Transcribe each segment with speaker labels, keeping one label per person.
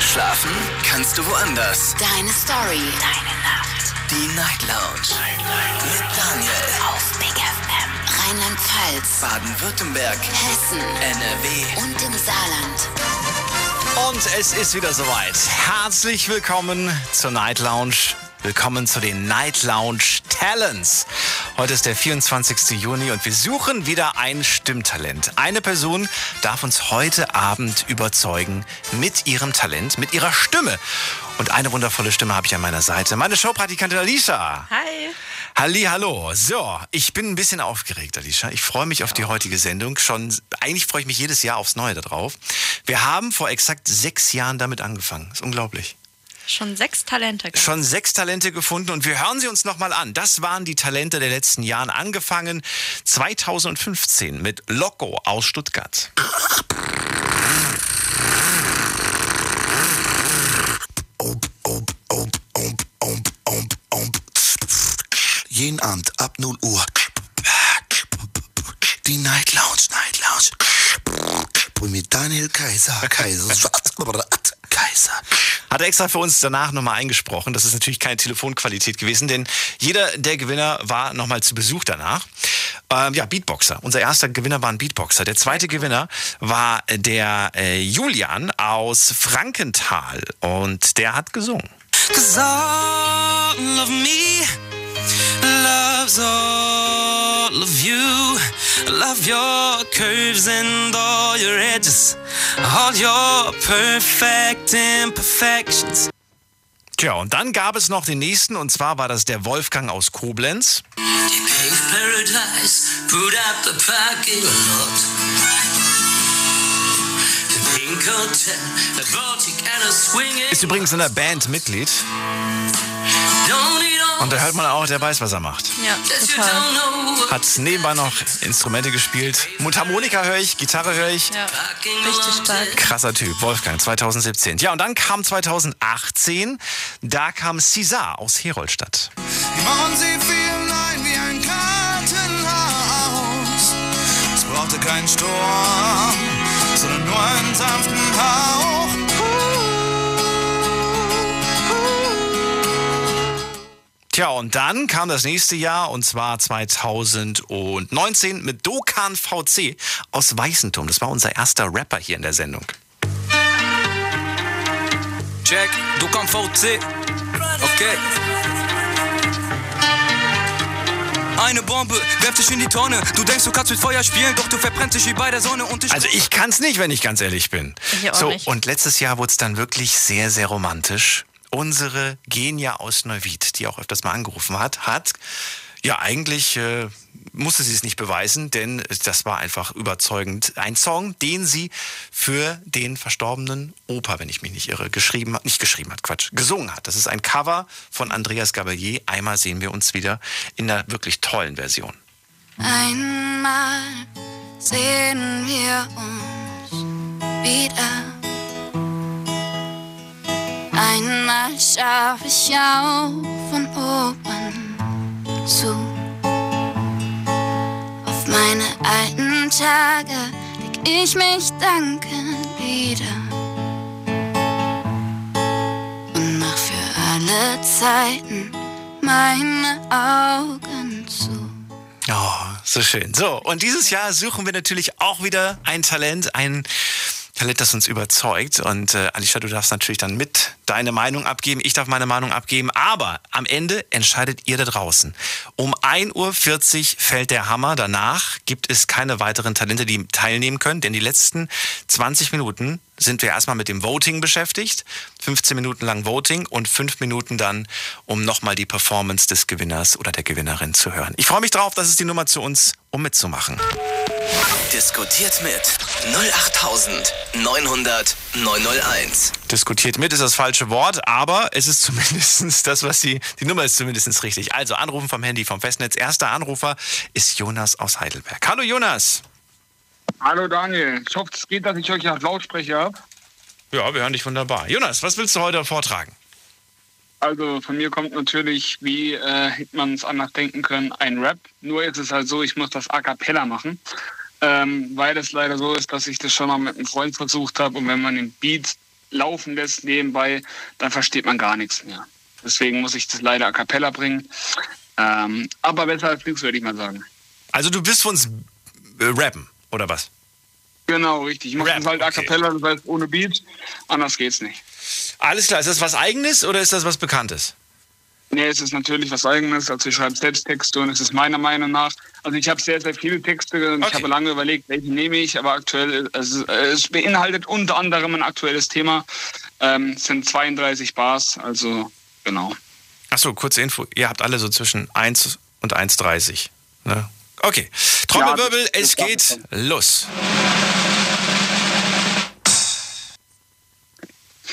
Speaker 1: Schlafen kannst du woanders.
Speaker 2: Deine Story. Deine Nacht.
Speaker 1: Die Night Lounge. Mit Daniel.
Speaker 2: Auf Big FM. Rheinland-Pfalz.
Speaker 1: Baden-Württemberg.
Speaker 2: Hessen.
Speaker 1: NRW.
Speaker 2: Und im Saarland.
Speaker 3: Und es ist wieder soweit. Herzlich willkommen zur Night Lounge. Willkommen zu den Night Lounge Talents. Heute ist der 24. Juni und wir suchen wieder ein Stimmtalent. Eine Person darf uns heute Abend überzeugen mit ihrem Talent, mit ihrer Stimme. Und eine wundervolle Stimme habe ich an meiner Seite. Meine Showpraktikantin Alicia.
Speaker 4: Hi.
Speaker 3: Halli, hallo. So, ich bin ein bisschen aufgeregt, Alicia. Ich freue mich auf die heutige Sendung. Schon, eigentlich freue ich mich jedes Jahr aufs Neue darauf. Wir haben vor exakt sechs Jahren damit angefangen. Ist unglaublich.
Speaker 4: Schon sechs Talente. gehabt.
Speaker 3: Schon sechs Talente gefunden und wir hören sie uns nochmal an. Das waren die Talente der letzten Jahren. Angefangen 2015 mit Loco aus Stuttgart.
Speaker 5: Jeden Abend ab 0 Uhr. Die Night Lounge, Night Lounge. Mit Daniel Kaiser, Kaiser, Kaiser.
Speaker 3: Hat er extra für uns danach nochmal eingesprochen. Das ist natürlich keine Telefonqualität gewesen, denn jeder der Gewinner war nochmal zu Besuch danach. Ähm, ja, Beatboxer. Unser erster Gewinner war ein Beatboxer. Der zweite Gewinner war der äh, Julian aus Frankenthal und der hat gesungen.
Speaker 6: Cause all of me loves all of you. Love your curves and all your edges, all your perfect imperfections.
Speaker 3: Tja, und dann gab es noch den nächsten und zwar war das der Wolfgang aus Koblenz.
Speaker 6: They paved paradise, put up the parking lot. The Pink Hotel, the Baltic and a swinging.
Speaker 3: Ist übrigens in der Band Mitglied und da hört man auch, der weiß, was er macht.
Speaker 4: Ja, total.
Speaker 3: Hat nebenbei noch Instrumente gespielt. Mundharmonika höre ich, Gitarre höre ich.
Speaker 4: Ja, richtig stark.
Speaker 3: Krasser Typ, Wolfgang, 2017. Ja, und dann kam 2018, da kam Cesar aus Heroldstadt.
Speaker 5: Mauern, sie fielen ein wie ein Kartenhaus. Es brauchte keinen Sturm, sondern nur einen sanften Hauch.
Speaker 3: Tja, und dann kam das nächste Jahr, und zwar 2019 mit Dokan VC aus Weißenturm. Das war unser erster Rapper hier in der Sendung.
Speaker 6: Check, kommst VC. Okay. Eine Bombe, werf dich in die Tonne. Du denkst, du kannst mit Feuer spielen, doch du verbrennst dich wie bei der Sonne und ich.
Speaker 3: Also ich kann's nicht, wenn ich ganz ehrlich bin.
Speaker 4: Ich auch
Speaker 3: so,
Speaker 4: nicht.
Speaker 3: und letztes Jahr wurde es dann wirklich sehr, sehr romantisch. Unsere Genia aus Neuwied, die auch öfters mal angerufen hat, hat ja eigentlich äh, musste sie es nicht beweisen, denn das war einfach überzeugend. Ein Song, den sie für den verstorbenen Opa, wenn ich mich nicht irre, geschrieben hat, nicht geschrieben hat, Quatsch, gesungen hat. Das ist ein Cover von Andreas Gabalier. Einmal sehen wir uns wieder in einer wirklich tollen Version.
Speaker 2: Einmal sehen wir uns wieder. Einmal schau ich auf von oben zu. Auf meine alten Tage leg ich mich danken wieder. Und mach für alle Zeiten meine Augen zu.
Speaker 3: Oh, so schön. So, und dieses Jahr suchen wir natürlich auch wieder ein Talent, ein Das uns überzeugt. Und äh, Alicia, du darfst natürlich dann mit deine Meinung abgeben. Ich darf meine Meinung abgeben. Aber am Ende entscheidet ihr da draußen. Um 1.40 Uhr fällt der Hammer. Danach gibt es keine weiteren Talente, die teilnehmen können. Denn die letzten 20 Minuten sind wir erstmal mit dem Voting beschäftigt. 15 Minuten lang Voting und 5 Minuten dann, um nochmal die Performance des Gewinners oder der Gewinnerin zu hören. Ich freue mich drauf, das ist die Nummer zu uns, um mitzumachen.
Speaker 1: Diskutiert mit 08900 901.
Speaker 3: Diskutiert mit ist das falsche Wort, aber es ist zumindest das, was die, die Nummer ist zumindest richtig. Also anrufen vom Handy, vom Festnetz. Erster Anrufer ist Jonas aus Heidelberg. Hallo Jonas.
Speaker 7: Hallo Daniel, ich hoffe, es geht, dass ich euch auf Lautsprecher habe.
Speaker 3: Ja, wir hören dich wunderbar. Jonas, was willst du heute vortragen?
Speaker 7: Also von mir kommt natürlich, wie äh, hätte man es anders denken können, ein Rap. Nur ist es halt so, ich muss das a cappella machen. Ähm, weil es leider so ist, dass ich das schon mal mit einem Freund versucht habe und wenn man den Beat laufen lässt nebenbei, dann versteht man gar nichts mehr. Deswegen muss ich das leider a cappella bringen. Ähm, aber besser als nichts, würde ich mal sagen.
Speaker 3: Also du bist für uns äh, rappen, oder was?
Speaker 7: Genau, richtig. Ich mache das halt a
Speaker 3: okay.
Speaker 7: cappella, das heißt ohne Beat. Anders geht's nicht.
Speaker 3: Alles klar, ist das was Eigenes oder ist das was Bekanntes?
Speaker 7: Nee, es ist natürlich was Eigenes. Also ich schreibe selbst Texte und es ist meiner Meinung nach. Also ich habe sehr, sehr viele Texte und
Speaker 3: Okay.
Speaker 7: ich habe lange überlegt, welche nehme ich, aber aktuell, es, ist- es beinhaltet unter anderem ein aktuelles Thema. Ähm, es sind 32 Bars, also genau.
Speaker 3: Achso, kurze Info. Ihr habt alle so zwischen 1 und 1,30. Ne? Okay. Trommelwirbel,
Speaker 7: das
Speaker 3: es geht los.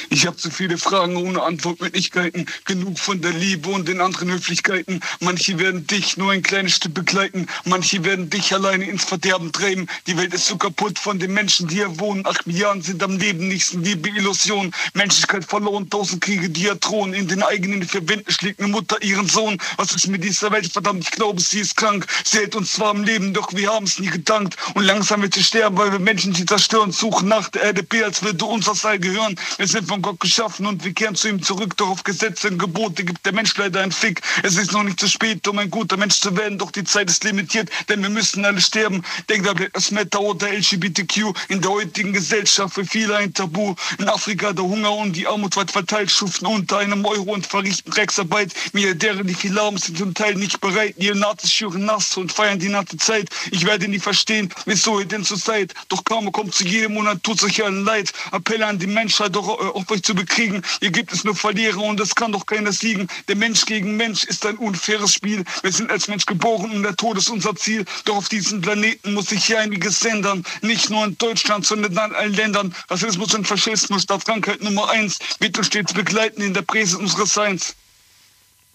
Speaker 7: Ich habe zu viele Fragen ohne Antwortmöglichkeiten. Genug von der Liebe und den anderen Höflichkeiten. Manche werden dich nur ein kleines Stück begleiten. Manche werden dich alleine ins Verderben treiben. Die Welt ist so kaputt von den Menschen, die hier wohnen. Acht Milliarden sind am Leben, nichts Liebe, Illusion. Menschlichkeit verloren, tausend Kriege, die drohen. In den eigenen vier schlägt eine Mutter ihren Sohn. Was ist mit dieser Welt? Verdammt, ich glaube, sie ist krank. Sie hält uns zwar am Leben, doch wir haben es nie gedankt. Und langsam wird sie sterben, weil wir Menschen sie zerstören. Suchen nach der Erde B, als würde uns das All gehören. Wir sind von Gott geschaffen und wir kehren zu ihm zurück. Doch auf Gesetze und Gebote gibt der Mensch leider einen Fick. Es ist noch nicht zu spät, um ein guter Mensch zu werden. Doch die Zeit ist limitiert, denn wir müssen alle sterben. Black Lives Matter oder LGBTQ. In der heutigen Gesellschaft für viele ein Tabu. In Afrika der Hunger und die Armut weit verteilt, schuften unter einem Euro und verrichten Drecksarbeit. Milliardäre, die viel arm sind zum Teil nicht bereit. Neonazis schüren Nass und feiern die Nazi-Zeit. Ich werde nie verstehen, wieso ihr denn so seid. Doch Karma kommt zu jedem Monat, tut euch allen leid. Appelle an die Menschheit, doch äh, auf euch zu bekriegen. Hier gibt es nur Verlierer und es kann doch keiner siegen. Der Mensch gegen Mensch ist ein unfaires Spiel. Wir sind als Mensch geboren und der Tod ist unser Ziel. Doch auf diesem Planeten muss sich hier einiges ändern. Nicht nur in Deutschland, sondern in allen Ländern. Rassismus und Faschismus, das Krankheit Nummer eins, wird uns stets begleiten in der Präse unseres Seins.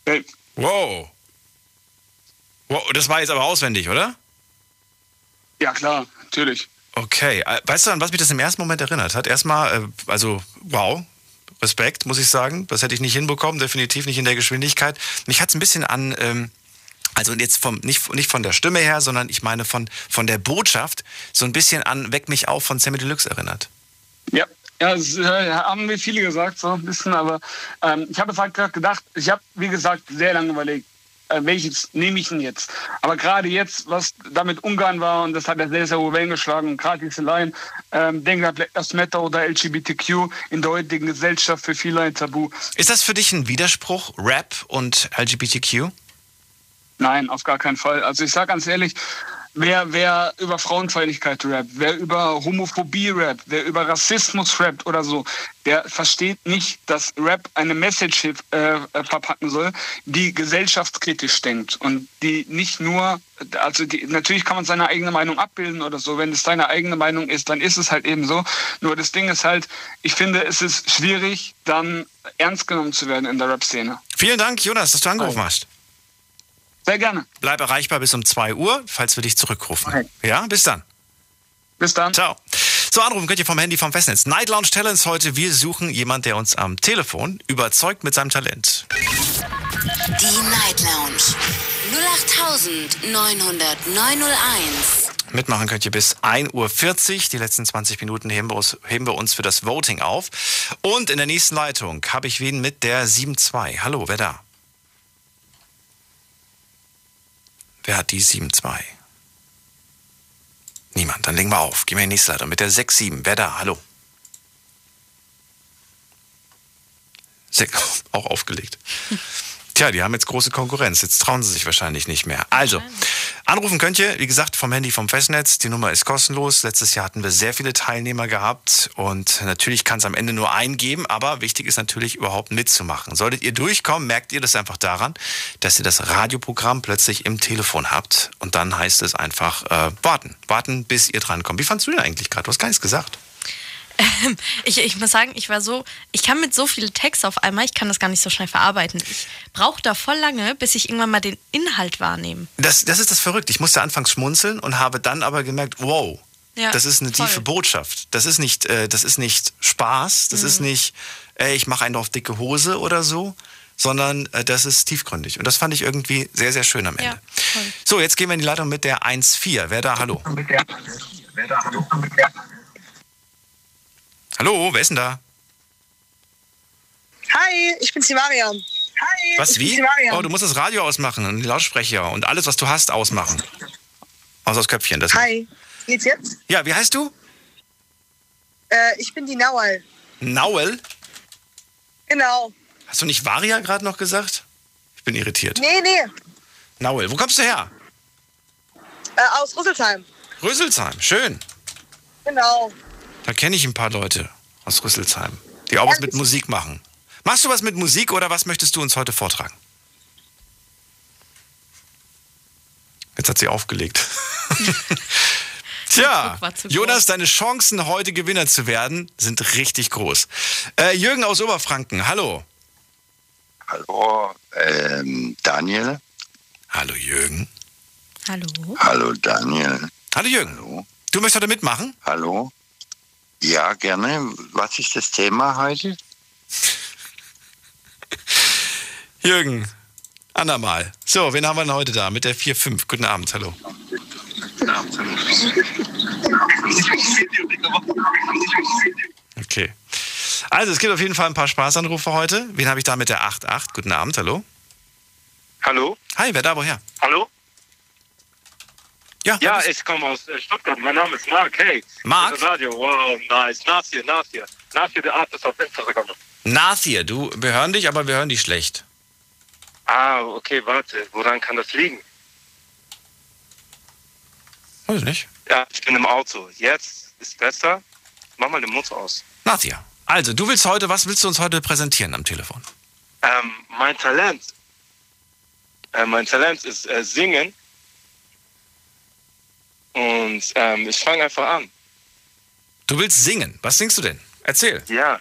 Speaker 7: Äh,
Speaker 3: Wow. Wow, das war jetzt aber auswendig, oder?
Speaker 7: Ja, klar, natürlich.
Speaker 3: Okay. Äh, Weißt du, an was mich das im ersten Moment erinnert hat? Erstmal, äh, also, wow. Respekt, muss ich sagen. Das hätte ich nicht hinbekommen, definitiv nicht in der Geschwindigkeit. Mich hat es ein bisschen an, ähm, also jetzt vom, nicht, nicht von der Stimme her, sondern ich meine von, von der Botschaft, so ein bisschen an Weck mich auf von Sammy Deluxe erinnert.
Speaker 7: Ja, ja, das äh, haben mir viele gesagt, so ein bisschen, aber ähm, ich habe es halt gerade gedacht, ich habe, wie gesagt, sehr lange überlegt, äh, welches nehme ich denn jetzt? Aber gerade jetzt, was damit Ungarn war, und das hat ja sehr, sehr hohe Wellen geschlagen, und gerade diese Line, ähm, denke an Black Lives Matter oder LGBTQ in der heutigen Gesellschaft für viele ein Tabu.
Speaker 3: Ist das für dich ein Widerspruch, Rap und LGBTQ?
Speaker 7: Nein, auf gar keinen Fall. Also ich sage ganz ehrlich, wer, wer über Frauenfeindlichkeit rappt, wer über Homophobie rappt, wer über Rassismus rappt oder so, der versteht nicht, dass Rap eine Message äh, äh, verpacken soll, die gesellschaftskritisch denkt und die nicht nur, also die, natürlich kann man seine eigene Meinung abbilden oder so, wenn es seine eigene Meinung ist, dann ist es halt eben so. Nur das Ding ist halt, ich finde, es ist schwierig, dann ernst genommen zu werden in der Rap-Szene.
Speaker 3: Vielen Dank, Jonas, dass du angerufen hast.
Speaker 7: Sehr gerne.
Speaker 3: Bleib erreichbar bis um 2 Uhr, falls wir dich zurückrufen.
Speaker 7: Okay.
Speaker 3: Ja, bis dann.
Speaker 7: Bis dann.
Speaker 3: Ciao. So, anrufen könnt ihr vom Handy vom Festnetz. Night Lounge Talents heute. Wir suchen jemand, der uns am Telefon überzeugt mit seinem Talent.
Speaker 8: Die Night Lounge 08901.
Speaker 3: Mitmachen könnt ihr bis 1.40 Uhr. Die letzten 20 Minuten heben wir, uns, heben wir uns für das Voting auf. Und in der nächsten Leitung habe ich wen mit der 7.2. Hallo, wer da? Wer hat die 7.2? Niemand. Dann legen wir auf. Gehen wir in die nächste Leitung mit der 6.7. Wer da? Hallo. Sech- auch aufgelegt. Tja, die haben jetzt große Konkurrenz. Jetzt trauen sie sich wahrscheinlich nicht mehr. Also, anrufen könnt ihr, wie gesagt, vom Handy vom Festnetz. Die Nummer ist kostenlos. Letztes Jahr hatten wir sehr viele Teilnehmer gehabt und natürlich kann es am Ende nur einen geben, aber wichtig ist natürlich überhaupt mitzumachen. Solltet ihr durchkommen, merkt ihr das einfach daran, dass ihr das Radioprogramm plötzlich im Telefon habt äh, gesagt.
Speaker 4: Ich, ich muss sagen, ich war so, ich kann mit so viel Text auf einmal, ich kann das gar nicht so schnell verarbeiten. Ich brauche da voll lange, bis ich irgendwann mal den Inhalt wahrnehme.
Speaker 3: Das, das ist das Verrückte. Ich musste anfangs schmunzeln und habe dann aber gemerkt, wow,
Speaker 4: Ja,
Speaker 3: das ist eine
Speaker 4: voll.
Speaker 3: tiefe Botschaft. Das ist nicht, äh, das ist nicht Spaß, das ist
Speaker 4: Mhm.
Speaker 3: nicht, ey, ich mache einen auf dicke Hose oder so, sondern äh, das ist tiefgründig. Und das fand ich irgendwie sehr, sehr schön am Ende.
Speaker 4: Ja.
Speaker 3: So, jetzt gehen wir in die Leitung mit der 1.4. Wer da? Hallo. Hallo, wer ist denn da?
Speaker 9: Hi, ich bin's die Mariam. Hi.
Speaker 3: Was, wie? Oh, du musst das Radio ausmachen und die Lautsprecher und alles, was du hast, ausmachen. Außer das Köpfchen. Das
Speaker 9: Hi. Geht's jetzt?
Speaker 3: Ja, wie heißt du?
Speaker 9: Äh, ich bin die Nawal.
Speaker 3: Nauel?
Speaker 9: Genau.
Speaker 3: Hast du nicht Varia gerade noch gesagt? Ich bin irritiert.
Speaker 9: Nee, nee.
Speaker 3: Nauel, wo kommst du her?
Speaker 9: Äh, aus Rüsselsheim.
Speaker 3: Rüsselsheim, schön.
Speaker 9: Genau.
Speaker 3: Da kenne ich ein paar Leute aus Rüsselsheim, die auch was mit Musik machen. Machst du was mit Musik oder was möchtest du uns heute vortragen? Jetzt hat sie aufgelegt. Tja. Jonas, deine Chancen, heute Gewinner zu werden, sind richtig groß. Äh, Jürgen aus Oberfranken, hallo.
Speaker 10: Hallo, ähm, Daniel.
Speaker 3: Hallo Jürgen.
Speaker 4: Hallo.
Speaker 10: Hallo, Daniel.
Speaker 3: Hallo Jürgen.
Speaker 10: Hallo.
Speaker 3: Du möchtest heute mitmachen?
Speaker 10: Hallo. Ja, gerne. Was ist das Thema heute?
Speaker 3: Jürgen, andermal. So, wen haben wir denn heute da mit der 4-5? Guten Abend, hallo. Okay. Also, es gibt auf jeden Fall ein paar Spaßanrufe heute. Wen habe ich da mit der 8-8? Guten Abend, hallo.
Speaker 11: Hallo?
Speaker 3: Hi, wer da woher?
Speaker 11: Hallo?
Speaker 3: Ja,
Speaker 11: Ja, ich komme aus äh, Stuttgart. Mein Name ist Mark. Hey.
Speaker 3: Mark?
Speaker 11: Das Radio. Wow, nice. Nasir, Nasir. Nasir, der Artist auf Instagram.
Speaker 3: Nathir, du, wir hören dich, aber wir hören dich schlecht.
Speaker 11: Ah, okay, warte. Woran kann das liegen?
Speaker 3: Weiß ich nicht.
Speaker 11: Ja, ich bin im Auto. Jetzt ist besser. Mach mal den Motor aus.
Speaker 3: Nathir, also, du willst heute, was willst du uns heute präsentieren am Telefon?
Speaker 11: Ähm, mein Talent. Äh, mein Talent ist äh, Singen. Und ähm, ich fange einfach an.
Speaker 3: Du willst singen. Was singst du denn? Erzähl.
Speaker 11: Ja.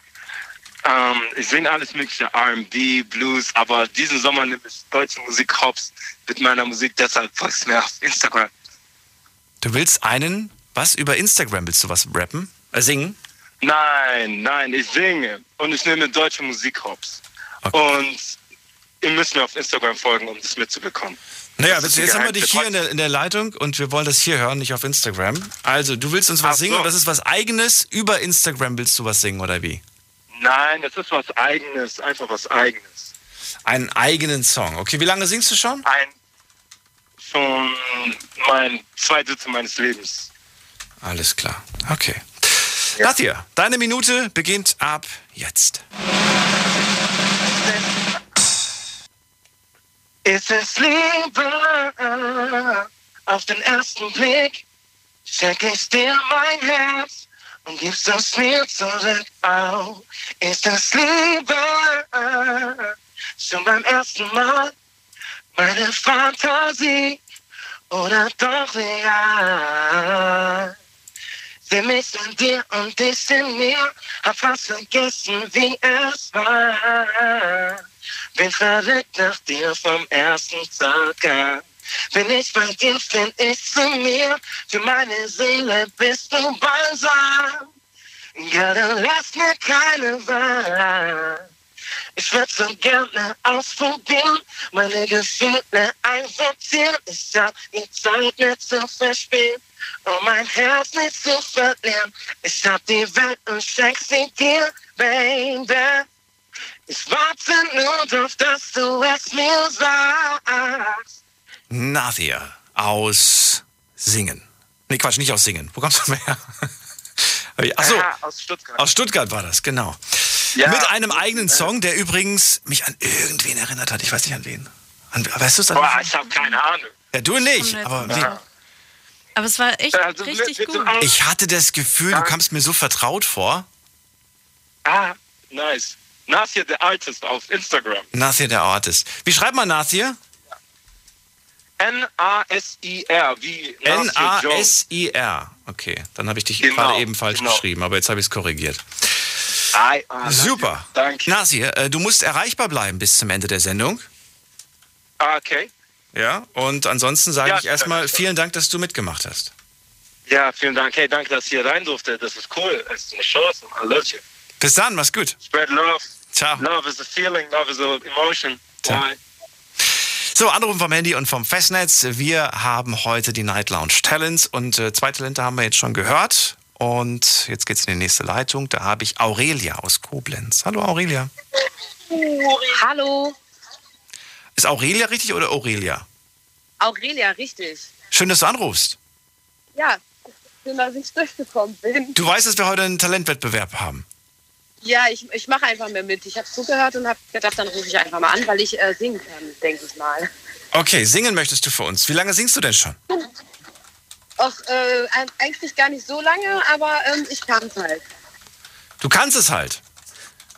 Speaker 11: Ähm, ich singe alles mögliche, R&B, Blues, aber diesen Sommer nehme ich deutsche Musik hops mit meiner Musik, deshalb folgst du mir auf Instagram.
Speaker 3: Du willst einen, was über Instagram willst du was rappen? Äh, singen?
Speaker 11: Nein, nein, ich singe und ich nehme deutsche Musik hops. Und ihr müsst mir auf Instagram folgen, um das mitzubekommen.
Speaker 3: Naja, jetzt,
Speaker 11: die
Speaker 3: haben wir dich hier in der, in der Leitung und wir wollen das hier hören, nicht auf Instagram. Also, du willst uns was
Speaker 11: Ach
Speaker 3: singen
Speaker 11: so.
Speaker 3: und das ist was Eigenes. Über Instagram willst du was singen oder wie?
Speaker 11: Nein, das ist was Eigenes, einfach was Eigenes.
Speaker 3: Einen eigenen Song. Okay, wie lange singst du schon?
Speaker 11: Ein, schon mein zwei Drittel meines Lebens.
Speaker 3: Alles klar. Okay. Nathia, deine Minute beginnt ab jetzt.
Speaker 11: Ist es Liebe auf den ersten Blick? Schenke ich dir mein Herz und gibst es mir zurück. Oh, ist es Liebe schon beim ersten Mal? Meine Fantasie oder doch real? Für mich in dir und dich in mir, hab fast vergessen, wie es war. Bin verrückt nach dir vom ersten Tag an. Bin ich bei dir, find ich zu mir. Für meine Seele bist du balsam. Ja, dann lass mir keine Wahl. Ich würd so gerne ausprobieren, meine Gefühle einsortieren. Ich hab die Zeit nicht zu verspielen, um mein Herz nicht zu verlieren. Ich hab die Welt und schenk sie dir, Baby. Ich warte nur darauf, dass du es mir sagst.
Speaker 3: Nathia aus Singen. Nee, Quatsch, nicht aus Singen. Wo kommst du her? Achso,
Speaker 11: Aha, aus Stuttgart.
Speaker 3: aus Stuttgart war das, genau.
Speaker 11: Ja.
Speaker 3: Mit einem eigenen Song, der übrigens mich an irgendwen erinnert hat. Ich weiß nicht an wen. An, weißt du es?
Speaker 11: Boah, ich hab keine Ahnung.
Speaker 3: Ja, du nicht, aber
Speaker 4: noch. Aber es war echt
Speaker 11: Also,
Speaker 4: richtig
Speaker 11: mit- mit
Speaker 4: gut.
Speaker 3: ich hatte das Gefühl, du kamst mir so vertraut vor.
Speaker 11: Ah, nice. Nasir, the Artist auf Instagram.
Speaker 3: Nathia, der Artist. Wie schreibt man Nathia?
Speaker 11: N-A-S-I-R, wie Nasir.
Speaker 3: N-A-S-I-R. Okay, dann habe ich dich
Speaker 11: Genau,
Speaker 3: gerade eben falsch
Speaker 11: genau.
Speaker 3: geschrieben, aber jetzt habe ich es korrigiert.
Speaker 11: Ai, ah, Nasir,
Speaker 3: Super.
Speaker 11: Danke.
Speaker 3: Nasir, äh, du musst erreichbar bleiben bis zum Ende der Sendung.
Speaker 11: Ah, okay.
Speaker 3: Ja, und ansonsten sage
Speaker 11: Ja,
Speaker 3: ich erstmal vielen Dank, dass du mitgemacht hast.
Speaker 11: Ja, vielen Dank. Hey, danke, dass ich hier rein durfte. Das ist cool. Es ist eine Chance. I love you.
Speaker 3: Bis dann, mach's gut.
Speaker 11: Spread love.
Speaker 3: Ciao.
Speaker 11: Love is a feeling. Love is a emotion.
Speaker 3: Ciao.
Speaker 11: Bye.
Speaker 3: So, Anrufen vom Handy und vom Festnetz. Wir haben heute die Night Lounge Talents und äh, zwei Talente haben wir jetzt schon gehört. Und jetzt geht's in die nächste Leitung. Da habe ich Aurelia aus Koblenz. Hallo Aurelia.
Speaker 12: Hallo.
Speaker 3: Ist Aurelia richtig oder Aurelia?
Speaker 12: Aurelia, richtig.
Speaker 3: Schön, dass du anrufst.
Speaker 12: Ja, schön, dass ich durchgekommen bin.
Speaker 3: Du weißt, dass wir heute einen Talentwettbewerb haben.
Speaker 12: Ja, ich, ich mache einfach mehr mit. Ich habe zugehört und habe gedacht, dann rufe ich einfach mal an, weil ich äh, singen kann, denke ich mal.
Speaker 3: Okay, singen möchtest du für uns. Wie lange singst du denn schon?
Speaker 12: Ach, äh, eigentlich gar nicht so lange, aber ähm, ich kann es halt.
Speaker 3: Du kannst es halt.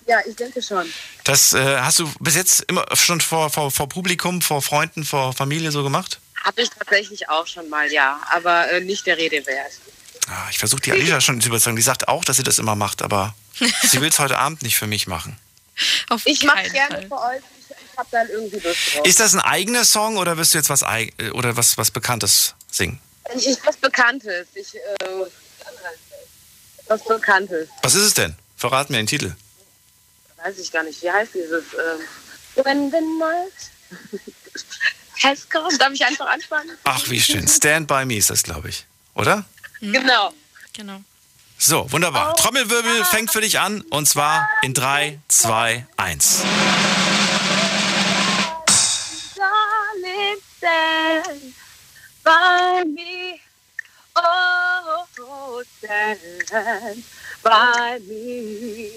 Speaker 12: Ja, ich denke schon.
Speaker 3: Das äh, hast du bis jetzt immer schon vor, vor, vor Publikum, vor Freunden, vor Familie so gemacht?
Speaker 12: Habe ich tatsächlich auch schon mal, ja. Aber äh, nicht der Rede wert.
Speaker 3: Ah, ich versuche die Alicia schon zu überzeugen. Die sagt auch, dass sie das immer macht, aber sie will es heute Abend nicht für mich machen.
Speaker 12: ich mache gerne für euch. Ich, habe dann irgendwie Lust drauf.
Speaker 3: Ist das ein eigener Song oder wirst du jetzt was äh, oder was, was Bekanntes singen?
Speaker 12: Ich, ich was Bekanntes. Ich, äh, was Bekanntes.
Speaker 3: Was ist es denn? Verrat mir den Titel.
Speaker 12: Weiß ich gar nicht. Wie heißt dieses? Ähm, When the night has come. Darf ich einfach anfangen?
Speaker 3: Ach, wie schön. Stand by me ist das, glaube ich. Oder?
Speaker 12: Genau.
Speaker 4: Genau.
Speaker 3: So, wunderbar. Trommelwirbel fängt für dich an und zwar in 3, 2, 1.
Speaker 12: Darling, stand by me. Oh, stand by me.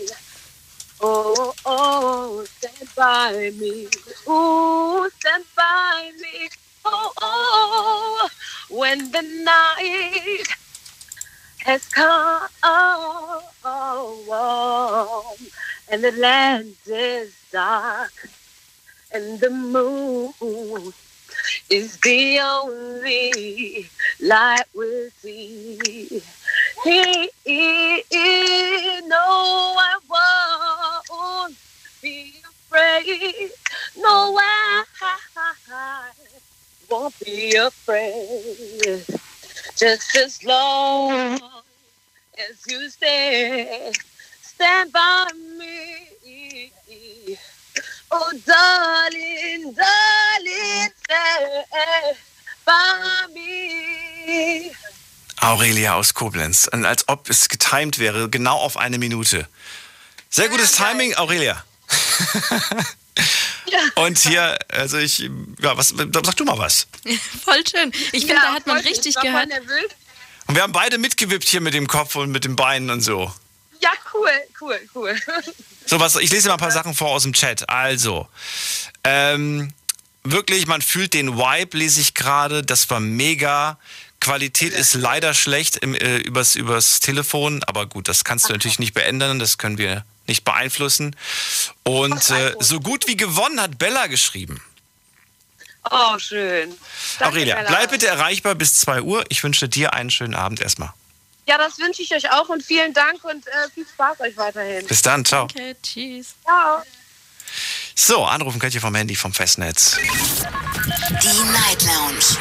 Speaker 12: Oh, oh, stand by me. Oh, stand by me. Oh, oh, when the night has come and the land is dark and the moon is the only light we'll see. He, he, he, no, I won't be afraid. No, I won't be afraid. Just as long as you stay, stand by me. Oh, darling, darling, stand by me.
Speaker 3: Aurelia aus Koblenz. Und als ob es getimed wäre, genau auf eine Minute. Sehr gutes Timing, Aurelia. Und hier, also ich, ja, was, sag du mal was.
Speaker 4: Voll schön. Ich finde, da hat man richtig gehört.
Speaker 3: Und wir haben beide mitgewippt hier mit dem Kopf und mit den Beinen und so.
Speaker 12: Ja, cool, cool, cool.
Speaker 3: So, was, ich lese mal ein paar Sachen vor aus dem Chat. Also, ähm, wirklich, man fühlt den Vibe, lese ich gerade. Das war mega. Qualität ist leider schlecht im, äh, übers, übers Telefon, aber gut, das kannst du natürlich nicht beändern, das können wir nicht beeinflussen. Und äh, so gut wie gewonnen hat Bella geschrieben.
Speaker 12: Oh, schön. Danke,
Speaker 3: Aurelia,
Speaker 12: Bella.
Speaker 3: bleib bitte erreichbar bis 2 Uhr. Ich wünsche dir einen schönen Abend erstmal.
Speaker 12: Ja, das wünsche ich euch auch und vielen Dank und äh, viel Spaß euch weiterhin.
Speaker 3: Bis dann, ciao.
Speaker 4: Okay, tschüss.
Speaker 12: Ciao.
Speaker 3: So, anrufen könnt ihr vom Handy vom Festnetz.
Speaker 8: Die Night Lounge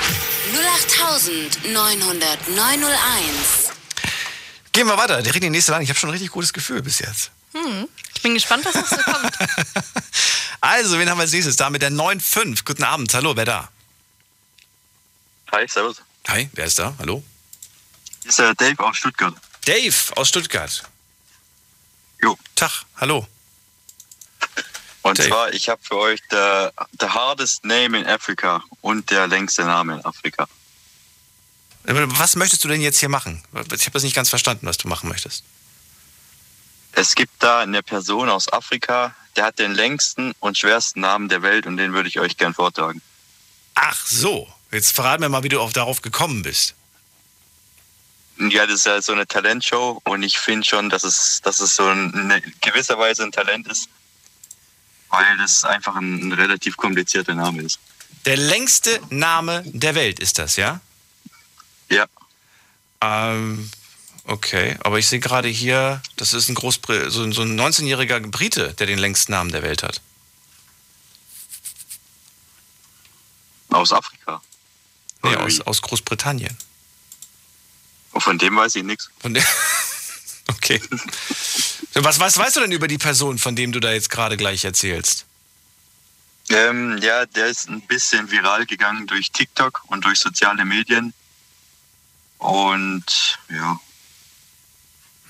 Speaker 8: 0890901.
Speaker 3: Gehen wir weiter, direkt in die nächste Line. Ich habe schon ein richtig gutes Gefühl bis jetzt.
Speaker 4: Hm. Ich bin gespannt, was noch so kommt.
Speaker 3: Also, wen haben wir als nächstes? Da mit der 9.5. Guten Abend, hallo, wer da?
Speaker 13: Hi, servus.
Speaker 3: Hi, wer ist da? Hallo?
Speaker 13: Hier ist äh, Dave aus Stuttgart.
Speaker 3: Dave aus Stuttgart.
Speaker 13: Jo.
Speaker 3: Tag, hallo.
Speaker 13: Und
Speaker 3: Dave.
Speaker 13: zwar, ich habe für euch the, the hardest name in Africa und der längste Name in Afrika.
Speaker 3: Was möchtest du denn jetzt hier machen? Ich habe das nicht ganz verstanden, was du machen möchtest.
Speaker 13: Es gibt da eine Person aus Afrika, der hat den längsten und schwersten Namen der Welt und den würde ich euch gern vortragen.
Speaker 3: Ach so, jetzt verrat mir mal, wie du auf, darauf gekommen bist.
Speaker 13: Ja, das ist ja so eine Talentshow und ich finde schon, dass es, dass es so ein, eine gewisser Weise ein Talent ist, weil das einfach ein, ein relativ komplizierter Name ist.
Speaker 3: Der längste Name der Welt ist das, ja?
Speaker 13: Ja.
Speaker 3: Ähm, okay, aber ich sehe gerade hier, das ist ein Großbr so, so ein 19-jähriger Brite, der den längsten Namen der Welt hat.
Speaker 13: Aus Afrika.
Speaker 3: Nee, aus, aus Großbritannien.
Speaker 13: Und von dem weiß ich nichts.
Speaker 3: Von der okay. Was, was weißt du denn über die Person, von dem du da jetzt gerade gleich erzählst?
Speaker 13: Ähm, ja, der ist ein bisschen viral gegangen durch TikTok und durch soziale Medien. Und ja,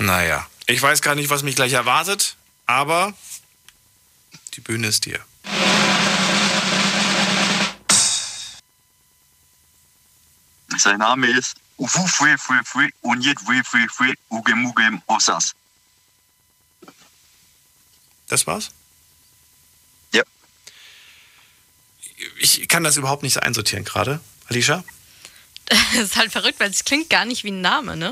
Speaker 3: Naja, ich weiß gar nicht, was mich gleich erwartet, aber Die Bühne ist dir.
Speaker 13: Sein Name ist Ufu Fui Fui Fui Unjet Fui Fui Fui Ugem Ugem Osas.
Speaker 3: Das war's?
Speaker 13: Ja.
Speaker 3: Ich kann das überhaupt nicht einsortieren gerade. Alicia?
Speaker 4: Das ist halt verrückt, weil es klingt gar nicht wie ein Name, ne?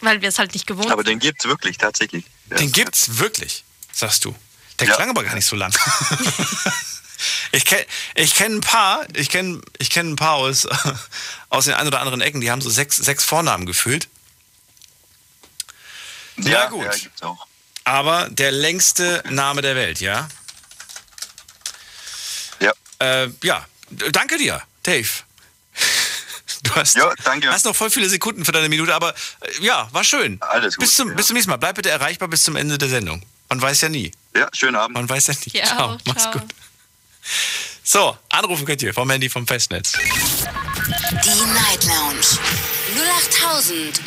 Speaker 4: Weil wir es halt nicht gewohnt
Speaker 13: Aber den gibt's wirklich, tatsächlich.
Speaker 3: Den gibt's wirklich, sagst du. Der
Speaker 13: Ja.
Speaker 3: klang aber gar nicht so lang. ich kenne ich kenn ein paar, ich kenne ich kenn ein paar aus, aus den ein oder anderen Ecken, die haben so sechs, sechs Vornamen gefühlt.
Speaker 13: Ja,
Speaker 3: Ja, gut.
Speaker 13: Ja, gibt's auch.
Speaker 3: Aber der längste Name der Welt, ja?
Speaker 13: Ja.
Speaker 3: Äh, ja, danke dir, Dave. Du hast,
Speaker 13: Ja, danke.
Speaker 3: hast noch voll viele Sekunden für deine Minute, aber äh, ja, war schön.
Speaker 13: Alles gut,
Speaker 3: Bis zum,
Speaker 13: ja.
Speaker 3: bis zum nächsten Mal. Bleib bitte erreichbar bis zum Ende der Sendung. Man weiß ja nie.
Speaker 13: Ja, schönen Abend.
Speaker 3: Man weiß ja nie.
Speaker 4: Ja,
Speaker 3: ciao,
Speaker 4: auch,
Speaker 3: mach's
Speaker 4: ciao.
Speaker 3: gut. So, anrufen könnt ihr vom Handy vom Festnetz.
Speaker 8: Die Night Lounge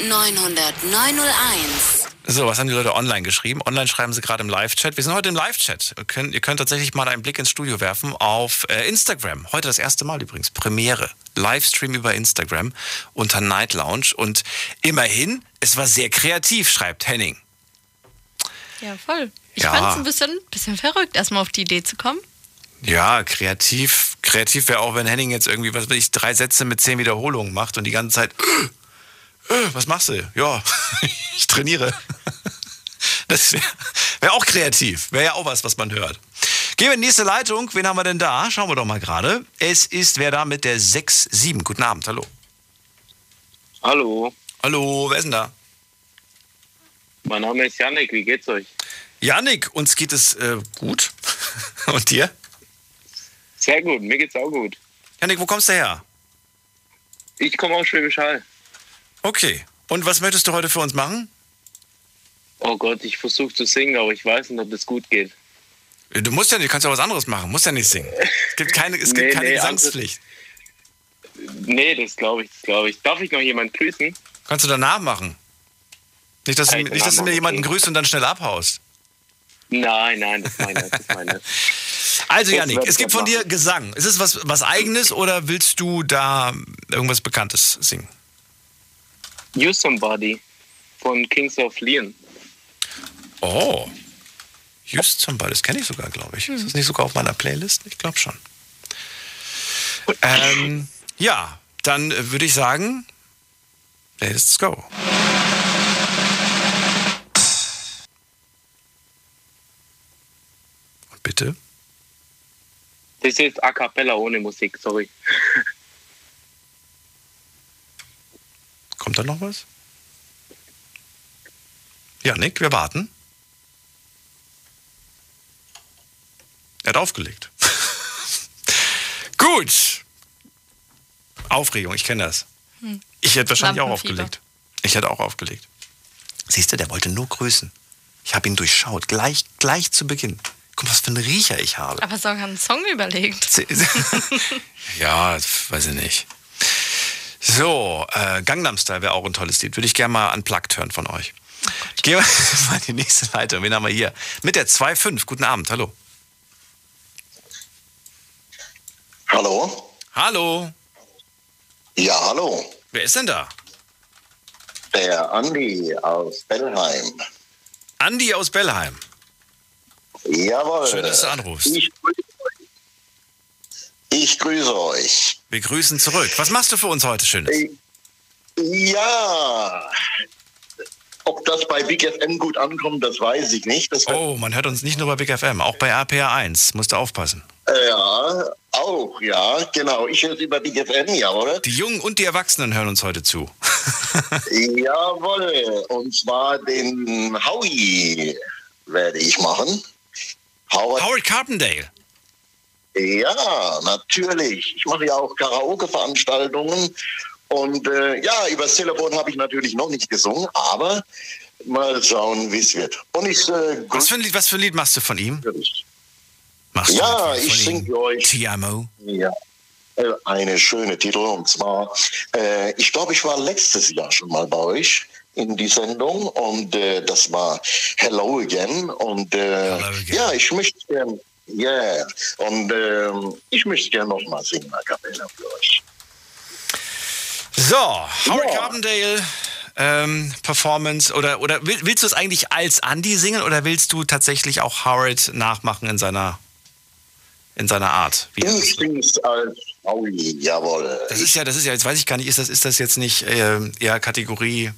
Speaker 8: 0890901.
Speaker 3: So, was haben die Leute online geschrieben? Online schreiben sie gerade im Live-Chat. Wir sind heute im Live-Chat. Ihr könnt, ihr könnt tatsächlich mal einen Blick ins Studio werfen auf äh, Instagram. Heute das erste Mal übrigens. Premiere. Livestream über Instagram unter Night Lounge. Und immerhin, es war sehr kreativ, schreibt Henning.
Speaker 4: Ja, voll. Ich
Speaker 3: Ja.
Speaker 4: fand es ein bisschen, bisschen verrückt, erstmal auf die Idee zu kommen.
Speaker 3: Ja, kreativ. Kreativ wäre auch, wenn Henning jetzt irgendwie, was weiß ich, drei Sätze mit zehn Wiederholungen macht und die ganze Zeit, äh, was machst du? Ja, ich trainiere. Das wäre wär auch kreativ. Wäre ja auch was, was man hört. Gehen wir in die nächste Leitung. Wen haben wir denn da? Schauen wir doch mal gerade. Es ist wer da mit der 6-7. Guten Abend, hallo.
Speaker 14: Hallo,
Speaker 3: Hallo, wer ist denn da?
Speaker 14: mein Name ist Janik, wie geht's euch?
Speaker 3: Janik, uns geht es äh, gut. Und dir?
Speaker 14: Sehr gut, mir geht's auch gut.
Speaker 3: Janik, wo kommst du her?
Speaker 14: Ich komme aus Schwäbisch Hall.
Speaker 3: Okay. Und was möchtest du heute für uns machen?
Speaker 14: Oh Gott, ich versuche zu singen, aber ich weiß nicht, ob das gut geht.
Speaker 3: Du musst ja nicht, du kannst ja was anderes machen, musst ja nicht singen. Es gibt keine, es gibt
Speaker 14: Nee,
Speaker 3: keine
Speaker 14: nee,
Speaker 3: Gesangspflicht.
Speaker 14: Nee, das glaube ich, das glaube ich. Darf ich noch jemand grüßen?
Speaker 3: Kannst du danach machen. Nicht, dass, du,
Speaker 14: Kann
Speaker 3: nicht, dass du mir jemanden grüßt und dann schnell abhaust.
Speaker 14: Nein, nein, das meine ich, das meine.
Speaker 3: Also Janik, es gibt von dir Gesang. Ist es was, was eigenes oder willst du da irgendwas Bekanntes singen?
Speaker 14: You Somebody von Kings of Leon.
Speaker 3: Oh. Zum Beispiel, das kenne ich sogar, glaube ich. Ist das nicht sogar auf meiner Playlist? Ich glaube schon. Ähm, ja, dann äh, würde ich sagen, let's go. Und bitte?
Speaker 14: Das ist A Cappella ohne Musik, sorry.
Speaker 3: Kommt da noch was? Ja, Nick, wir warten. Er hat aufgelegt. Gut. Aufregung, ich kenne das.
Speaker 4: Hm.
Speaker 3: Ich hätte wahrscheinlich auch aufgelegt. Ich hätte auch aufgelegt. Siehst du, der wollte nur grüßen. Ich habe ihn durchschaut, gleich, gleich zu Beginn. Guck mal, was für ein Riecher ich habe.
Speaker 4: Aber sogar einen Song überlegt.
Speaker 3: Ja, weiß ich nicht. So, äh, Gangnam Style wäre auch ein tolles Lied. Würde ich gerne mal unplugged hören von euch. Gehen wir mal in die nächste Leitung. Wen haben wir hier? Mit der 2.5. Guten Abend, hallo.
Speaker 15: Hallo?
Speaker 3: Hallo.
Speaker 15: Ja, hallo.
Speaker 3: Wer ist denn da?
Speaker 15: Der Andi aus Bellheim.
Speaker 3: Andi aus Bellheim.
Speaker 15: Jawohl.
Speaker 3: Schön, dass du anrufst.
Speaker 15: Ich, ich grüße euch.
Speaker 3: Wir grüßen zurück. Was machst du für uns heute Schönes?
Speaker 15: Ja. Ob das bei Big FM gut ankommt, das weiß ich nicht. Das
Speaker 3: Oh, man hört uns nicht nur bei Big FM, auch bei RPA 1. Musst du aufpassen.
Speaker 15: Ja, auch, ja, genau. Ich höre es über Big FM, ja, oder?
Speaker 3: Die Jungen und die Erwachsenen hören uns heute zu.
Speaker 15: Jawohl. Und zwar den Howie werde ich machen. Howard,
Speaker 3: Howard Carpendale.
Speaker 15: Ja, natürlich. Ich mache ja auch Karaoke-Veranstaltungen. Und äh, ja, über das Telefon habe ich natürlich noch nicht gesungen, aber mal schauen, wie es wird. Und ich äh,
Speaker 3: Was für, ein Lied, was für ein Lied machst du von ihm? Machst du
Speaker 15: Ja,
Speaker 3: etwas
Speaker 15: ich
Speaker 3: von
Speaker 15: sing
Speaker 3: ihm?
Speaker 15: für euch.
Speaker 3: Tiamo.
Speaker 15: Ja. Äh, Eine schöne Titel und zwar, äh, ich glaube, ich war letztes Jahr schon mal bei euch in die Sendung und äh, das war Hello Again. Und äh, ja, ich möchte gern, ja, und ähm, ich möchte gern noch mal singen, a cappella für euch.
Speaker 3: So, Howard Carbondale. Ähm, Performance oder oder will, willst du es eigentlich als Andy singen oder willst du tatsächlich auch Howard nachmachen in seiner in seiner Art? Wie
Speaker 15: Ich sing's als Howie, jawohl.
Speaker 3: Das ist ja, das ist ja, jetzt weiß ich gar nicht, ist das, ist das jetzt nicht äh, eher Kategorie,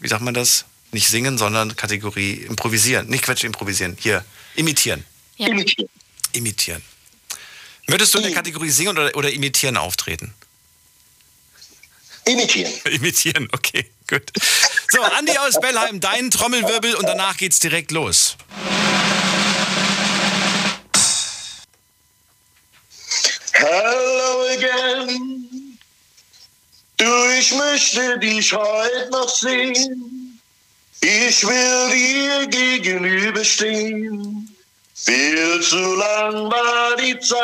Speaker 3: wie sagt man das? Nicht singen, sondern Kategorie improvisieren. Nicht Quatsch, improvisieren. Hier, imitieren.
Speaker 4: Ja.
Speaker 15: Imitieren.
Speaker 3: Imitieren. Würdest du in der Kategorie singen oder, oder imitieren auftreten?
Speaker 15: Imitieren.
Speaker 3: imitieren, okay, gut. So, Andi aus Bellheim, dein Trommelwirbel und danach geht's direkt los.
Speaker 15: Hello again. Du, ich möchte dich heute noch sehen. Ich will dir gegenüberstehen. Viel zu lang war die Zeit.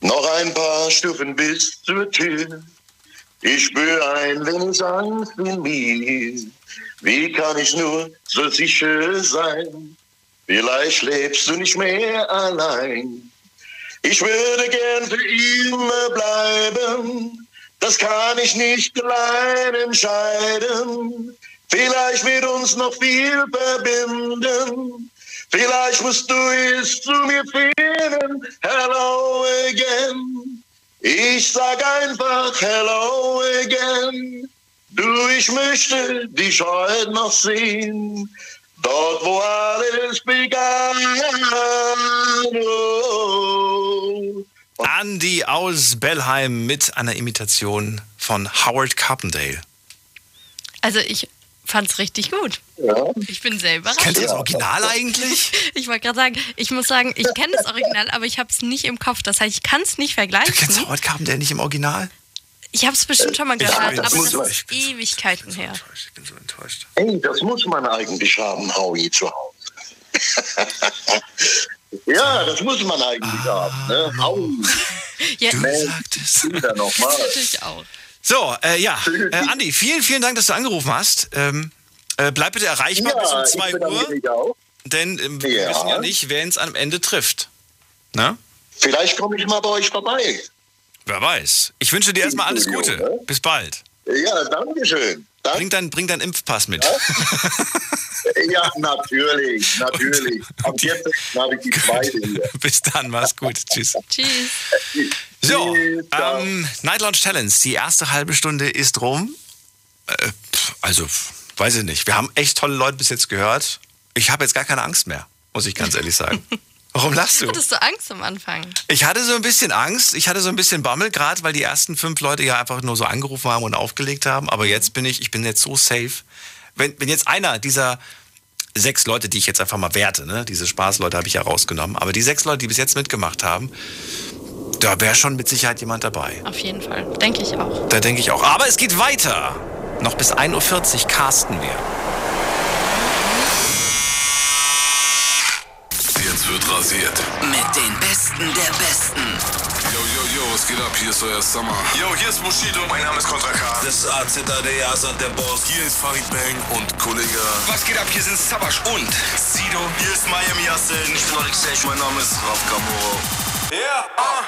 Speaker 15: Noch ein paar Stufen bis zur Tür. Ich spüre ein wenig Angst in mir. Wie kann ich nur so sicher sein? Vielleicht lebst du nicht mehr allein. Ich würde gern für immer bleiben. Das kann ich nicht allein entscheiden. Vielleicht wird uns noch viel verbinden. Vielleicht musst du es zu mir finden. Hello again. Ich sag einfach Hello again. Du, ich möchte dich heute noch sehen. Dort, wo alles begann. Oh.
Speaker 3: Andy aus Bellheim mit einer Imitation von Howard Carpendale.
Speaker 4: Also ich fand's richtig gut.
Speaker 15: Ja.
Speaker 4: Ich bin sehr überrascht.
Speaker 3: Kennst du das Original eigentlich?
Speaker 4: Ich wollte gerade sagen, ich muss sagen, ich kenne das Original, aber ich habe es nicht im Kopf. Das heißt, ich kann es nicht vergleichen.
Speaker 3: Du kennst Howard Carpendale nicht im Original?
Speaker 4: Ich habe es bestimmt schon mal gehört, aber das
Speaker 3: ich-
Speaker 4: ist Ewigkeiten her.
Speaker 3: Ich bin so enttäuscht.
Speaker 15: Hey, das muss man eigentlich haben, Howie, zu Hause. ja, das muss man eigentlich haben. Ne? Howie.
Speaker 4: Ja,
Speaker 15: Kinder nochmal.
Speaker 4: natürlich auch.
Speaker 3: So, äh, ja, äh, Andi, vielen, vielen Dank, dass du angerufen hast. Ähm, äh, bleib bitte erreichbar
Speaker 15: Ja,
Speaker 3: bis um
Speaker 15: ich
Speaker 3: 2
Speaker 15: bedanke
Speaker 3: Uhr, denn ähm, wir
Speaker 15: Ja.
Speaker 3: wissen ja nicht, wer uns am Ende trifft. Ne?
Speaker 15: Vielleicht komme ich mal bei euch vorbei.
Speaker 3: Wer weiß. Ich wünsche dir erstmal alles Gute.
Speaker 15: ne?
Speaker 3: Bis bald.
Speaker 15: Ja, danke schön.
Speaker 3: Bring deinen bring dein Impfpass mit.
Speaker 15: Ja, natürlich, natürlich. Am 14. habe ich die zweite hier.
Speaker 3: Bis dann, mach's gut. Tschüss.
Speaker 4: Tschüss.
Speaker 3: So, ähm, Night Lounge Challenge. Die erste halbe Stunde ist rum. Äh, also, weiß ich nicht. Wir haben echt tolle Leute bis jetzt gehört. Ich habe jetzt gar keine Angst mehr, muss ich ganz ehrlich sagen. Warum lachst du?
Speaker 4: Hattest du Angst am Anfang?
Speaker 3: Ich hatte so ein bisschen Angst, ich hatte so ein bisschen Bammel, gerade weil die ersten fünf Leute ja einfach nur so angerufen haben und aufgelegt haben. Aber jetzt bin ich, ich bin jetzt so safe. Wenn, wenn jetzt einer dieser sechs Leute, die ich jetzt einfach mal werte, ne, diese Spaßleute habe ich ja rausgenommen, aber die sechs Leute, die bis jetzt mitgemacht haben, da wäre schon mit Sicherheit jemand dabei.
Speaker 4: Auf jeden Fall. Denke ich auch.
Speaker 3: Da denke ich auch. Aber es geht weiter. Noch bis 1.40 Uhr casten wir.
Speaker 16: Wird rasiert.
Speaker 1: Mit den Besten der Besten.
Speaker 16: Yo, yo, yo, was geht ab? Hier ist euer Summer.
Speaker 17: Yo, hier ist Bushido. Mein Name ist Kontra K.
Speaker 16: Das ist AZAD, Asad, der Boss. Hier ist Farid Bang und Kollege.
Speaker 17: Was geht ab? Hier sind Sabash und Sido. Hier ist Miami Yassin. Ich bin Alex Sech. Mein Name ist Raf Kamoro. Yeah. ah.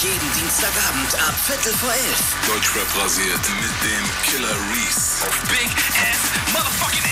Speaker 1: Jeden Dienstagabend ab Viertel vor elf.
Speaker 16: Deutschrap rasiert mit dem Killer Reese.
Speaker 17: Auf Big F Motherfucking.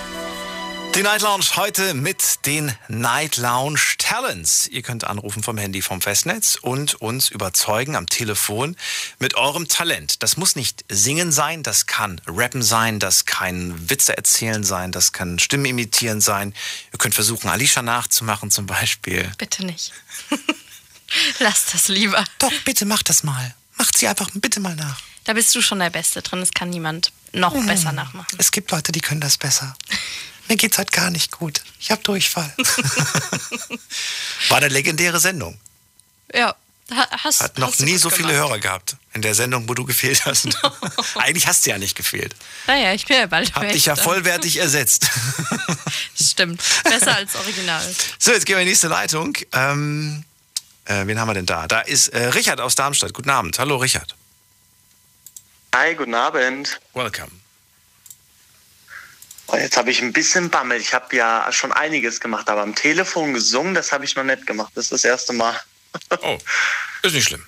Speaker 3: Die Night Lounge heute mit den Night Lounge Talents. Ihr könnt anrufen vom Handy vom Festnetz und uns überzeugen am Telefon mit eurem Talent. Das muss nicht singen sein, das kann rappen sein, das kann Witze erzählen sein, das kann Stimmen imitieren sein. Ihr könnt versuchen, Alicia nachzumachen zum Beispiel.
Speaker 4: Bitte nicht. Lass das lieber.
Speaker 3: Doch, bitte mach das mal. Macht sie einfach bitte mal nach.
Speaker 4: Da bist du schon der Beste drin. Das kann niemand noch
Speaker 3: Mhm.
Speaker 4: besser nachmachen.
Speaker 3: Es gibt Leute, die können das besser. Mir geht's halt gar nicht gut. Ich habe Durchfall. War eine legendäre Sendung.
Speaker 4: Ja, Ha- Hast,
Speaker 3: Hat noch
Speaker 4: hast
Speaker 3: nie so viele
Speaker 4: gemacht.
Speaker 3: Hörer gehabt in der Sendung, wo du gefehlt hast. Eigentlich hast du ja nicht gefehlt.
Speaker 4: Naja, ich bin ja bald
Speaker 3: Hab dich ja vollwertig ersetzt.
Speaker 4: Stimmt. Besser als Original.
Speaker 3: So, jetzt gehen wir in die nächste Leitung. Ähm, äh, wen haben wir denn da? Da ist äh, Richard aus Darmstadt. Guten Abend. Hallo, Richard.
Speaker 18: Hi, guten Abend.
Speaker 3: Welcome.
Speaker 18: Oh, jetzt habe ich ein bisschen Bammel. Ich habe ja schon einiges gemacht, aber am Telefon gesungen, das habe ich noch nicht gemacht. Das ist das erste Mal.
Speaker 3: Oh, ist nicht schlimm.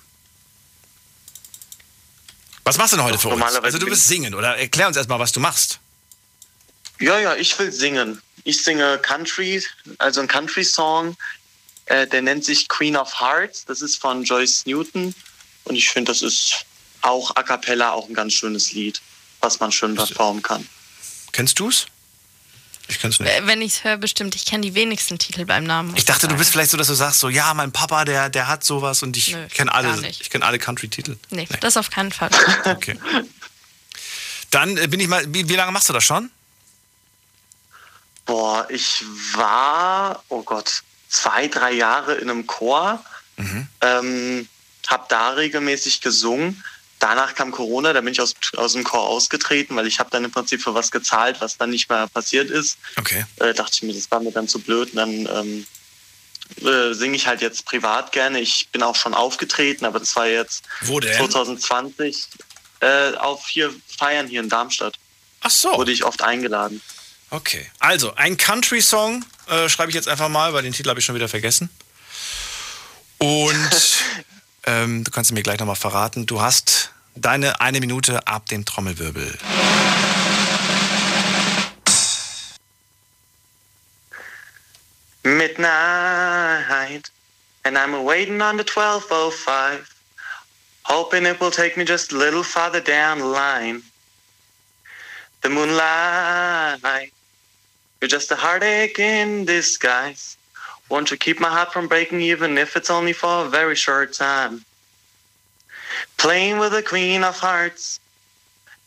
Speaker 3: Was machst du denn heute für uns?
Speaker 18: normalerweise
Speaker 3: Also du bist singen oder erklär uns erstmal, was du machst.
Speaker 18: Ja, ja, ich will singen. Ich singe Country, also ein Country-Song. Äh, der nennt sich Queen of Hearts. Das ist von Joyce Newton. Und ich finde, das ist auch a cappella auch ein ganz schönes Lied, was man schön performen kann.
Speaker 3: Kennst du's? Ich kenn's nicht.
Speaker 4: Äh, Wenn ich es höre, bestimmt. Ich kenne die wenigsten Titel beim Namen.
Speaker 3: Ich dachte, du bist vielleicht so, dass du sagst, so ja, mein Papa, der, der hat sowas und ich kenne
Speaker 4: gar
Speaker 3: alle,
Speaker 4: nicht.
Speaker 3: ich kenne alle Country-Titel.
Speaker 4: Nee, das auf keinen Fall.
Speaker 3: Okay. Dann äh, bin ich mal, wie, wie lange machst du das schon?
Speaker 18: Boah, ich war, oh Gott, zwei, drei Jahre in einem Chor. Ähm, hab da regelmäßig gesungen. Danach kam Corona, da bin ich aus, aus dem Chor ausgetreten, weil ich habe dann im Prinzip für was gezahlt, was dann nicht mehr passiert ist.
Speaker 3: Okay.
Speaker 18: Äh, dachte ich mir, das war mir dann zu blöd. Und dann ähm, äh, singe ich halt jetzt privat gerne. Ich bin auch schon aufgetreten, aber das war jetzt
Speaker 3: Wo denn?
Speaker 18: 2020 äh, auf hier Feiern hier in Darmstadt.
Speaker 3: Ach so.
Speaker 18: Wurde ich oft eingeladen.
Speaker 3: Okay. Also, ein Country-Song äh, schreibe ich jetzt einfach mal, weil den Titel habe ich schon wieder vergessen. Und ähm, du kannst mir gleich nochmal verraten, du hast deine eine Minute ab dem Trommelwirbel.
Speaker 18: midnight, and I'm waiting on the 1205, hoping it will take me just a little farther down the line. The moonlight, you're just a heartache in disguise. Won't you keep my heart from breaking, even if it's only for a very short time? Playing with the queen of hearts,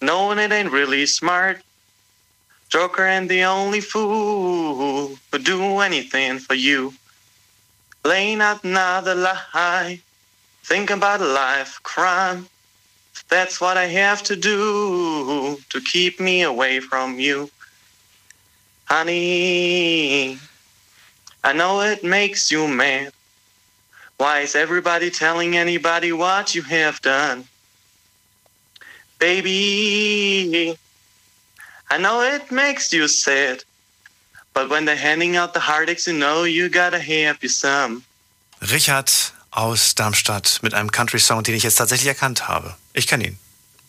Speaker 18: knowing it ain't really smart. Joker and the only fool who do anything for you. Laying out another lie, thinking about a life crime. That's what I have to do to keep me away from you. Honey, I know it makes you mad. Why is everybody telling anybody what you have done? Baby, I know it makes you sad, but when they're handing out the heartaches, you know you gotta have you some.
Speaker 3: Richard aus Darmstadt mit einem Country-Song, den ich jetzt tatsächlich erkannt habe. Ich kenne ihn.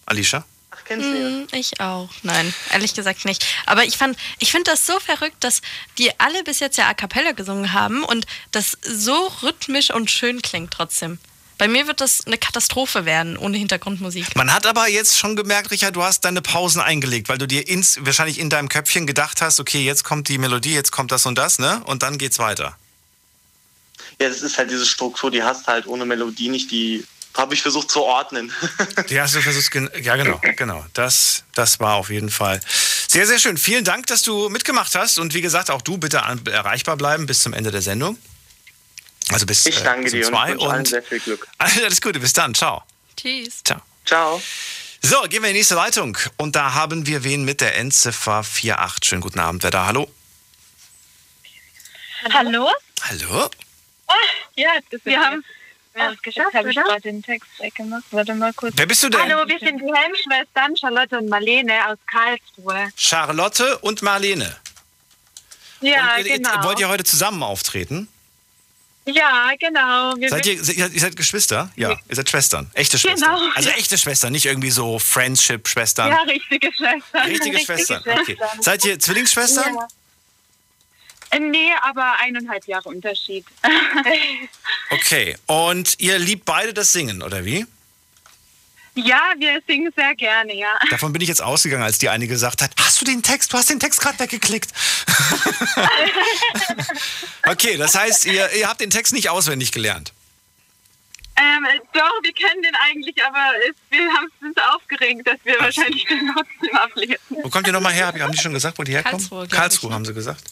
Speaker 3: Alicia?
Speaker 18: Kennst du
Speaker 4: Hm, ich auch. Nein, ehrlich gesagt nicht. Aber ich fand, ich finde das so verrückt, dass die alle bis jetzt ja a cappella gesungen haben und das so rhythmisch und schön klingt trotzdem. Bei mir wird das eine Katastrophe werden ohne Hintergrundmusik.
Speaker 3: Man hat aber jetzt schon gemerkt, Richard, du hast deine Pausen eingelegt, weil du dir ins, wahrscheinlich in deinem Köpfchen gedacht hast, okay, jetzt kommt die Melodie, jetzt kommt das und das, ne? Und dann geht's weiter.
Speaker 18: Ja, das ist halt diese Struktur, die hast halt ohne Melodie nicht, die habe ich versucht zu ordnen.
Speaker 3: Die hast du versucht, ja genau, genau. Das, das war auf jeden Fall sehr, sehr schön. Vielen Dank, dass du mitgemacht hast und wie gesagt, auch du bitte an, erreichbar bleiben bis zum Ende der Sendung. Also bis
Speaker 18: Ich
Speaker 3: äh,
Speaker 18: danke
Speaker 3: um
Speaker 18: dir und
Speaker 3: zwei
Speaker 18: allen
Speaker 3: und
Speaker 18: sehr viel Glück.
Speaker 3: alles Gute, bis dann, ciao.
Speaker 4: Tschüss.
Speaker 3: Ciao.
Speaker 18: Ciao.
Speaker 3: So, gehen wir in die nächste Leitung. Und da haben wir wen mit der Endziffer 48. Schönen guten Abend, wer da? Hallo?
Speaker 19: Hallo?
Speaker 3: Hallo?
Speaker 19: Ah, ja, wir haben es geschafft. Jetzt ich gerade den Text weggemacht. Warte mal kurz.
Speaker 3: Wer bist du denn?
Speaker 19: Hallo, wir sind die Helmschwestern Charlotte und Marlene aus Karlsruhe.
Speaker 3: Charlotte und Marlene.
Speaker 19: Ja,
Speaker 3: und ihr,
Speaker 19: genau.
Speaker 3: Wollt ihr heute zusammen auftreten?
Speaker 19: Ja, genau. Wir
Speaker 3: Seid ihr, ihr, ihr seid Geschwister? Ja, ihr seid Schwestern. Echte
Speaker 19: Genau,
Speaker 3: Schwestern. Also
Speaker 19: ja.
Speaker 3: echte Schwestern, nicht irgendwie so Friendship-Schwestern.
Speaker 19: ja, richtige Schwestern.
Speaker 3: Richtige Schwestern. Okay. Seid ihr Zwillingsschwestern?
Speaker 19: Ja. Äh, Nee, aber eineinhalb Jahre Unterschied.
Speaker 3: Okay. Und ihr liebt beide das Singen, oder wie?
Speaker 19: ja, wir singen sehr gerne, ja.
Speaker 3: Davon bin ich jetzt ausgegangen, als die eine gesagt hat, hast du den Text? Du hast den Text gerade weggeklickt. okay, das heißt, ihr, ihr habt den Text nicht auswendig gelernt.
Speaker 19: Ähm, doch, wir kennen den eigentlich, aber es, wir haben uns aufgeregt, dass wir wahrscheinlich den trotzdem ablesen.
Speaker 3: Wo kommt ihr nochmal her? Haben die schon gesagt, wo die herkommen?
Speaker 19: Karlsruhe,
Speaker 3: Karlsruhe haben sie gesagt.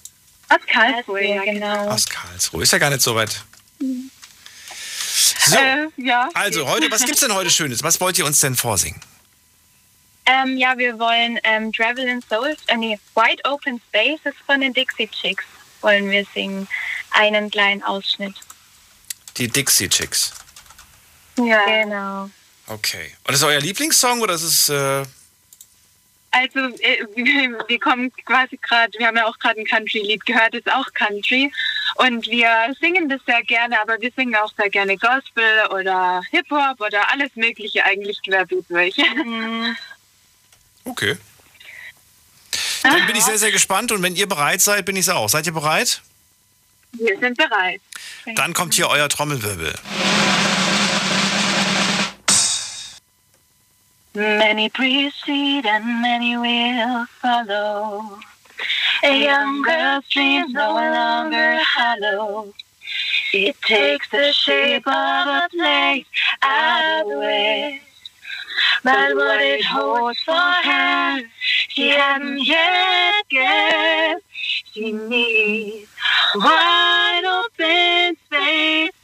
Speaker 19: Aus Karlsruhe, ja, genau.
Speaker 3: Aus Karlsruhe. Ist ja gar nicht so weit. So,
Speaker 19: Äh, ja.
Speaker 3: also heute, was gibt's denn heute Schönes? Was wollt ihr uns denn vorsingen?
Speaker 19: Ähm, ja, wir wollen ähm, Travel in Soul, äh, nee, Wide Open Spaces von den Dixie Chicks wollen wir singen. Einen kleinen Ausschnitt.
Speaker 3: Die Dixie Chicks.
Speaker 19: Ja. Genau.
Speaker 3: Okay. Und das ist euer Lieblingssong oder ist es äh,
Speaker 19: Also äh, wir, wir kommen quasi gerade, wir haben ja auch gerade ein Country-Lied gehört, ist auch Country. Und wir singen das sehr gerne, aber wir singen auch sehr gerne Gospel oder Hip-Hop oder alles Mögliche eigentlich querbeet durch.
Speaker 3: Okay. Dann bin ich sehr, sehr gespannt und wenn ihr bereit seid, bin ich es auch. Seid ihr bereit?
Speaker 19: Wir sind bereit.
Speaker 3: Dann kommt hier euer Trommelwirbel.
Speaker 19: Many precede and many will follow. A young girl's dreams no longer hollow. It takes the shape of a place out of the west. But what it holds for her, she hasn't yet guessed. She needs wide open spaces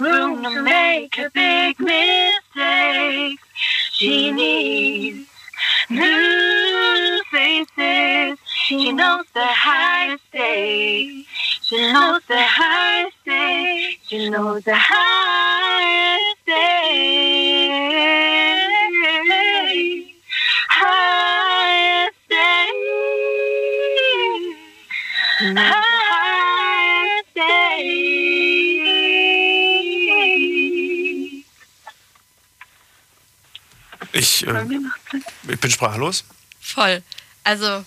Speaker 19: room to make a big mistake. She needs new faces. She knows the high stakes. She knows the high stakes. She knows the high
Speaker 3: Ich, äh, ich bin sprachlos.
Speaker 4: Voll. Also,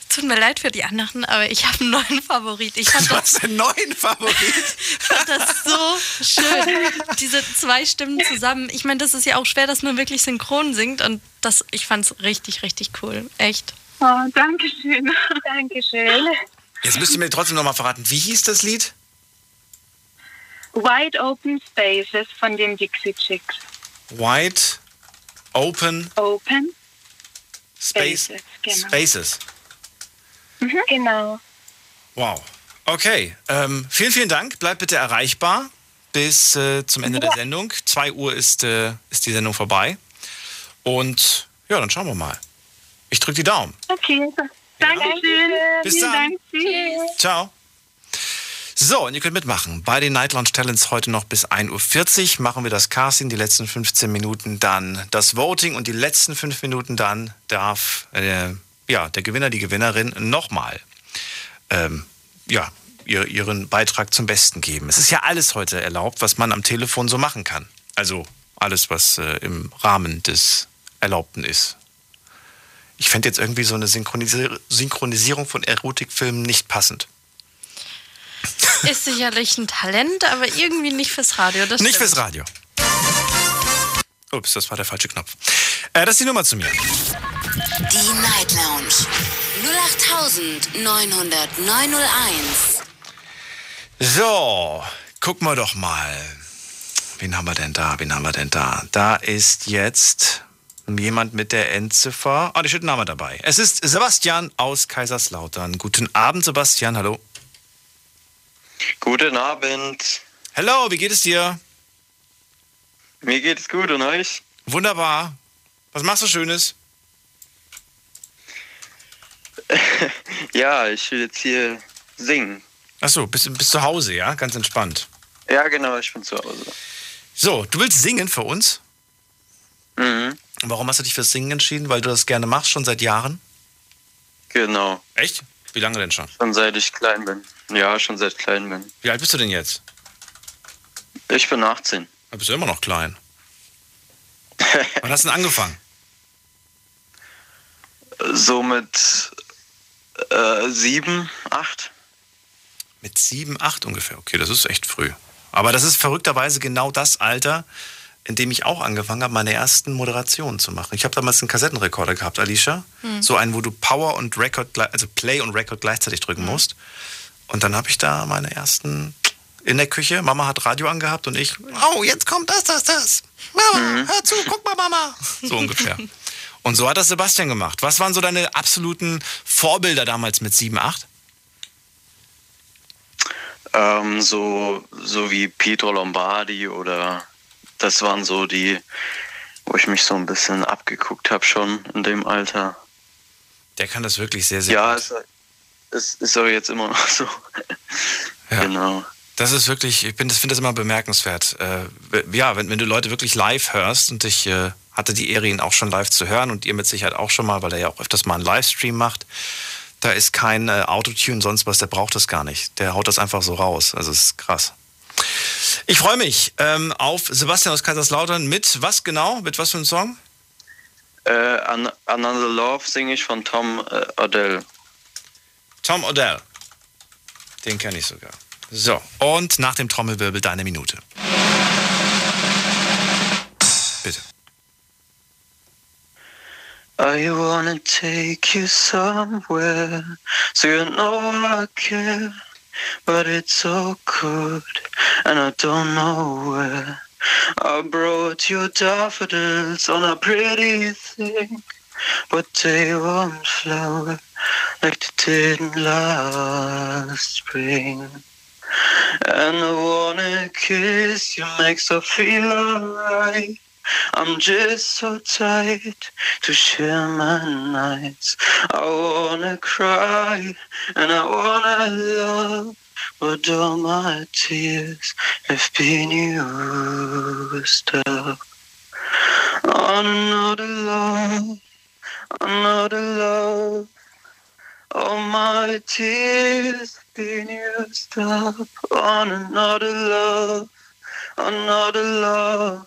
Speaker 4: es tut mir leid für die anderen, aber ich habe einen neuen Favorit. Ich fand
Speaker 3: Du
Speaker 4: das,
Speaker 3: hast einen neuen Favorit.
Speaker 4: ich fand das so schön. Diese zwei Stimmen zusammen. Ich meine, das ist ja auch schwer, dass man wirklich synchron singt und das, ich fand es richtig, richtig cool. Echt.
Speaker 19: Oh, danke schön. Dankeschön.
Speaker 3: Jetzt müsst ihr mir trotzdem nochmal verraten, wie hieß das Lied?
Speaker 19: Wide Open Spaces von den Dixie Chicks.
Speaker 3: Wide Open
Speaker 19: Open
Speaker 3: Space
Speaker 19: Spaces, genau.
Speaker 3: Spaces.
Speaker 19: Mhm. Genau.
Speaker 3: Wow. Okay. Ähm, vielen, vielen Dank. Bleibt bitte erreichbar bis äh, zum Ende der Sendung. 2 Uhr ist, äh, ist die Sendung vorbei. Und ja, dann schauen wir mal. Ich drücke die Daumen.
Speaker 19: Okay. Dankeschön.
Speaker 3: Bis
Speaker 19: Vielen
Speaker 3: dann.
Speaker 19: Dank. Tschüss.
Speaker 3: Ciao. So, und ihr könnt mitmachen. Bei den Night Lounge Talents heute noch bis 1.40 Uhr machen wir das Casting, die letzten 15 Minuten dann das Voting und die letzten 5 Minuten dann darf äh, ja, der Gewinner, die Gewinnerin nochmal ähm, ja, ihr, ihren Beitrag zum Besten geben. Es ist ja alles heute erlaubt, was man am Telefon so machen kann. Also alles, was äh, im Rahmen des Erlaubten ist. Ich fände jetzt irgendwie so eine Synchronisi Synchronisierung von Erotikfilmen nicht passend.
Speaker 4: Ist sicherlich ein Talent, aber irgendwie nicht fürs Radio. Das
Speaker 3: Nicht
Speaker 4: stimmt.
Speaker 3: fürs Radio. Ups, das war der falsche Knopf. Äh, das ist die Nummer zu mir.
Speaker 8: Die Night Lounge 0890901.
Speaker 3: So, gucken wir doch mal. Wen haben wir denn da? Wen haben wir denn da? Da ist jetzt jemand mit der Endziffer. Ah, oh, da steht ein Name dabei. Es ist Sebastian aus Kaiserslautern. Guten Abend, Sebastian. Hallo.
Speaker 20: Guten Abend.
Speaker 3: Hallo, wie geht es dir?
Speaker 20: Mir geht es gut und euch?
Speaker 3: Wunderbar. Was machst du Schönes?
Speaker 20: Ja, ich will jetzt hier singen.
Speaker 3: Achso, bist, bist zu Hause, ja? Ganz entspannt.
Speaker 20: Ja, genau, ich bin zu Hause.
Speaker 3: So, du willst singen für uns?
Speaker 20: Mhm.
Speaker 3: Warum hast du dich fürs Singen entschieden? Weil du das gerne machst, schon seit Jahren?
Speaker 20: Genau.
Speaker 3: Echt? Wie lange denn schon?
Speaker 20: Schon seit ich klein bin. Ja, schon seit klein bin.
Speaker 3: Wie alt bist du denn jetzt?
Speaker 20: Ich bin 18.
Speaker 3: Da bist du immer noch klein. Wann hast du denn angefangen?
Speaker 20: So mit äh, sieben, acht.
Speaker 3: Mit sieben, acht ungefähr. Okay, das ist echt früh. Aber das ist verrückterweise genau das Alter, in dem ich auch angefangen habe, meine ersten Moderationen zu machen. Ich habe damals einen Kassettenrekorder gehabt, Alicia.
Speaker 4: Hm.
Speaker 3: So einen, wo du Power und Record, also Play und Record gleichzeitig drücken musst. Und dann habe ich da meine ersten in der Küche. Mama hat Radio angehabt und ich, oh, jetzt kommt das, das, das. Mama, hör zu, guck mal, Mama. So ungefähr. Und so hat das Sebastian gemacht. Was waren so deine absoluten Vorbilder damals mit 7, 8?
Speaker 20: Ähm, so, so wie Pietro Lombardi oder das waren so die, wo ich mich so ein bisschen abgeguckt habe schon in dem Alter.
Speaker 3: Der kann das wirklich sehr, sehr
Speaker 20: Ja,
Speaker 3: gut.
Speaker 20: es, es ist aber jetzt immer noch so.
Speaker 3: Ja.
Speaker 20: Genau.
Speaker 3: Das ist wirklich, ich das finde das immer bemerkenswert. Äh, ja, wenn, wenn du Leute wirklich live hörst und ich äh, hatte die Ehre, ihn auch schon live zu hören und ihr mit Sicherheit auch schon mal, weil er ja auch öfters mal einen Livestream macht. Da ist kein äh, Autotune, sonst was, der braucht das gar nicht. Der haut das einfach so raus. Also es ist krass. Ich freue mich ähm, auf Sebastian aus Kaiserslautern mit was genau? Mit was für einem Song?
Speaker 20: Äh, An Another Love singe ich von Tom äh, Odell.
Speaker 3: Tom Odell. Den kenne ich sogar. So, und nach dem Trommelwirbel deine Minute. Bitte.
Speaker 20: I wanna take you somewhere so you know I care, but it's so good and I don't know where. I brought you daffodils on a pretty thing, but they won't flower like they did last spring. And I wanna kiss you, makes her feel alright. I'm just so tired to share my nights. I wanna cry and I wanna love, but all my tears have been used up on another love, another love. All my tears been used up on another love, another love.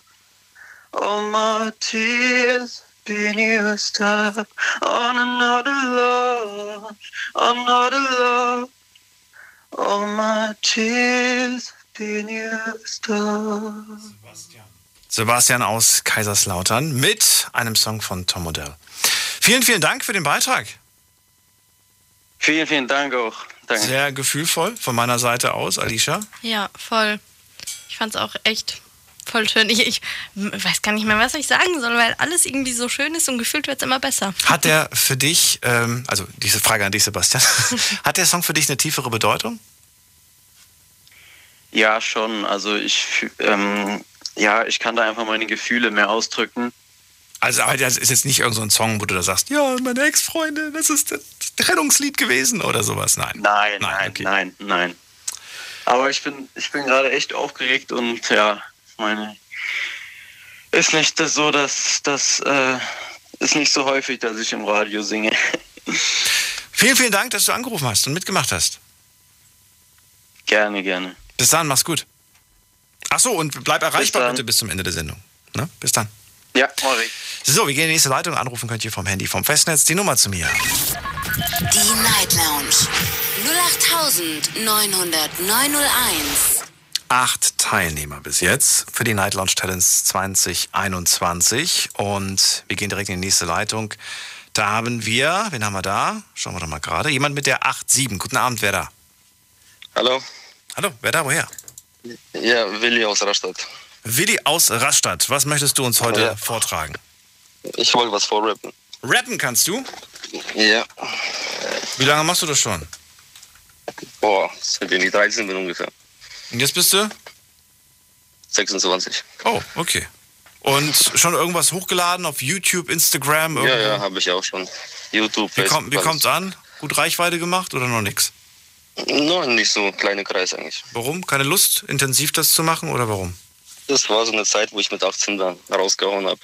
Speaker 20: All my tears been used up on another love, another love. All my tears been used up.
Speaker 3: Sebastian aus Kaiserslautern mit einem Song von Tom Odell. Vielen, vielen Dank für den Beitrag.
Speaker 20: Vielen, vielen Dank auch. Danke.
Speaker 3: Sehr gefühlvoll von meiner Seite aus, Alicia.
Speaker 4: Ja, voll. Ich fand's auch echt voll schön. Ich, ich weiß gar nicht mehr, was ich sagen soll, weil alles irgendwie so schön ist und gefühlt wird's immer besser.
Speaker 3: Hat der für dich, ähm, also diese Frage an dich, Sebastian, hat der Song für dich eine tiefere Bedeutung?
Speaker 20: Ja, schon. Also ich, ähm, ja, ich kann da einfach meine Gefühle mehr ausdrücken.
Speaker 3: Also, aber das ist jetzt nicht irgendein so ein Song, wo du da sagst, ja, meine Ex-Freundin, das ist das Trennungslied gewesen oder sowas. Nein.
Speaker 20: Nein, nein, nein, nein. Aber ich bin, ich bin gerade echt aufgeregt und ja, meine, ist nicht das so, dass das äh, ist nicht so häufig, dass ich im Radio singe.
Speaker 3: Vielen, vielen Dank, dass du angerufen hast und mitgemacht hast.
Speaker 20: Gerne, gerne.
Speaker 3: Bis dann, mach's gut. Ach so, und bleib erreichbar
Speaker 20: dann.
Speaker 3: bitte bis zum Ende der Sendung. Ne? Bis dann.
Speaker 20: Ja, ich.
Speaker 3: So, wir gehen in die nächste Leitung. Anrufen könnt ihr vom Handy, vom Festnetz. Die Nummer zu mir.
Speaker 8: Die Night Lounge 0890901.
Speaker 3: Acht Teilnehmer bis jetzt für die Night Lounge Challenge 2021. Und wir gehen direkt in die nächste Leitung. Da haben wir, wen haben wir da? Schauen wir doch mal gerade. Jemand mit der 87. Guten Abend, wer da?
Speaker 21: Hallo?
Speaker 3: Hallo, wer da, woher?
Speaker 21: Ja, Willi aus Rastatt.
Speaker 3: Willi aus Rastatt. Was möchtest du uns heute
Speaker 21: Ja.
Speaker 3: vortragen?
Speaker 21: Ich wollte was vorrappen.
Speaker 3: Rappen kannst du?
Speaker 21: Ja.
Speaker 3: Wie lange machst du das schon?
Speaker 21: Boah, seitdem ich 13 bin ungefähr.
Speaker 3: Und jetzt bist du?
Speaker 21: 26.
Speaker 3: Oh, okay. Und schon irgendwas hochgeladen auf YouTube, Instagram?
Speaker 21: Ja,
Speaker 3: irgendwo?
Speaker 21: ja, habe ich auch schon. YouTube,
Speaker 3: Wie, kommt, wie
Speaker 21: alles.
Speaker 3: kommt's an? Gut Reichweite gemacht oder noch nichts?
Speaker 21: Nein, nicht so ein kleiner Kreis eigentlich.
Speaker 3: Warum? Keine Lust, intensiv das zu machen oder warum?
Speaker 21: Das war so eine Zeit, wo ich mit 18 dann rausgehauen habe.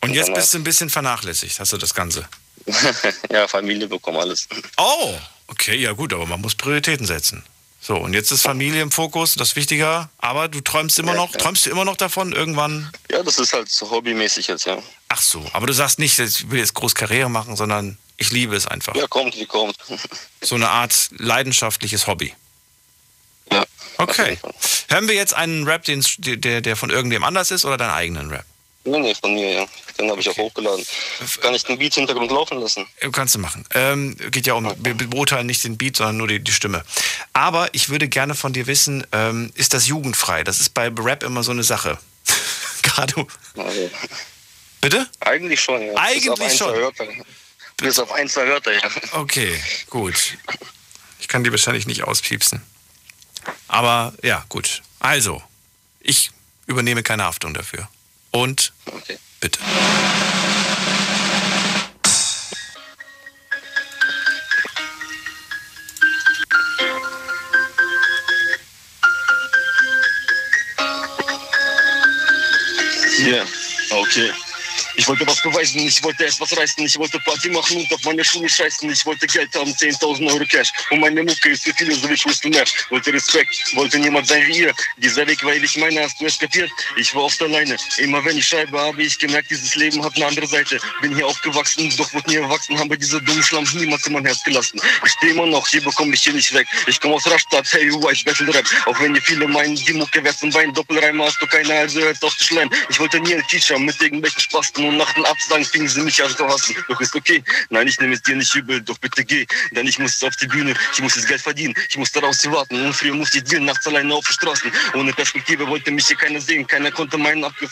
Speaker 3: Und jetzt bist du ein bisschen vernachlässigt, hast du das Ganze.
Speaker 21: ja, Familie bekommen alles.
Speaker 3: Oh, okay, ja gut, aber man muss Prioritäten setzen. So, und jetzt ist Familie im Fokus, das ist wichtiger. Aber du träumst immer
Speaker 21: Ja,
Speaker 3: noch,
Speaker 21: ja.
Speaker 3: träumst du immer noch davon, irgendwann.
Speaker 21: Ja, das ist halt so hobbymäßig jetzt, ja.
Speaker 3: Ach so, aber du sagst nicht, ich will jetzt groß Karriere machen, sondern ich liebe es einfach.
Speaker 21: Ja, kommt, wie kommt.
Speaker 3: So eine Art leidenschaftliches Hobby.
Speaker 21: Ja.
Speaker 3: Okay. Hören wir jetzt einen Rap, den, der, der von irgendwem anders ist oder deinen eigenen Rap?
Speaker 21: Nee, nee, von mir, ja. Den habe ich auch hochgeladen. Kann ich den Beat Hintergrund laufen lassen?
Speaker 3: Kannst du machen. Ähm, geht ja um, wir beurteilen nicht den Beat, sondern nur die, die Stimme. Aber ich würde gerne von dir wissen, ähm, ist das jugendfrei? Das ist bei Rap immer so eine Sache. Gerade.
Speaker 21: Also,
Speaker 3: Bitte?
Speaker 21: eigentlich schon, ja.
Speaker 3: Eigentlich schon.
Speaker 21: Bis auf ein, zwei Wörter, ja.
Speaker 3: Okay, gut. Ich kann die wahrscheinlich nicht auspiepsen. Aber ja, gut. Also, ich übernehme keine Haftung dafür. Und bitte.
Speaker 21: Ja, okay. Ich wollte was beweisen, ich wollte etwas reißen, ich wollte Party machen und auf meine Schuhe scheißen. Ich wollte Geld haben, 10.000 Euro Cash. Und meine Mucke ist für viele so wie Meth. Wollte Respekt, wollte niemand sein wie ihr. Dieser Weg, weil ich meine, hast du es kapiert? Ich war oft alleine. Immer wenn ich schreibe, habe ich gemerkt, dieses Leben hat eine andere Seite. Bin hier aufgewachsen, doch wurde nie erwachsen, haben bei dieser dummen Schlamms niemals in mein Herz gelassen. Ich stehe immer noch, hier bekomme ich hier nicht weg. Ich komme aus Rastatt, hey, Uwa, ich wechsel Rap. Auch wenn ihr viele meinen, die Mucke wäre zum Bein, Doppelreime hast du keine, also hört auf zu schleimen. Ich wollte nie ein Feature mit irgendwelchen Spasten und nach den Absagen fingen sie mich an zu hassen. Doch ist okay, nein, ich nehme es dir nicht übel, doch bitte geh. Denn ich muss auf die Bühne, ich muss das Geld verdienen, ich muss daraus warten. Und früher musste ich dealen, nachts alleine auf den Straßen. Ohne Perspektive wollte mich hier keiner sehen, keiner konnte meinen Abge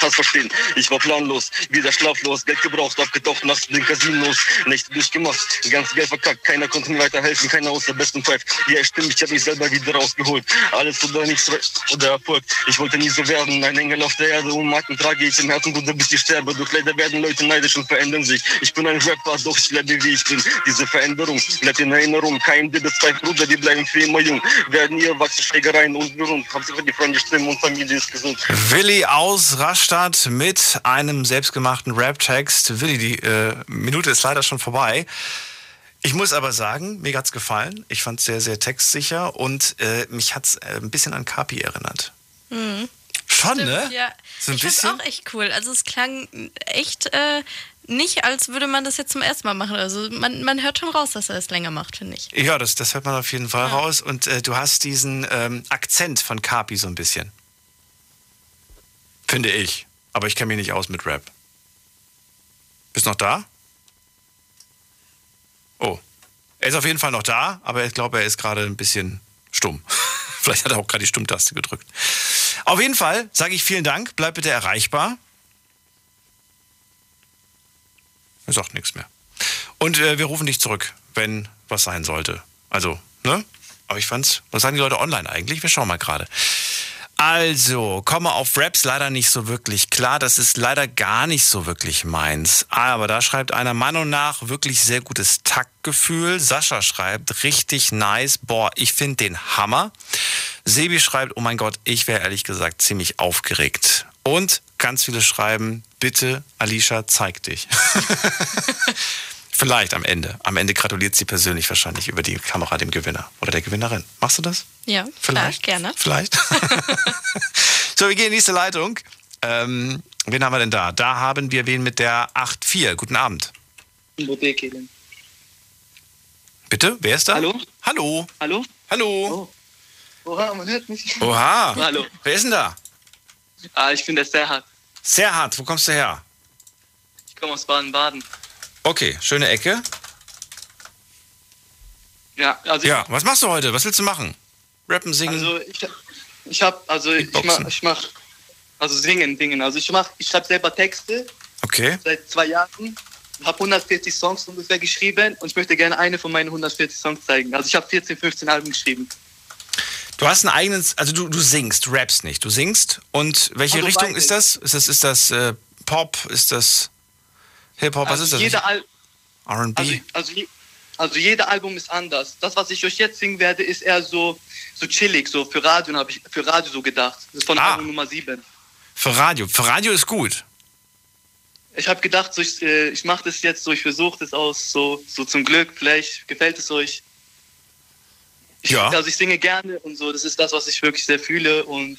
Speaker 21: Hass verstehen. Ich war planlos, wieder schlaflos, Geld gebraucht, abgetaucht, nachts in den Casinos, Nächte durchgemacht, ganz Geld verkackt, keiner konnte mir weiterhelfen, keiner außer besten Pfeif. Ja, stimmt, ich habe mich selber wieder rausgeholt. Alles oder nichts oder Erfolg. Ich wollte nie so werden, ein Engel auf der Erde, und Marken trage ich im Herzen, Bruder, bis ich sterbe. Doch leider werden Leute neidisch und verändern sich. Ich bin ein Rapper, doch ich bleibe wie ich bin. Diese Veränderung bleibt in Erinnerung. Kein Dibbe, zwei Brüder, die bleiben für immer jung. Werden ihr wachsen Schlägereien und berühmt. Hauptsache die Freunde stimmen und Familie ist gesund.
Speaker 3: Willi aus Rastatt mit einem selbstgemachten Rap-Text. Willi, die äh, Minute ist leider schon vorbei. Ich muss aber sagen, mir hat's gefallen. Ich fand es sehr, sehr textsicher und äh, mich hat's äh, ein bisschen an Kapi erinnert.
Speaker 4: Mhm.
Speaker 3: Schon,
Speaker 4: Stimmt,
Speaker 3: ne?
Speaker 4: Ja.
Speaker 3: So ein
Speaker 4: ich
Speaker 3: bisschen?
Speaker 4: auch echt cool. Also es klang echt äh, nicht, als würde man das jetzt zum ersten Mal machen. Also man, man hört schon raus, dass er es länger macht, finde ich.
Speaker 3: Ja, das, das hört man auf jeden Fall raus. Und äh, du hast diesen ähm, Akzent von Kapi so ein bisschen. Finde ich. Aber ich kenne mich nicht aus mit Rap. Bist noch da? Oh. Er ist auf jeden Fall noch da, aber ich glaube, er ist gerade ein bisschen stumm. Vielleicht hat er auch gerade die Stummtaste gedrückt. Auf jeden Fall sage ich vielen Dank. Bleib bitte erreichbar. Er sagt nichts mehr. Und äh, wir rufen dich zurück, wenn was sein sollte. Also, ne? Aber ich fand's, was sagen die Leute online eigentlich? Wir schauen mal gerade. Also, komme auf Raps leider nicht so wirklich klar. Das ist leider gar nicht so wirklich meins. Aber da schreibt einer Meinung nach wirklich sehr gutes Taktgefühl. Sascha schreibt richtig nice. Boah, ich finde den Hammer. Sebi schreibt, oh mein Gott, ich wäre ehrlich gesagt ziemlich aufgeregt. Und ganz viele schreiben, bitte, Alicia, zeig dich. Vielleicht am Ende. Am Ende gratuliert sie persönlich wahrscheinlich über die Kamera dem Gewinner oder der Gewinnerin. Machst du das?
Speaker 4: Ja,
Speaker 3: Vielleicht.
Speaker 4: klar, gerne.
Speaker 3: Vielleicht. so, wir gehen in die nächste Leitung. Ähm, wen haben wir denn da? Da haben wir wen mit der 8.4. Guten Abend. Bitte? Wer ist da?
Speaker 22: Hallo?
Speaker 3: Hallo.
Speaker 22: Hallo?
Speaker 3: Hallo.
Speaker 22: Oha, man hört mich.
Speaker 3: Oha.
Speaker 22: Hallo.
Speaker 3: Wer ist denn da?
Speaker 22: Ah, ich bin der Serhat.
Speaker 3: Serhat, wo kommst du her?
Speaker 22: Ich komme aus Baden-Baden.
Speaker 3: Okay, schöne Ecke.
Speaker 22: Ja, also
Speaker 3: Ja, was machst du heute? Was willst du machen? Rappen, singen?
Speaker 22: Also ich, ich habe, also ich mach, ich mach, also singen, dingen. Also ich mach, ich schreibe selber Texte
Speaker 3: okay.
Speaker 22: seit zwei Jahren. Habe 140 Songs ungefähr geschrieben und ich möchte gerne eine von meinen 140 Songs zeigen. Also ich habe 14, 15 Alben geschrieben.
Speaker 3: Du hast ein eigenes, also du, du singst, rappst nicht. Du singst und welche
Speaker 22: Also
Speaker 3: Richtung ist das? Ist das, ist das äh, Pop? Ist das Hip-Hop? Was
Speaker 22: also
Speaker 3: ist das? R&B?
Speaker 22: also, also, also jeder Album ist anders. Das, was ich euch jetzt singen werde, ist eher so, so chillig, so für Radio habe ich für Radio so gedacht. Das ist von
Speaker 3: Ah.
Speaker 22: Album Nummer 7.
Speaker 3: Für Radio. Für Radio ist gut.
Speaker 22: Ich habe gedacht, so, ich, äh, ich mache das jetzt so, ich versuche das aus, so, so zum Glück, vielleicht gefällt es euch. Ich,
Speaker 3: Ja.
Speaker 22: Also ich singe gerne und so, das ist das, was ich wirklich sehr fühle und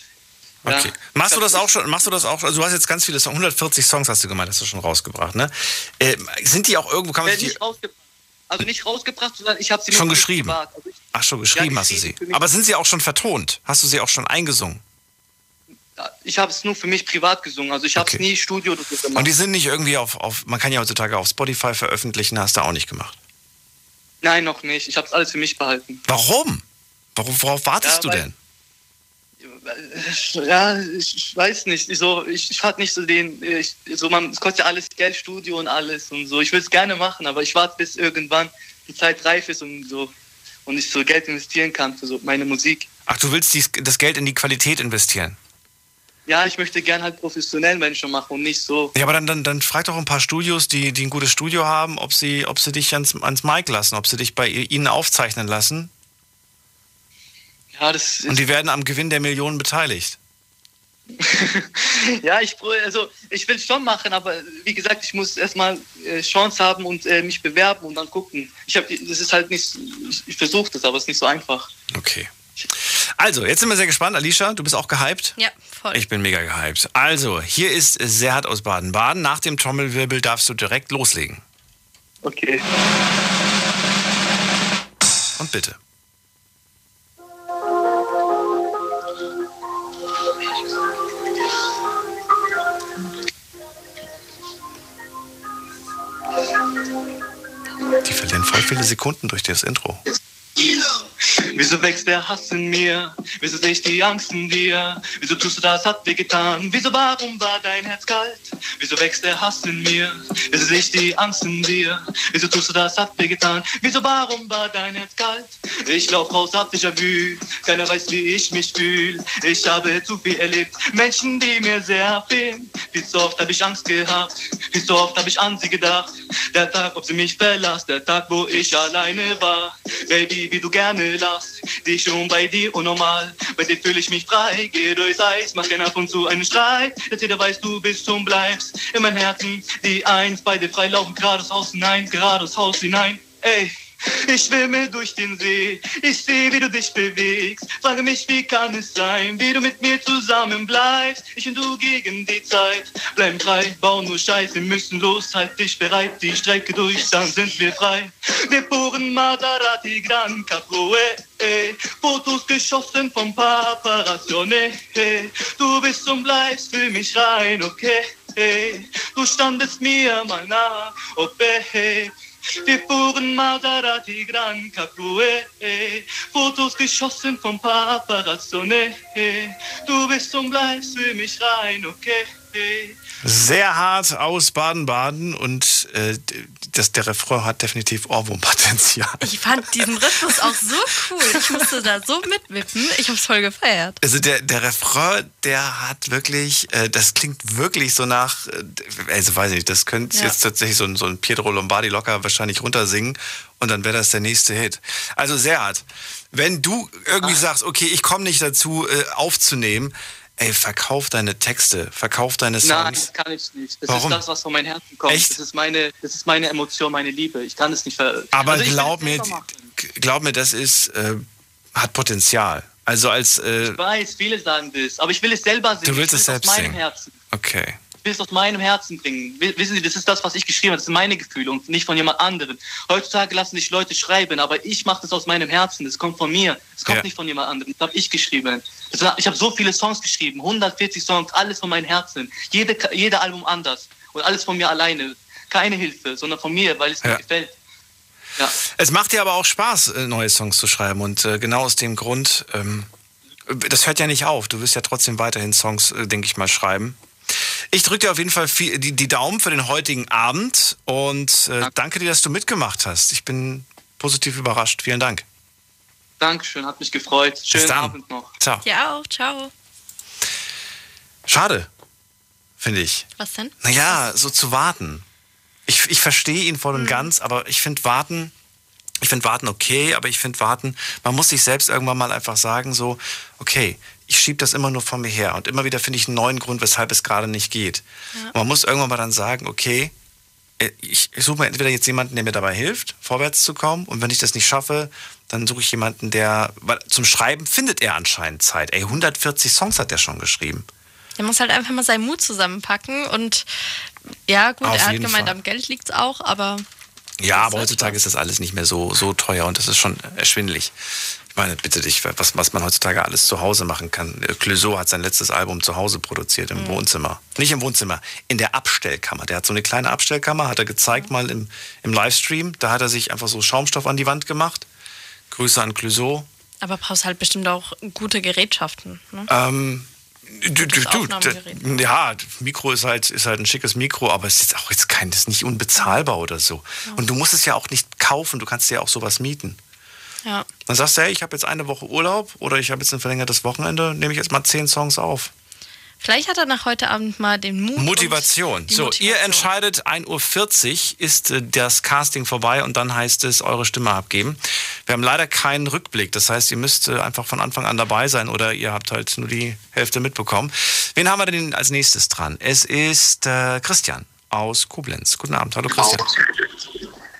Speaker 22: ja.
Speaker 3: Okay. Machst du das auch schon? Machst du das auch? Also du hast jetzt ganz viele Songs, 140 Songs hast du gemeint, hast du schon rausgebracht, ne? Äh, sind die auch irgendwo? Kann man
Speaker 22: Äh,
Speaker 3: die,
Speaker 22: nicht rausgebracht. Also nicht rausgebracht, sondern ich habe sie
Speaker 3: Schon geschrieben?
Speaker 22: Also ich,
Speaker 3: ach schon geschrieben
Speaker 22: Ja,
Speaker 3: hast du sie. Aber sind sie auch schon vertont? Hast du sie auch schon eingesungen?
Speaker 22: ich habe es nur für mich privat gesungen, also ich habe es nie Studio gemacht.
Speaker 3: Und die sind nicht irgendwie auf, auf, man kann ja heutzutage auf Spotify veröffentlichen, hast du auch nicht gemacht.
Speaker 22: Nein, noch nicht. Ich habe es alles für mich behalten.
Speaker 3: Warum? Warum worauf wartest
Speaker 22: Ja,
Speaker 3: du denn?
Speaker 22: Ja, ich, ich weiß nicht. So, ich, ich hatte nicht so den. Ich, so man, es kostet ja alles Geld, Studio und alles und so. Ich will es gerne machen, aber ich warte bis irgendwann die Zeit reif ist und so. und ich so Geld investieren kann für so meine Musik.
Speaker 3: Ach, du willst dies, das Geld in die Qualität investieren?
Speaker 22: Ja, ich möchte gern halt professionell Menschen machen und nicht so.
Speaker 3: Ja, aber dann, dann, dann frag doch ein paar Studios, die, die ein gutes Studio haben, ob sie, ob sie dich ans, ans Mic lassen, ob sie dich bei ihnen aufzeichnen lassen.
Speaker 22: Ja, das
Speaker 3: Und die werden am Gewinn der Millionen beteiligt.
Speaker 22: ja, ich, also, ich will schon machen, aber wie gesagt, ich muss erstmal äh, Chance haben und äh, mich bewerben und dann gucken. Ich hab, das ist halt nicht, ich, ich versuche das, aber es ist nicht so einfach.
Speaker 3: Okay. Also, jetzt sind wir sehr gespannt. Alicia, du bist auch gehypt?
Speaker 4: Ja, voll.
Speaker 3: Ich bin mega gehypt. Also, hier ist Serhat aus Baden-Baden. Nach dem Trommelwirbel darfst du direkt loslegen.
Speaker 22: Okay.
Speaker 3: Und bitte. Die verlieren voll viele Sekunden durch das Intro.
Speaker 22: Wieso wächst der Hass in mir? Wieso sehe ich die Angst in dir? Wieso tust du das, hat dir getan? Wieso, warum war dein Herz kalt? Wieso wächst der Hass in mir? Wieso sehe ich die Angst in dir? Wieso tust du das, hat dir getan? Wieso, warum war dein Herz kalt? Ich lauf raus, hab Déjà-vu. Keiner weiß, wie ich mich fühl. Ich habe zu viel erlebt. Menschen, die mir sehr fehlen. Viel zu oft habe ich Angst gehabt. Viel zu oft habe ich an sie gedacht. Der Tag, ob sie mich verlässt. Der Tag, wo ich alleine war. Baby, wie du gerne lachst. Dich schon bei dir unnormal. Bei dir fühle ich mich frei. Gehe durchs Eis, mach gerne ab und zu einen Streit. Dass jeder weiß, du bist und bleibst. In mein Herzen, die Eins. Beide frei laufen geradeaus Haus hinein. Geradeaus Haus hinein. Ey. Ich schwimme durch den See, ich sehe, wie du dich bewegst. Frage mich, wie kann es sein, wie du mit mir zusammen bleibst. Ich und du gegen die Zeit, bleiben frei, bauen nur Scheiß, wir müssen los, halt dich bereit, die Strecke durch, dann sind wir frei. Wir fuhren Maserati Gran Caproe, eh. Fotos geschossen vom Paparazzone. Du bist und bleibst für mich rein, okay. Du standest mir mal nah, eh. Wir fuhren Maserati Gran Caprue, Fotos geschossen vom Paparazzone. Du bist und bleibst für mich rein, okay.
Speaker 3: Sehr hart aus Baden-Baden und äh, das, der Refrain hat definitiv Ohrwurmpotenzial.
Speaker 4: Ich fand diesen Rhythmus auch so cool. Ich musste da so mitwippen. Ich hab's voll gefeiert.
Speaker 3: Also der, der Refrain, der hat wirklich, äh, das klingt wirklich so nach, äh, also weiß ich nicht, das könnte
Speaker 4: Ja.
Speaker 3: jetzt tatsächlich so ein, so ein Pietro Lombardi locker wahrscheinlich runtersingen und dann wäre das der nächste Hit. Also sehr hart. Wenn du irgendwie sagst, okay, ich komme nicht dazu äh, aufzunehmen, ey, verkauf deine Texte, verkauf deine Songs.
Speaker 22: Nein, das kann ich nicht. Das
Speaker 3: Warum?
Speaker 22: ist das, was von meinem Herzen kommt.
Speaker 3: Echt?
Speaker 22: Das ist meine, das ist meine Emotion, meine Liebe. Ich kann es nicht ver
Speaker 3: Aber
Speaker 22: Also
Speaker 3: glaub mir, glaub mir, das ist, äh, hat Potenzial. Also als, äh,
Speaker 22: Ich weiß, viele sagen das, aber ich will es selber singen.
Speaker 3: Du willst
Speaker 22: ich
Speaker 3: es selbst
Speaker 22: aus meinem
Speaker 3: singen.
Speaker 22: Herzen.
Speaker 3: okay.
Speaker 22: Ich will es aus meinem Herzen bringen. Wissen Sie, das ist das, was ich geschrieben habe. Das sind meine Gefühle und nicht von jemand anderem. Heutzutage lassen sich Leute schreiben, aber ich mache das aus meinem Herzen. Das kommt von mir. Das kommt
Speaker 3: Ja.
Speaker 22: nicht von jemand anderem. Das habe ich geschrieben. War, ich habe so viele Songs geschrieben, 140 Songs, alles von meinem Herzen. Jede, jeder Album anders und alles von mir alleine. Keine Hilfe, sondern von mir, weil es
Speaker 3: Ja.
Speaker 22: mir gefällt. Ja.
Speaker 3: Es macht dir aber auch Spaß, äh, neue Songs zu schreiben. Und äh, genau aus dem Grund, ähm, das hört ja nicht auf. Du wirst ja trotzdem weiterhin Songs, äh, denke ich mal, schreiben. Ich drücke dir auf jeden Fall viel, die, die Daumen für den heutigen Abend und äh, danke dir, dass du mitgemacht hast. Ich bin positiv überrascht. Vielen Dank.
Speaker 22: Dankeschön, hat mich gefreut. Schönen
Speaker 3: dann.
Speaker 22: Abend noch.
Speaker 3: Ciao.
Speaker 4: Ja auch, ciao.
Speaker 3: Schade, finde ich.
Speaker 4: Was denn?
Speaker 3: Naja, so zu warten. Ich, ich verstehe ihn voll und ganz, aber ich finde warten, ich finde warten okay, aber ich finde warten, man muss sich selbst irgendwann mal einfach sagen, so, okay, ich schiebe das immer nur von mir her und immer wieder finde ich einen neuen Grund, weshalb es gerade nicht geht. Und man muss irgendwann mal dann sagen, okay, äh, ich, suche mir entweder jetzt jemanden, der mir dabei hilft, vorwärts zu kommen, und wenn ich das nicht schaffe, dann suche ich jemanden, der, weil zum Schreiben findet er anscheinend Zeit. Ey, 140 Songs hat er schon geschrieben.
Speaker 4: Der muss halt einfach mal seinen Mut zusammenpacken und ja, gut,
Speaker 3: Auf
Speaker 4: er hat gemeint,
Speaker 3: Fall.
Speaker 4: am Geld liegt's auch, aber
Speaker 3: Ja, aber heutzutage ist das alles nicht mehr so, so teuer und das ist schon erschwindlich. Ich meine, bitte dich, was, was man heutzutage alles zu Hause machen kann. Clouseau hat sein letztes Album zu Hause produziert, im
Speaker 4: Mhm.
Speaker 3: Wohnzimmer. Nicht im Wohnzimmer, in der Abstellkammer. Der hat so eine kleine Abstellkammer, hat er gezeigt mal im, im Livestream. Da hat er sich einfach so Schaumstoff an die Wand gemacht. Grüße an Clouseau.
Speaker 4: aber brauchst halt bestimmt auch gute Gerätschaften. Ne?
Speaker 3: Ähm, du, du, du, ja, Mikro ist halt, ist halt ein schickes Mikro, aber es ist auch jetzt kein, das ist nicht unbezahlbar oder so. Und du musst es ja auch nicht kaufen, du kannst dir ja auch sowas mieten.
Speaker 4: Ja.
Speaker 3: Dann sagst du, hey, ich habe jetzt eine Woche Urlaub oder ich habe jetzt ein verlängertes Wochenende, nehme ich jetzt mal zehn Songs auf.
Speaker 4: Vielleicht hat er nach heute Abend mal den Mut.
Speaker 3: Motivation. So,
Speaker 4: Motivation.
Speaker 3: ihr entscheidet, 1.40 Uhr ist äh, das Casting vorbei und dann heißt es, eure Stimme abgeben. Wir haben leider keinen Rückblick. Das heißt, ihr müsst äh, einfach von Anfang an dabei sein oder ihr habt halt nur die Hälfte mitbekommen. Wen haben wir denn als nächstes dran? Es ist äh, Christian aus Koblenz. Guten Abend. Hallo Christian.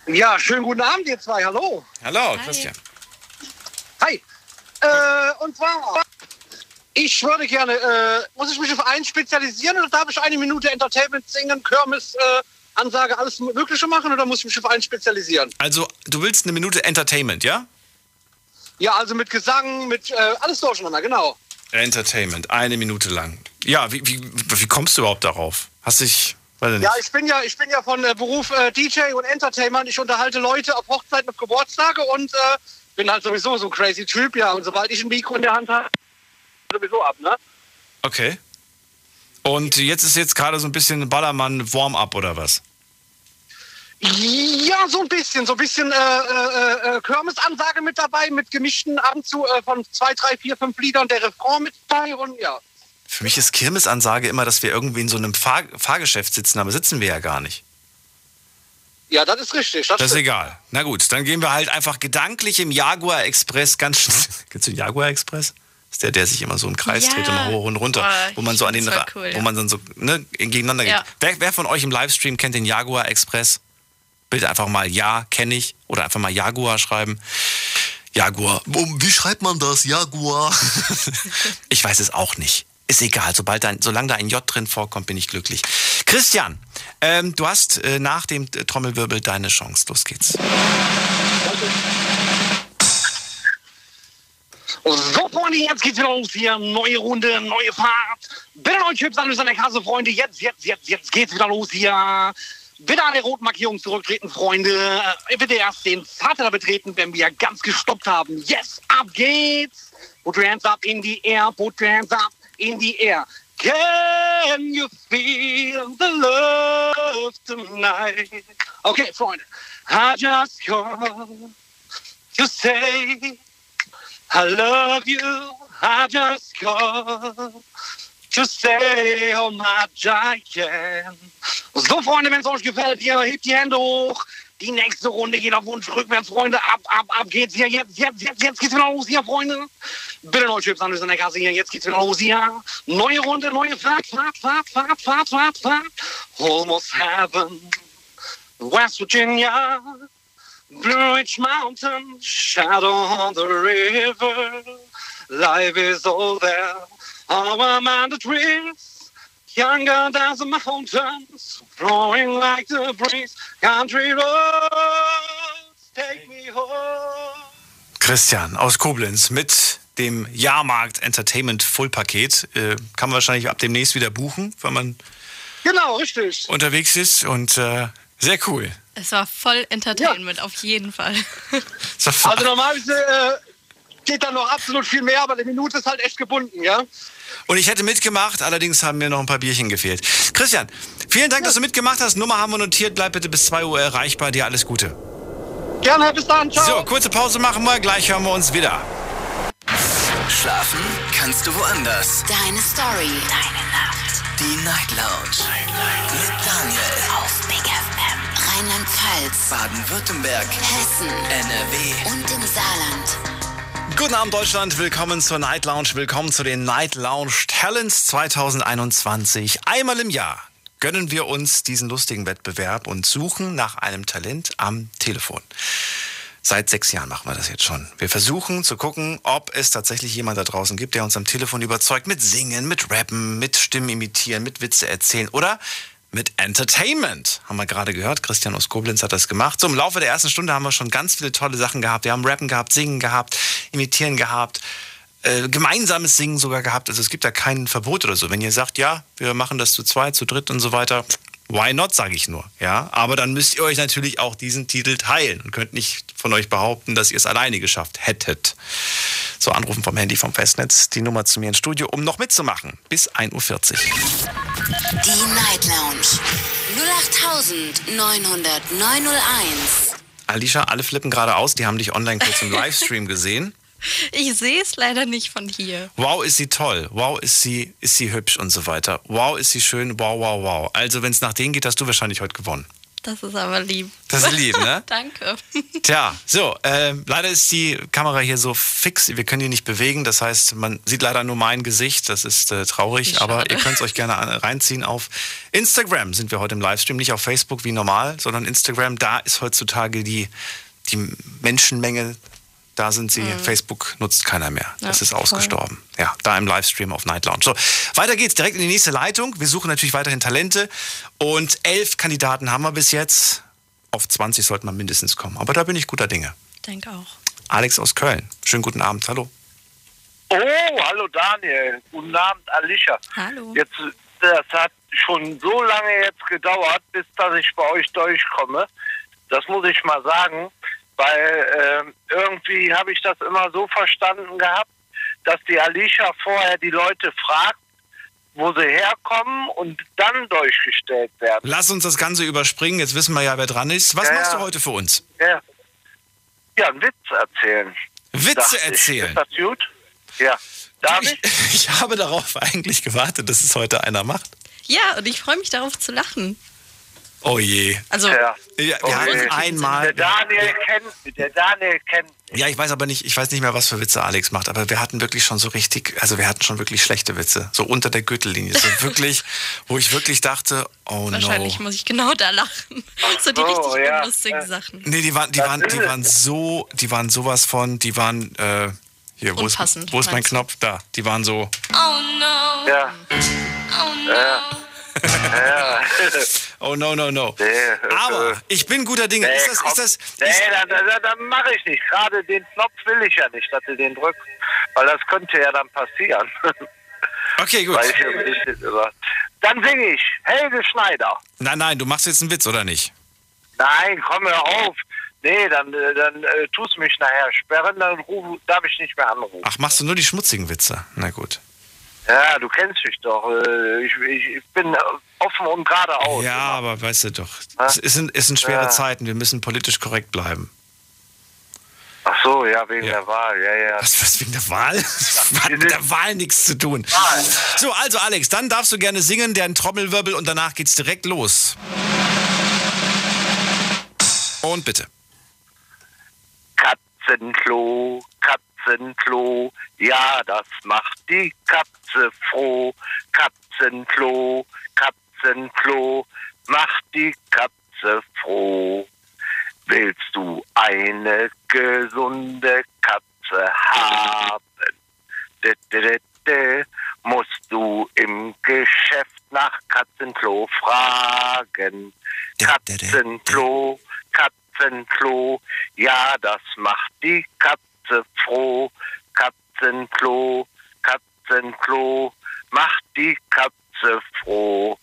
Speaker 23: Ja, schönen guten Abend, ihr zwei. Hallo.
Speaker 3: Hallo Christian.
Speaker 23: Hi. Äh, und zwar, ich würde gerne, äh, muss ich mich auf einen spezialisieren oder darf ich eine Minute Entertainment singen, Kirmes, äh, Ansage, alles Mögliche machen oder muss ich mich auf einen spezialisieren?
Speaker 3: Also, du willst eine Minute Entertainment, ja?
Speaker 23: Ja, also mit Gesang, mit äh, alles durcheinander, genau.
Speaker 3: Entertainment, eine Minute lang. Ja, wie, wie, wie kommst du überhaupt darauf? Hast dich.
Speaker 23: Ja, ich bin ja, ich bin ja von äh, Beruf äh, DJ und Entertainment. Ich unterhalte Leute auf Hochzeiten, auf Geburtstage und äh, bin halt sowieso so ein crazy Typ, ja. Und sobald ich ein Mikro in der Hand habe, sowieso ab, ne?
Speaker 3: Okay. Und jetzt ist jetzt gerade so ein bisschen Ballermann Warm-up oder was?
Speaker 23: Ja, so ein bisschen, so ein bisschen äh, äh, äh, Kirmesansage mit dabei, mit gemischten ab und zu äh, von zwei, drei, vier, fünf Liedern der Refrain mit dabei und ja.
Speaker 3: Für mich ist Kirmesansage immer, dass wir irgendwie in so einem Fahr Fahrgeschäft sitzen, aber sitzen wir ja gar nicht.
Speaker 23: Ja, das ist richtig.
Speaker 3: Das ist
Speaker 23: stimmt.
Speaker 3: egal. Na gut, dann gehen wir halt einfach gedanklich im Jaguar Express ganz schnell. Kennst du den Jaguar Express? Das ist der, der sich immer so im Kreis
Speaker 4: Ja.
Speaker 3: dreht und hoch und runter,
Speaker 4: Boah,
Speaker 3: wo man so an den,
Speaker 4: das cool,
Speaker 3: wo
Speaker 4: ja.
Speaker 3: man dann so ne, gegeneinander
Speaker 4: Ja.
Speaker 3: geht. Wer, wer von euch im Livestream kennt den Jaguar Express? Bitte einfach mal Ja, kenne ich oder einfach mal Jaguar schreiben. Jaguar. Oh, Wie schreibt man das? Jaguar. ich weiß es auch nicht. Ist egal, sobald da, solange da ein J drin vorkommt, bin ich glücklich. Christian, ähm, du hast äh, nach dem äh, Trommelwirbel deine Chance. Los geht's.
Speaker 23: So, Freunde, jetzt geht's wieder los hier. Neue Runde, neue Fahrt. Bitte euch Chips an der Kasse, Freunde. Jetzt, jetzt, jetzt, jetzt geht's wieder los hier. Bitte an der roten Markierung zurücktreten, Freunde. Äh, Bitte erst den Vater betreten, wenn wir ganz gestoppt haben. Yes, ab geht's. Put your hands up in the air, put your hands up in the air. Can you feel the love tonight? Okay, Freunde. I just called to say I love you. I just called to say, oh my giant. So, Freunde, wenn es euch gefällt, ihr hebt die Hände hoch. Die nächste Runde geht auf Wunsch rückwärts, Freunde. Ab, ab, ab geht's hier. Jetzt, jetzt, jetzt, jetzt geht's wieder los hier, Freunde. Bitte neue Chips an in der Kasse hier. Jetzt geht's wieder los hier. Neue Runde, neue Fahrt, Fahrt, Fahrt, Fahrt, Fahrt, Fahrt, Fahrt. Almost heaven. West Virginia. Blue Ridge Mountain, shadow on the river. Life is all there. Our among the trees, younger than the mountains, flowing like the breeze. Country roads, take me home.
Speaker 3: Christian aus Koblenz mit dem Jahrmarkt Entertainment Full-Paket. Äh, kann man wahrscheinlich ab demnächst wieder buchen, wenn man
Speaker 23: Genau, richtig.
Speaker 3: unterwegs ist. Und äh, sehr cool.
Speaker 4: Es war voll Entertainment, auf jeden Fall.
Speaker 23: Also normalerweise äh, geht da noch absolut viel mehr, aber die Minute ist halt echt gebunden, ja?
Speaker 3: Und ich hätte mitgemacht, allerdings haben mir noch ein paar Bierchen gefehlt. Christian, vielen Dank, dass du mitgemacht hast. Nummer haben wir notiert. Bleib bitte bis 2 Uhr erreichbar. Dir alles Gute.
Speaker 23: Gerne, bis dann. Ciao.
Speaker 3: So, kurze Pause machen wir. Gleich hören wir uns wieder.
Speaker 1: Schlafen kannst du woanders.
Speaker 8: Deine Story. Deine Nacht.
Speaker 1: Die Night Lounge. Mit Daniel.
Speaker 8: Auf Big FM. Rheinland-Pfalz.
Speaker 1: Baden-Württemberg.
Speaker 8: Hessen.
Speaker 1: NRW.
Speaker 8: Und im Saarland.
Speaker 3: Guten Abend, Deutschland. Willkommen zur Night Lounge. Willkommen zu den Night Lounge Talents 2021. Einmal im Jahr gönnen wir uns diesen lustigen Wettbewerb und suchen nach einem Talent am Telefon. Seit sechs Jahren machen wir das jetzt schon. Wir versuchen zu gucken, ob es tatsächlich jemand da draußen gibt, der uns am Telefon überzeugt mit Singen, mit Rappen, mit Stimmen imitieren, mit Witze erzählen oder mit Entertainment. Haben wir gerade gehört. Christian aus Koblenz hat das gemacht. So im Laufe der ersten Stunde haben wir schon ganz viele tolle Sachen gehabt. Wir haben Rappen gehabt, Singen gehabt, Imitieren gehabt, äh, gemeinsames Singen sogar gehabt. Also es gibt da kein Verbot oder so. Wenn ihr sagt, ja, wir machen das zu zweit, zu dritt und so weiter, why not, sage ich nur. Ja, aber dann müsst ihr euch natürlich auch diesen Titel teilen und könnt nicht von euch behaupten, dass ihr es alleine geschafft hättet. So, anrufen vom Handy vom Festnetz, die Nummer zu mir ins Studio, um noch mitzumachen. Bis 1.40 Uhr.
Speaker 8: Die Night Lounge. 08901.
Speaker 3: Alicia, alle flippen gerade aus. Die haben dich online kurz im Livestream gesehen.
Speaker 4: Ich sehe es leider nicht von hier.
Speaker 3: Wow, ist sie toll. Wow, ist sie, ist sie hübsch und so weiter. Wow, ist sie schön. Wow, wow, wow. Also, wenn es nach denen geht, hast du wahrscheinlich heute gewonnen.
Speaker 4: Das ist aber lieb.
Speaker 3: Das ist lieb, ne?
Speaker 4: Danke.
Speaker 3: Tja, so, ähm, leider ist die Kamera hier so fix, wir können die nicht bewegen. Das heißt, man sieht leider nur mein Gesicht. Das ist äh, traurig, aber ihr könnt es euch gerne reinziehen. Auf Instagram sind wir heute im Livestream, nicht auf Facebook wie normal, sondern Instagram. Da ist heutzutage die, die Menschenmenge. Da sind sie.
Speaker 4: Mhm.
Speaker 3: Facebook nutzt keiner mehr.
Speaker 4: Ja,
Speaker 3: das ist
Speaker 4: voll.
Speaker 3: ausgestorben. Ja, da im Livestream auf Night Lounge. So, weiter geht's direkt in die nächste Leitung. Wir suchen natürlich weiterhin Talente. Und elf Kandidaten haben wir bis jetzt. Auf 20 sollte man mindestens kommen. Aber da bin ich guter Dinge.
Speaker 4: Denke auch.
Speaker 3: Alex aus Köln. Schönen guten Abend. Hallo.
Speaker 24: Oh, hallo Daniel. Guten Abend, Alicia.
Speaker 4: Hallo.
Speaker 24: Jetzt, das hat schon so lange jetzt gedauert, bis dass ich bei euch durchkomme. Das muss ich mal sagen, weil ähm, irgendwie habe ich das immer so verstanden gehabt, dass die Alicia vorher die Leute fragt, wo sie herkommen und dann durchgestellt werden.
Speaker 3: Lass uns das Ganze überspringen. Jetzt wissen wir ja, wer dran ist. Was
Speaker 24: Ja,
Speaker 3: machst du heute für uns?
Speaker 24: Ja, ja einen Witz erzählen.
Speaker 3: Witze
Speaker 24: ich.
Speaker 3: erzählen?
Speaker 24: Ist das gut? Ja. Darf ich?
Speaker 3: Ich habe darauf eigentlich gewartet, dass es heute einer macht.
Speaker 4: Ja, und ich freue mich darauf zu lachen.
Speaker 3: Oh je.
Speaker 4: Also,
Speaker 24: Ja.
Speaker 3: Ja,
Speaker 24: Oh,
Speaker 3: wir hatten
Speaker 24: nee.
Speaker 3: einmal.
Speaker 24: Der Daniel kennt, der Daniel kennt.
Speaker 3: Ja, ich weiß aber nicht, ich weiß nicht mehr, was für Witze Alex macht, aber wir hatten wirklich schon so richtig, also wir hatten schon wirklich schlechte Witze. So unter der Gürtellinie. So wirklich, wo ich wirklich dachte, oh
Speaker 4: wahrscheinlich
Speaker 3: no.
Speaker 4: muss ich genau da lachen. So die
Speaker 24: so,
Speaker 4: richtig
Speaker 24: ja.
Speaker 4: unlustigen Sachen.
Speaker 3: Nee, die waren, die waren, die waren so, die waren sowas von, die waren, äh, hier, wo ist, wo ist mein? Knopf? Da. Die waren so,
Speaker 4: Oh no.
Speaker 24: Ja.
Speaker 4: Oh no.
Speaker 24: Ja.
Speaker 3: Oh no, no, no.
Speaker 24: Nee,
Speaker 3: Aber ich bin guter Dinge.
Speaker 24: Nee,
Speaker 3: ist das,
Speaker 24: komm.
Speaker 3: ist das,
Speaker 24: Nee, dann, dann, dann mache ich nicht. Gerade den Knopf will ich ja nicht, dass du den drückst. Weil das könnte ja dann passieren.
Speaker 3: Okay, gut.
Speaker 24: Ja. Dann singe ich Helge Schneider.
Speaker 3: Nein, nein, du machst jetzt einen Witz, oder nicht?
Speaker 24: Nein, komm hör auf. Nee, dann, äh, dann äh, tust du mich nachher sperren, dann ruf, darf ich nicht mehr anrufen.
Speaker 3: Ach, machst du nur die schmutzigen Witze? Na gut.
Speaker 24: Ja, du kennst mich doch. Äh, Ich, ich, bin offen und geradeaus.
Speaker 3: Ja, aber weißt du doch, es es sind, es sind schwere
Speaker 24: Ja.
Speaker 3: Zeiten, wir müssen politisch korrekt bleiben.
Speaker 24: Ach so, ja, wegen der Wahl. Ja, ja.
Speaker 3: Was, was wegen der Wahl? Das hat mit der Wahl nichts zu tun. So, also Alex, dann darfst du gerne singen, der Trommelwirbel und danach geht's direkt los. Und bitte.
Speaker 24: Katzenklo, Katzenklo, ja, das macht die Katze froh. Katzenklo, Katzenklo, macht die Katze froh. Willst du eine gesunde Katze haben? Musst du im Geschäft nach Katzenklo fragen. Katzenklo, Katzenklo, ja, das macht die Katze froh. Katzenklo, Katzenklo, macht die Katze froh.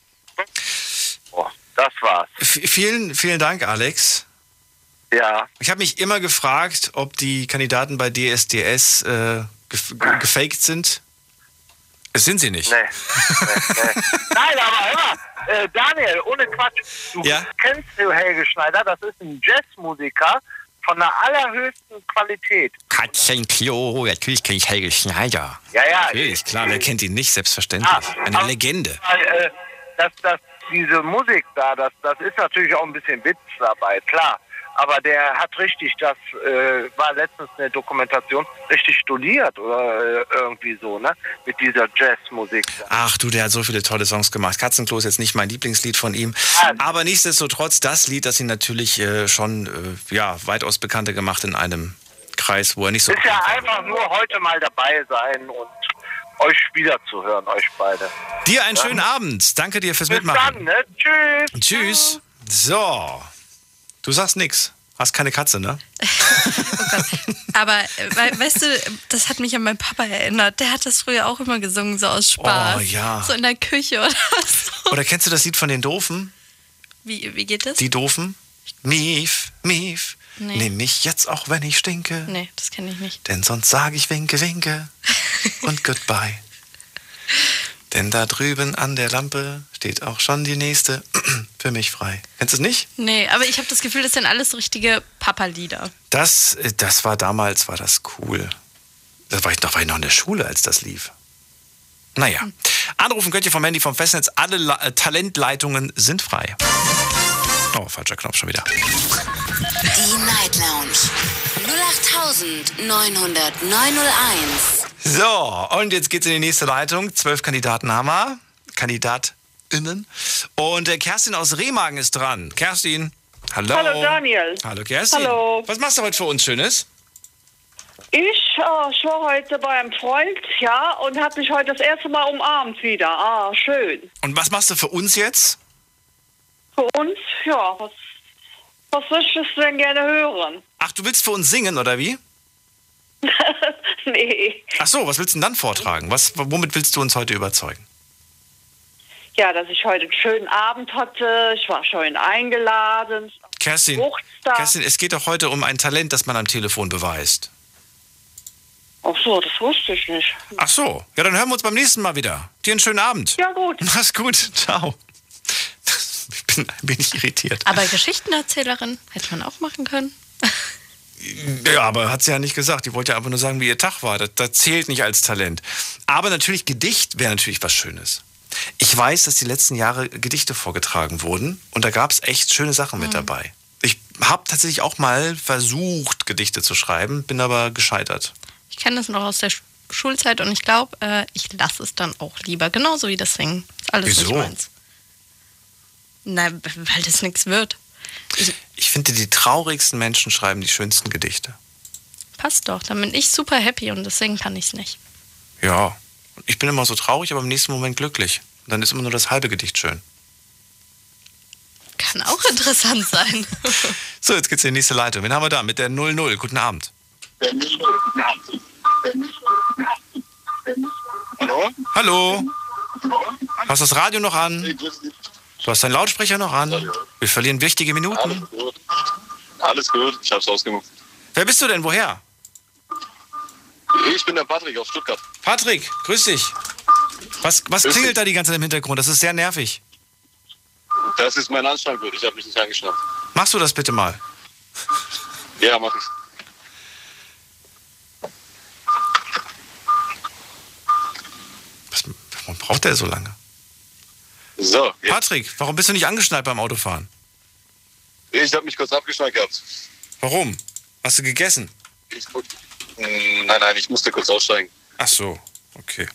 Speaker 24: Oh, das war's.
Speaker 3: V vielen, vielen Dank, Alex.
Speaker 24: Ja.
Speaker 3: Ich habe mich immer gefragt, ob die Kandidaten bei DSDS äh, gef ge- gefaked sind. Es sind sie nicht.
Speaker 24: Nee. nee, nee. Nein, aber hör mal, äh, Daniel, ohne Quatsch. Du
Speaker 3: Ja?
Speaker 24: kennst du Helge Schneider, das ist ein Jazzmusiker von der allerhöchsten Qualität.
Speaker 3: Katzenklo, natürlich kenne ich Helge Schneider.
Speaker 24: Ja, ja.
Speaker 3: Natürlich, klar, wer kennt ihn nicht? Selbstverständlich. Eine
Speaker 24: aber-
Speaker 3: Legende.
Speaker 24: Äh, dass, dass diese Musik da, das, das ist natürlich auch ein bisschen Witz dabei, klar. Aber der hat richtig, das äh, war letztens eine Dokumentation, richtig studiert oder äh, irgendwie so, ne? Mit dieser Jazzmusik.
Speaker 3: Ach du, der hat so viele tolle Songs gemacht. Katzenklo ist jetzt nicht mein Lieblingslied von ihm. Aber nichtsdestotrotz das Lied, das ihn natürlich äh, schon äh, ja, weitaus bekannter gemacht in einem Kreis, wo er nicht so...
Speaker 24: Ist ja einfach nur heute mal dabei sein und euch wiederzuhören, euch beide.
Speaker 3: Dir einen schönen Abend. Danke dir fürs
Speaker 24: Bis
Speaker 3: Mitmachen.
Speaker 24: dann, ne? Tschüss.
Speaker 3: Tschüss. So. Du sagst nix. Hast keine Katze, ne?
Speaker 4: Aber äh, we weißt du, das hat mich an meinen Papa erinnert. Der hat das früher auch immer gesungen, so aus Spaß.
Speaker 3: Oh, ja.
Speaker 4: So in der Küche oder so.
Speaker 3: Oder kennst du das Lied von den Doofen?
Speaker 4: Wie, wie geht das?
Speaker 3: Die Doofen? Mief, Mief.
Speaker 4: Nee.
Speaker 3: Nimm mich jetzt auch, wenn ich stinke.
Speaker 4: Nee, das kenne ich nicht.
Speaker 3: Denn sonst sage ich Winke, Winke und Goodbye. Denn da drüben an der Lampe steht auch schon die nächste für mich frei. Kennst du es nicht?
Speaker 4: Nee, aber ich habe das Gefühl, das sind alles richtige Papa-Lieder.
Speaker 3: Das, äh, das war damals, war das cool. Da war ich, noch, war ich noch in der Schule, als das lief. Naja. Anrufen könnt ihr vom Handy vom Festnetz. Alle La äh, Talentleitungen sind frei. Oh, falscher Knopf schon wieder.
Speaker 8: Die Night Lounge 08901.
Speaker 3: So, und jetzt geht's in die nächste Leitung. Zwölf Kandidaten haben wir. KandidatInnen. Und äh, Kerstin aus Remagen ist dran. Kerstin, hallo.
Speaker 25: Hallo Daniel.
Speaker 3: Hallo Kerstin.
Speaker 25: Hallo.
Speaker 3: Was machst du heute für uns Schönes?
Speaker 25: Ich, äh, ich war heute bei einem Freund, ja, und habe mich heute das erste Mal umarmt wieder. Ah, schön.
Speaker 3: Und was machst du für uns jetzt?
Speaker 25: Für uns, ja, was, was möchtest du denn gerne hören?
Speaker 3: Ach, du willst für uns singen, oder wie?
Speaker 25: nee.
Speaker 3: Ach so, was willst du denn dann vortragen? Was, womit willst du uns heute überzeugen?
Speaker 25: Ja, dass ich heute einen schönen Abend hatte. Ich war schön eingeladen.
Speaker 3: Kerstin. Kerstin, es geht doch heute um ein Talent, das man am Telefon beweist.
Speaker 25: Ach so, das wusste ich nicht.
Speaker 3: Ach so, ja, dann hören wir uns beim nächsten Mal wieder. Dir einen schönen Abend.
Speaker 25: Ja, gut.
Speaker 3: Mach's gut. Ciao. Ich bin ein wenig irritiert.
Speaker 4: Aber Geschichtenerzählerin hätte man auch machen können.
Speaker 3: Ja, aber hat sie ja nicht gesagt. Die wollte ja einfach nur sagen, wie ihr Tag war. Das, das zählt nicht als Talent. Aber natürlich, Gedicht wäre natürlich was Schönes. Ich weiß, dass die letzten Jahre Gedichte vorgetragen wurden und da gab es echt schöne Sachen mit
Speaker 4: Mhm.
Speaker 3: dabei. Ich habe tatsächlich auch mal versucht, Gedichte zu schreiben, bin aber gescheitert.
Speaker 4: Ich kenne das noch aus der Sch- Schulzeit und ich glaube, äh, ich lasse es dann auch lieber. Genauso wie das Singen. Ist alles
Speaker 3: Wieso?
Speaker 4: nicht meins. Na, weil das nichts wird.
Speaker 3: Ich finde, die traurigsten Menschen schreiben die schönsten Gedichte.
Speaker 4: Passt doch. Dann bin ich super happy und deswegen kann ich es nicht.
Speaker 3: Ja, und ich bin immer so traurig, aber im nächsten Moment glücklich. Und dann ist immer nur das halbe Gedicht schön.
Speaker 4: Kann auch interessant sein.
Speaker 3: So, jetzt geht's in die nächste Leitung. Wen haben wir da? Mit der 00. Guten Abend.
Speaker 21: Hallo?
Speaker 3: Hallo. Hast das Radio noch an? Du hast deinen Lautsprecher noch an. Wir verlieren wichtige Minuten.
Speaker 21: gut. Alles gut, ich hab's ausgemacht.
Speaker 3: Wer bist du denn? Woher?
Speaker 21: Ich bin der Patrick aus Stuttgart.
Speaker 3: Patrick, grüß dich. Was, was
Speaker 21: Grüß
Speaker 3: klingelt da die ganze Zeit im Hintergrund? Das ist sehr nervig.
Speaker 21: Das ist mein Anschlaggurt, ich habe mich nicht angeschnappt.
Speaker 3: Machst du das bitte mal?
Speaker 21: Ja, mach ich.
Speaker 3: Warum braucht der so lange?
Speaker 21: So, jetzt.
Speaker 3: Patrick, warum bist du nicht angeschnallt beim Autofahren?
Speaker 21: Ich habe mich kurz abgeschnallt gehabt.
Speaker 3: Warum? Hast du gegessen?
Speaker 21: Ich, nein, nein, ich musste kurz aussteigen.
Speaker 3: Ach so, okay.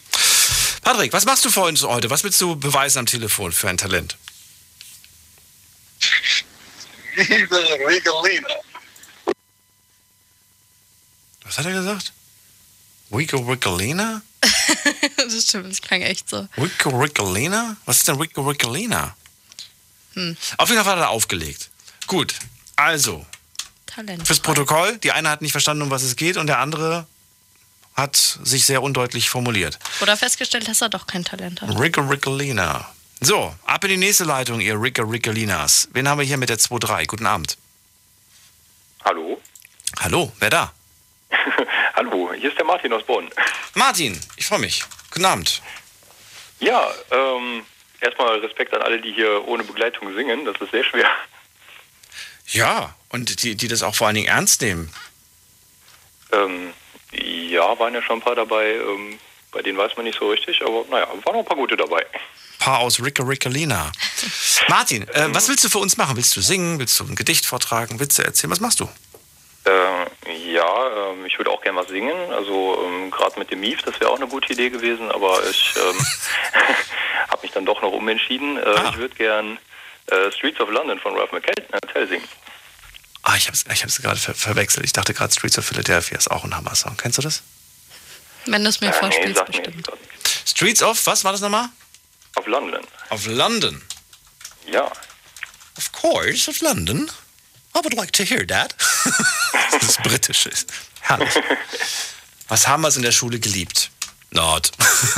Speaker 3: Patrick, was machst du für uns heute? Was willst du beweisen am Telefon für ein Talent?
Speaker 21: Regelina.
Speaker 3: Was hat er gesagt? Rico Riccolina?
Speaker 4: das stimmt, das klang echt so.
Speaker 3: Rico Riccolina? Was ist denn Rico Riccolina?
Speaker 4: Hm.
Speaker 3: Auf jeden Fall hat er aufgelegt. Gut, also,
Speaker 4: Talent.
Speaker 3: fürs Protokoll, die eine hat nicht verstanden, um was es geht und der andere hat sich sehr undeutlich formuliert.
Speaker 4: Oder festgestellt, dass er doch kein Talent hat.
Speaker 3: Rico Riccolina. So, ab in die nächste Leitung, ihr Rico Riccolinas. Wen haben wir hier mit der 2-3? Guten Abend.
Speaker 26: Hallo?
Speaker 3: Hallo, wer da?
Speaker 26: Hallo, hier ist der Martin aus Bonn.
Speaker 3: Martin, ich freue mich. Guten Abend.
Speaker 26: Ja, ähm, erstmal Respekt an alle, die hier ohne Begleitung singen. Das ist sehr schwer.
Speaker 3: Ja, und die, die das auch vor allen Dingen ernst nehmen.
Speaker 26: Ähm, ja, waren ja schon ein paar dabei. Ähm, bei denen weiß man nicht so richtig, aber naja, waren noch ein paar gute dabei.
Speaker 3: Paar aus Rico Riccolina. Martin, äh, was willst du für uns machen? Willst du singen? Willst du ein Gedicht vortragen? Witze erzählen? Was machst du?
Speaker 26: Äh, ja, ähm, ich würde auch gerne was singen. Also ähm, gerade mit dem Mief, das wäre auch eine gute Idee gewesen, aber ich ähm, habe mich dann doch noch umentschieden. Äh, Ich würde gern äh, Streets of London von Ralph McTell singen.
Speaker 3: Ah, ich hab's, ich hab's gerade ver verwechselt. Ich dachte gerade Streets of Philadelphia ist auch ein Hammer-Song. Kennst du das?
Speaker 4: Wenn du es mir
Speaker 26: Äh, nee,
Speaker 4: vorspielst,
Speaker 26: mir
Speaker 4: bestimmt.
Speaker 3: Streets of, was war das nochmal?
Speaker 26: Of London.
Speaker 3: Of London.
Speaker 26: Ja.
Speaker 3: Of course, of London. I would like to hear that. das ist britisch. Herrlich. Was haben wir in der Schule geliebt? Nord.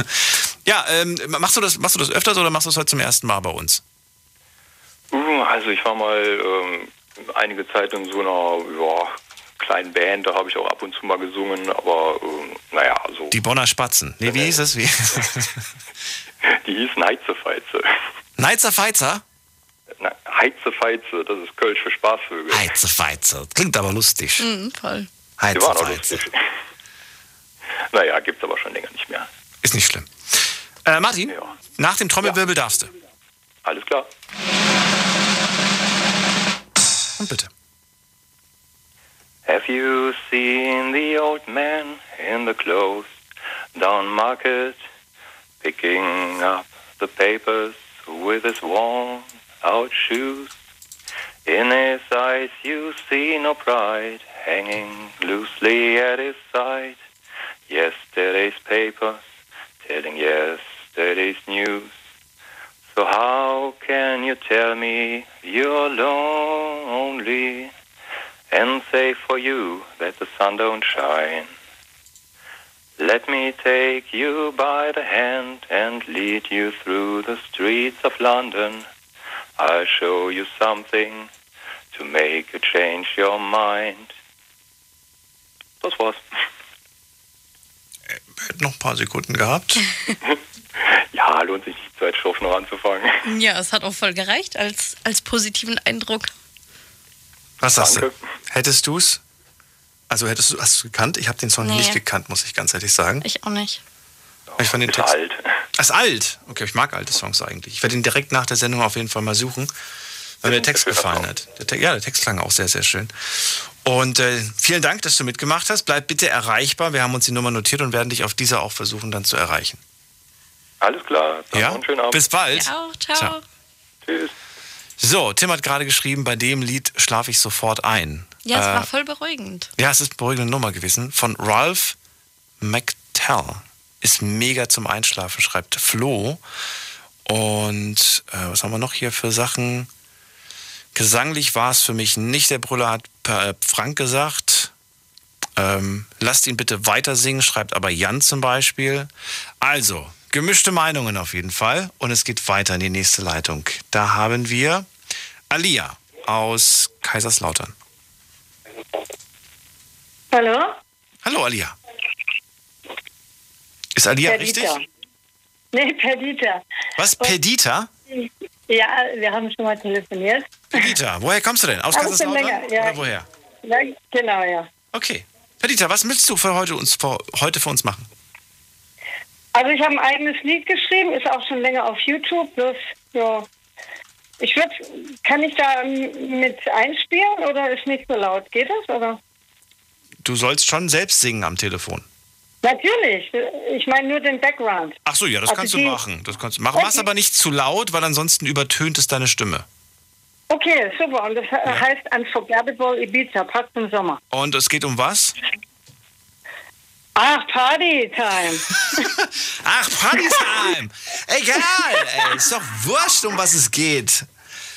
Speaker 3: ja, ähm, machst, du das, machst du das öfters oder machst du es heute zum ersten Mal bei uns?
Speaker 26: Uh, Also ich war mal ähm, einige Zeit in so einer ja, kleinen Band, da habe ich auch ab und zu mal gesungen, aber ähm, naja, also
Speaker 3: Die Bonner Spatzen. Nee, wie hieß es? Wie?
Speaker 26: Die hießen Heizefeize.
Speaker 3: Neizer Feizer?
Speaker 26: Na, Heizefeize, das ist Kölsch für Spaßvögel.
Speaker 3: Heizefeizer. Klingt aber lustig.
Speaker 4: Mhm, voll.
Speaker 26: Lustig. Naja, gibt's aber schon länger nicht mehr.
Speaker 3: Ist nicht schlimm. Äh, Martin, nach dem Trommelwirbel darfst du.
Speaker 26: Alles klar.
Speaker 3: Und bitte.
Speaker 26: Have you seen the old man in the closed down market picking up the papers with his worn out shoes? In his eyes you see no pride hanging loosely at his side. Yesterday's papers telling yesterday's news. So how can you tell me you're lonely and say for you that the sun don't shine? Let me take you by the hand and lead you through the streets of London. I'll show you something to make you change your mind. Das war's.
Speaker 3: Hätte noch ein paar Sekunden gehabt.
Speaker 26: Ja, lohnt sich die Zeit, Stoff noch anzufangen.
Speaker 4: Ja, es hat auch voll gereicht als, als positiven Eindruck.
Speaker 3: Was sagst
Speaker 26: Danke.
Speaker 3: du? Hättest du es? Also hättest du, hast du gekannt? Ich habe den Song
Speaker 4: Nee.
Speaker 3: nicht gekannt, muss ich ganz ehrlich sagen.
Speaker 4: Ich auch nicht.
Speaker 3: Ich fand den Text.
Speaker 26: alt.
Speaker 3: Ah, Ist alt. Okay, ich mag alte Songs eigentlich. Ich werde ihn direkt nach der Sendung auf jeden Fall mal suchen, weil mir der Text gefallen hat. Der Te ja, der Text klang auch sehr, sehr schön. Und äh, vielen Dank, dass du mitgemacht hast. Bleib bitte erreichbar. Wir haben uns die Nummer notiert und werden dich auf dieser auch versuchen dann zu erreichen.
Speaker 26: Alles klar. Dann
Speaker 3: Ja?
Speaker 26: schönen Abend.
Speaker 3: Bis bald.
Speaker 4: Ja, auch. Ciao.
Speaker 3: Ciao.
Speaker 26: Tschüss.
Speaker 3: So, Tim hat gerade geschrieben, bei dem Lied schlafe ich sofort ein.
Speaker 4: Ja, es
Speaker 3: Äh,
Speaker 4: war voll beruhigend.
Speaker 3: Ja, es ist eine beruhigende Nummer gewesen. Von Ralph McTell. Ist mega zum Einschlafen, schreibt Flo. Und äh, was haben wir noch hier für Sachen? Gesanglich war es für mich nicht der Brüller, hat äh, Frank gesagt. Ähm, lasst ihn bitte weiter singen, schreibt aber Jan zum Beispiel. Also, gemischte Meinungen auf jeden Fall. Und es geht weiter in die nächste Leitung. Da haben wir Alia aus Kaiserslautern.
Speaker 24: Hallo?
Speaker 3: Hallo Alia. Ist Alia richtig?
Speaker 24: Nee, Perdita.
Speaker 3: Was? Perdita?
Speaker 24: Ja, wir haben schon mal telefoniert.
Speaker 3: Perdita, woher kommst du denn? Aus Kaiserslautern?
Speaker 24: ja.
Speaker 3: Oder woher?
Speaker 24: Ja, genau, ja.
Speaker 3: Okay. Perdita, was willst du für heute, uns, für, heute für uns machen?
Speaker 24: Also ich habe ein eigenes Lied geschrieben, ist auch schon länger auf YouTube. Bloß, ja. Ich würde, kann ich da mit einspielen oder ist nicht so laut? Geht das oder?
Speaker 3: Du sollst schon selbst singen am Telefon.
Speaker 24: Natürlich. Ich meine nur den Background.
Speaker 3: Ach so, ja, das
Speaker 24: Also
Speaker 3: kannst du machen. Das kannst du machen. Mach's aber nicht zu laut, weil ansonsten übertönt es deine Stimme.
Speaker 24: Okay, super. Und das he- heißt Unforgettable Ibiza, passt im Sommer.
Speaker 3: Und es geht um was?
Speaker 24: Ach, Partytime.
Speaker 3: Ach, Partytime. Egal, ey. Ist doch wurscht, um was es geht.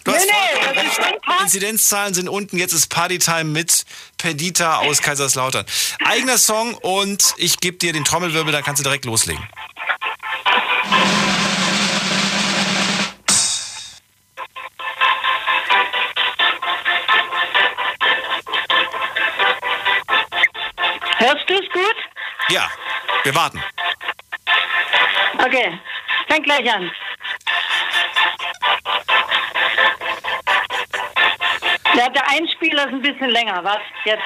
Speaker 3: Du
Speaker 24: Nee, nee, das ist schon
Speaker 3: Inzidenzzahlen sind unten. Jetzt ist Partytime mit Perdita aus Kaiserslautern. Eigener Song und ich gebe dir den Trommelwirbel, dann kannst du direkt loslegen.
Speaker 24: Hörst du es gut?
Speaker 3: Ja, wir warten.
Speaker 24: Okay, fang gleich an. Ja, der Einspieler ist ein bisschen länger, was? Jetzt.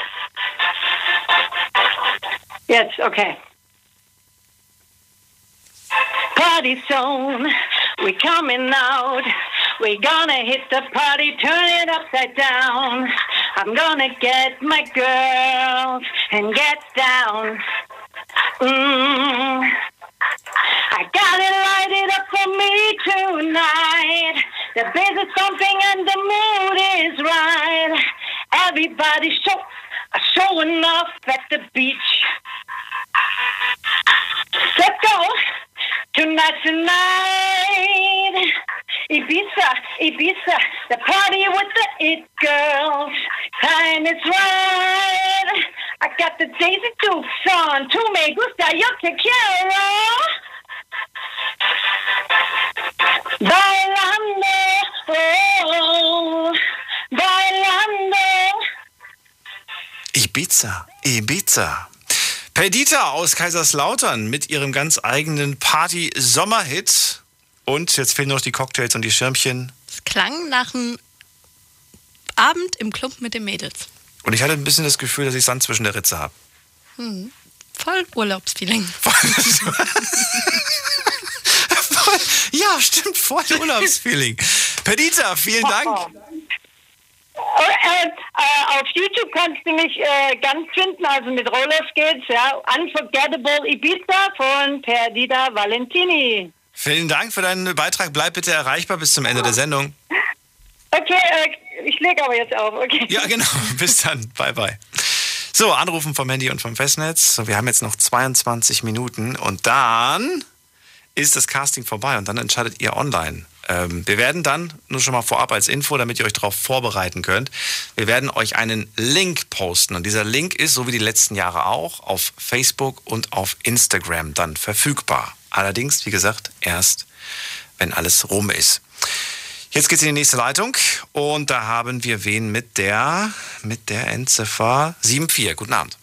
Speaker 24: Jetzt, okay. Party zone, we coming out. We gonna hit the party, turn it upside down. I'm gonna get my girls and get down. Mm. I got it lighted up for me tonight. The bass is pumping and the mood is right. Everybody show, showing off at the beach. Let's go tonight, tonight. Ibiza, Ibiza, the party with the it girls. Time is right. I got the Daisy Dukes on. Tu me gusta, yo te quiero. Bailando, oh, bailando.
Speaker 3: Ibiza, Ibiza. Perdita aus Kaiserslautern mit ihrem ganz eigenen Party-Sommerhit. Und jetzt fehlen nur noch die Cocktails und die Schirmchen.
Speaker 4: Es klang nach einem Abend im Club mit den Mädels.
Speaker 3: Und ich hatte ein bisschen das Gefühl, dass ich Sand zwischen der Ritze habe.
Speaker 4: Hm. Voll Urlaubsfeeling.
Speaker 3: ja, stimmt, voll Urlaubsfeeling. Perdita, vielen Dank.
Speaker 27: Äh, äh, auf YouTube kannst du mich äh, ganz finden, also mit Roller Skates, ja. Unforgettable Ibiza von Perdita Valentini.
Speaker 3: Vielen Dank für deinen Beitrag. Bleib bitte erreichbar bis zum Ende der Sendung.
Speaker 27: Okay, äh, ich lege aber jetzt auf, okay.
Speaker 3: Ja, genau. Bis dann. Bye, bye. So, anrufen vom Handy und vom Festnetz. So, wir haben jetzt noch 22 Minuten und dann ist das Casting vorbei und dann entscheidet ihr online. Ähm, wir werden dann, nur schon mal vorab als Info, damit ihr euch darauf vorbereiten könnt, wir werden euch einen Link posten. Und dieser Link ist, so wie die letzten Jahre auch, auf Facebook und auf Instagram dann verfügbar. Allerdings, wie gesagt, erst, wenn alles rum ist. Jetzt geht's in die nächste Leitung und da haben wir wen mit der mit der Endziffer 74. Guten Abend.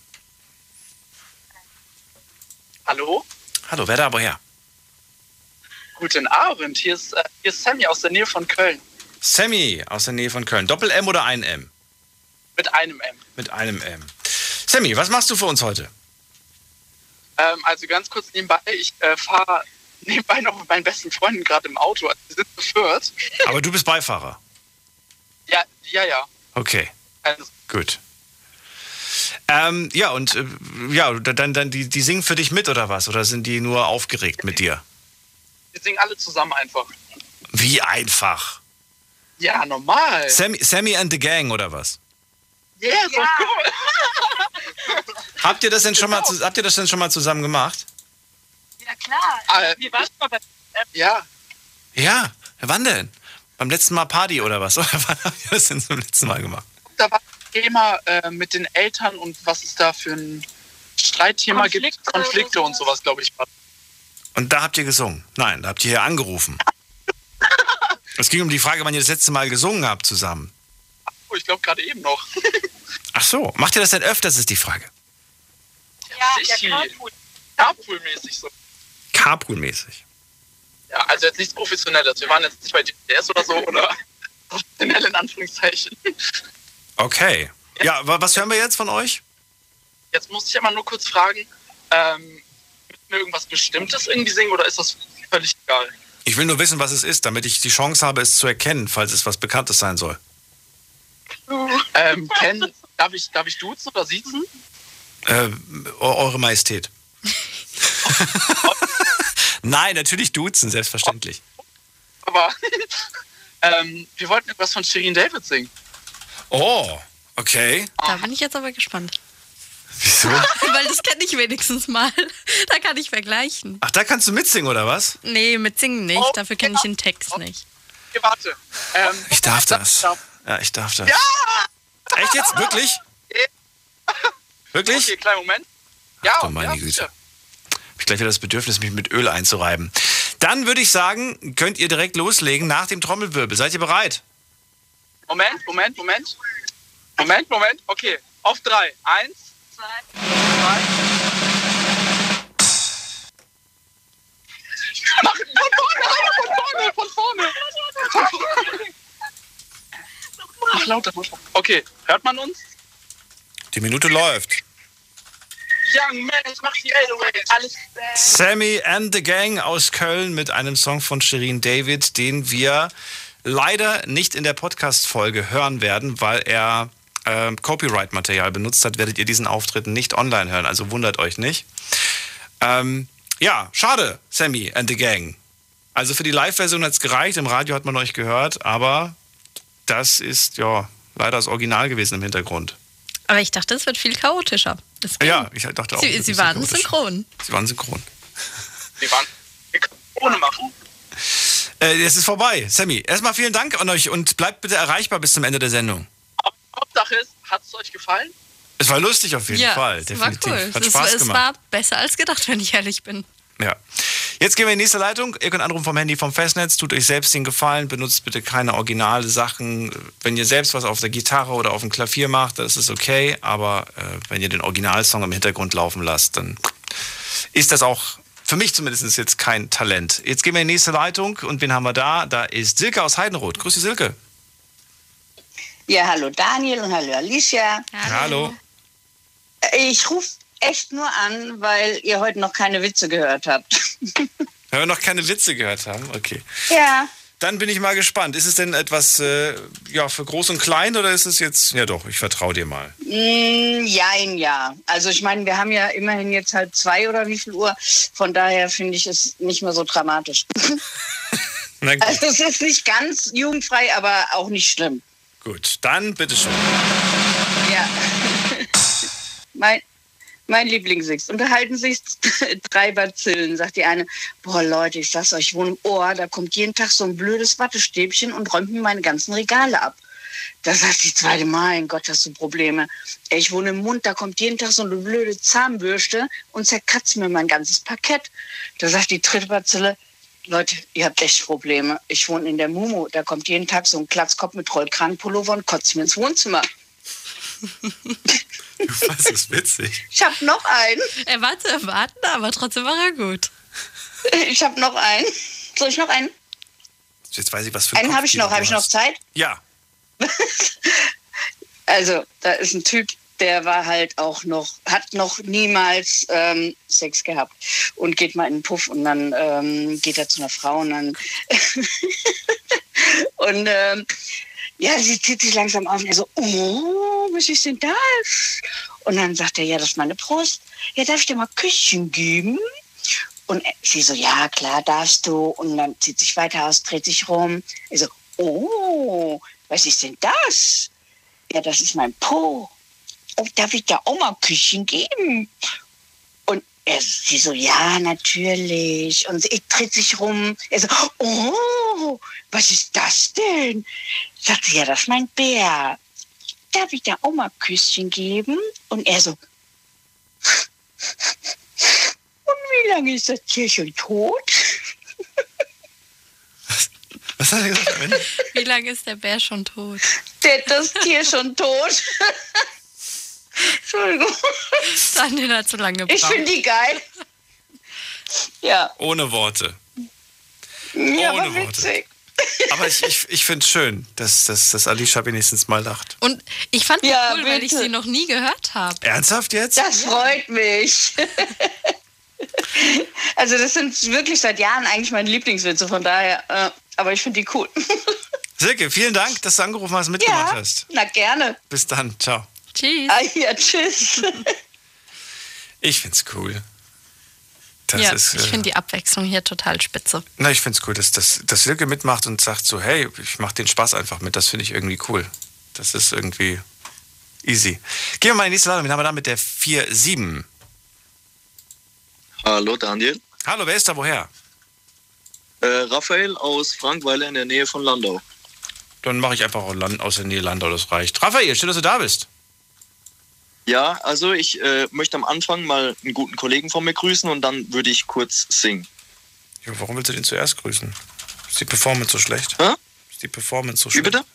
Speaker 28: Hallo?
Speaker 3: Hallo, wer da woher?
Speaker 28: Guten Abend. Hier ist, äh, hier ist Sammy aus der Nähe von Köln.
Speaker 3: Sammy aus der Nähe von Köln. Doppel M oder ein M?
Speaker 28: Mit einem M.
Speaker 3: Mit einem M. Sammy, was machst du für uns heute?
Speaker 28: Ähm, also ganz kurz nebenbei, ich äh, fahre nebenbei noch mit meinen besten Freunden gerade im Auto. Also wir sind viert.
Speaker 3: Aber du bist Beifahrer.
Speaker 28: Ja, ja, ja.
Speaker 3: Okay,
Speaker 28: Also,
Speaker 3: gut. Ähm, ja, und äh, ja, dann, dann die, die singen für dich mit oder was? Oder sind die nur aufgeregt mit dir?
Speaker 28: Wir singen alle zusammen einfach.
Speaker 3: Wie einfach.
Speaker 28: Ja, normal.
Speaker 3: Sammy, Sammy and the Gang oder was?
Speaker 28: Yes, of course.
Speaker 3: Habt ihr das denn schon mal, zu- habt ihr das denn schon mal zusammen gemacht?
Speaker 28: Ja, klar. Äh,
Speaker 19: Wir waren schon bei
Speaker 28: Ja,
Speaker 3: Ja, wann denn? Beim letzten Mal Party oder was? Oder wann habt ihr das denn zum letzten Mal gemacht?
Speaker 28: da war das Thema äh, mit den Eltern und was es da für ein Streitthema gibt.
Speaker 19: Konflikte
Speaker 28: Konflikte und sowas, glaube ich. war.
Speaker 3: Und da habt ihr gesungen? Nein, da habt ihr hier angerufen. Es ging um die Frage, wann ihr das letzte Mal gesungen habt zusammen.
Speaker 28: Oh, ich glaube gerade eben noch.
Speaker 3: Ach so, macht ihr das denn öfters, ist die Frage.
Speaker 28: Ja, ja Carpool-mäßig so.
Speaker 3: Carpool-mäßig.
Speaker 28: Ja, also jetzt nichts Professionelles. Wir waren jetzt nicht bei DTS oder so oder professionell in Anführungszeichen.
Speaker 3: Okay. Ja, wa- was hören wir jetzt von euch?
Speaker 28: Jetzt muss ich immer nur kurz fragen, ähm, wir irgendwas Bestimmtes irgendwie singen oder ist das völlig egal?
Speaker 3: Ich will nur wissen, was es ist, damit ich die Chance habe, es zu erkennen, falls es was Bekanntes sein soll.
Speaker 28: Ähm, Ken, darf ich, darf ich duzen oder siezen?
Speaker 3: Äh, Eu- Eure Majestät. Nein, natürlich duzen, selbstverständlich.
Speaker 28: Aber ähm, wir wollten irgendwas von Shirin David singen.
Speaker 3: Oh, okay.
Speaker 4: Da bin ich jetzt aber gespannt.
Speaker 3: Wieso?
Speaker 4: Weil das kenne ich wenigstens mal. Da kann ich vergleichen.
Speaker 3: Ach, da kannst du mitsingen, oder was?
Speaker 4: Nee, mit Singen nicht.
Speaker 28: Oh,
Speaker 4: Dafür kenne ich den Text nicht.
Speaker 28: Okay, warte. Ähm,
Speaker 3: Ich darf das. Ja, ich darf das.
Speaker 28: Ja!
Speaker 3: Echt jetzt? Wirklich? Wirklich?
Speaker 28: Okay, kleinen Moment. Ja,
Speaker 3: du meine
Speaker 28: ja,
Speaker 3: Güte.
Speaker 28: sicher.
Speaker 3: Hab ich gleich wieder das Bedürfnis, mich mit Öl einzureiben. Dann würde ich sagen, könnt ihr direkt loslegen nach dem Trommelwirbel. Seid ihr bereit?
Speaker 28: Moment, Moment, Moment. Moment, Moment. Okay, auf drei. Eins, zwei, drei. Mach, von vorne, von vorne, von vorne. Von vorne. Ach, lauter. Okay, hört man uns?
Speaker 3: Die Minute läuft.
Speaker 28: Young man, ich mach die 808. Alles.
Speaker 3: Sammy and the Gang aus Köln mit einem Song von Shirin David, den wir leider nicht in der Podcast-Folge hören werden, weil er äh, Copyright-Material benutzt hat, werdet ihr diesen Auftritt nicht online hören. Also wundert euch nicht. Ähm, ja, schade, Sammy and the Gang. Also für die Live-Version hat es gereicht, im Radio hat man euch gehört, aber das ist ja leider das Original gewesen im Hintergrund.
Speaker 4: Aber ich dachte, es wird viel chaotischer.
Speaker 3: Ja, ich dachte auch.
Speaker 4: Sie, sie waren synchron.
Speaker 3: Sie waren synchron.
Speaker 28: Wir waren. Ohne machen.
Speaker 3: Äh, es ist vorbei. Sammy, erstmal vielen Dank an euch und bleibt bitte erreichbar bis zum Ende der Sendung.
Speaker 28: Hauptsache ist, hat es euch gefallen?
Speaker 3: Es war lustig auf jeden
Speaker 4: ja,
Speaker 3: Fall,
Speaker 4: es war
Speaker 3: definitiv.
Speaker 4: cool.
Speaker 3: Hat
Speaker 4: es,
Speaker 3: Spaß
Speaker 4: es
Speaker 3: gemacht.
Speaker 4: war besser als gedacht, wenn ich ehrlich bin.
Speaker 3: Ja. Jetzt gehen wir in die nächste Leitung. Ihr könnt anrufen vom Handy vom Festnetz. Tut euch selbst den Gefallen. Benutzt bitte keine originale Sachen. Wenn ihr selbst was auf der Gitarre oder auf dem Klavier macht, das ist okay. Aber äh, wenn ihr den Originalsong im Hintergrund laufen lasst, dann ist das auch für mich zumindest jetzt kein Talent. Jetzt gehen wir in die nächste Leitung und wen haben wir da? Da ist Silke aus Heidenroth. Grüß dich, Silke.
Speaker 29: Ja, hallo Daniel und hallo Alicia.
Speaker 3: Hallo.
Speaker 29: Ich rufe echt nur an, weil ihr heute noch keine Witze gehört habt.
Speaker 3: Weil wir noch keine Witze gehört haben. Okay.
Speaker 29: Ja.
Speaker 3: Dann bin ich mal gespannt. Ist es denn etwas äh, ja, für groß und klein oder ist es jetzt. Ja, doch, ich vertraue dir mal.
Speaker 29: Mm, Jein, ja. Also ich meine, wir haben ja immerhin jetzt halb zwei oder wie viel Uhr. Von daher finde ich es nicht mehr so dramatisch. Also es ist nicht ganz jugendfrei, aber auch nicht schlimm.
Speaker 3: Gut, dann bitteschön.
Speaker 29: Ja. mein, mein Lieblingswitz. Unterhalten sich drei Bazillen, sagt die eine. Boah, Leute, ich sag's euch, ich wohne im Ohr, da kommt jeden Tag so ein blödes Wattestäbchen und räumt mir meine ganzen Regale ab. Da sagt die zweite, mein Gott, hast du Probleme. Ich wohne im Mund, da kommt jeden Tag so eine blöde Zahnbürste und zerkratzt mir mein ganzes Parkett. Da sagt die dritte Bazille, Leute, ihr habt echt Probleme. Ich wohne in der Mumu, da kommt jeden Tag so ein Klatzkopf mit Rollkragenpullover und kotzt mir ins Wohnzimmer.
Speaker 3: Das ist witzig.
Speaker 29: Ich hab noch einen.
Speaker 4: Er war zu erwarten, aber trotzdem war er gut.
Speaker 29: Ich hab noch einen. Soll ich noch einen?
Speaker 3: Jetzt weiß ich, was für ein
Speaker 29: Einen habe ich noch. Habe ich noch. Zeit?
Speaker 3: Ja.
Speaker 29: Also, da ist ein Typ, der war halt auch noch, hat noch niemals ähm, Sex gehabt und geht mal in den Puff und dann ähm, geht er zu einer Frau und dann und ähm, ja, sie zieht sich langsam auf und er so, oh, was ist denn das? Und dann sagt er, ja, das ist meine Brust. Ja, darf ich dir mal Küsschen geben? Und sie so, ja, klar, darfst du. Und dann zieht sich weiter aus, dreht sich rum. Er so, oh, was ist denn das? Ja, das ist mein Po. Oh, darf ich da auch mal Küsschen geben? Und er, sie so, ja, natürlich. Und sie dreht sich rum. Er so, oh, was ist das denn? Sagt sie, ja, das ist mein Bär. Darf ich da auch mal Küsschen geben? Und er so, und wie lange ist das Tier schon tot?
Speaker 3: Was hat er gesagt?
Speaker 4: Wie lange ist der Bär schon tot?
Speaker 29: Der, das Tier schon tot. Entschuldigung.
Speaker 4: Daniel hat zu lange gebraucht.
Speaker 29: Ich finde die geil. Ja.
Speaker 3: Ohne Worte.
Speaker 29: Ja,
Speaker 3: Ohne
Speaker 29: aber
Speaker 3: Worte.
Speaker 29: witzig.
Speaker 3: Aber ich, ich, ich finde es schön, dass, dass, dass Alicia wenigstens mal lacht.
Speaker 4: Und ich fand die
Speaker 29: Ja,
Speaker 4: cool, weil ich
Speaker 29: bitte.
Speaker 4: sie noch nie gehört habe.
Speaker 3: Ernsthaft jetzt?
Speaker 29: Das freut mich. Also das sind wirklich seit Jahren eigentlich meine Lieblingswitze, von daher, äh, aber ich finde die cool.
Speaker 3: Silke, vielen Dank, dass du angerufen hast und mitgemacht
Speaker 29: Ja,
Speaker 3: hast.
Speaker 29: na gerne.
Speaker 3: Bis dann, ciao.
Speaker 4: Tschüss.
Speaker 29: Ah, ja, tschüss.
Speaker 3: Ich find's cool. Das
Speaker 4: ja,
Speaker 3: ist,
Speaker 4: ich
Speaker 3: äh,
Speaker 4: finde die Abwechslung hier total spitze.
Speaker 3: Na, ich find's cool, dass, dass, dass Silke mitmacht und sagt so, hey, ich mach den Spaß einfach mit. Das finde ich irgendwie cool. Das ist irgendwie easy. Gehen wir mal in die nächste Ladung. Wen haben wir da mit der 4-7?
Speaker 21: Hallo Daniel.
Speaker 3: Hallo, wer ist da woher?
Speaker 21: Äh, Raphael aus Frankweiler in der Nähe von Landau.
Speaker 3: Dann mache ich einfach aus der Nähe Landau, das reicht. Raphael, schön, dass du da bist.
Speaker 21: Ja, also ich äh, möchte am Anfang mal einen guten Kollegen von mir grüßen und dann würde ich kurz singen.
Speaker 3: Ja, warum willst du den zuerst grüßen? Ist die Performance so schlecht?
Speaker 21: Hä?
Speaker 3: Ist die Performance so
Speaker 21: Wie
Speaker 3: schlecht?
Speaker 21: bitte?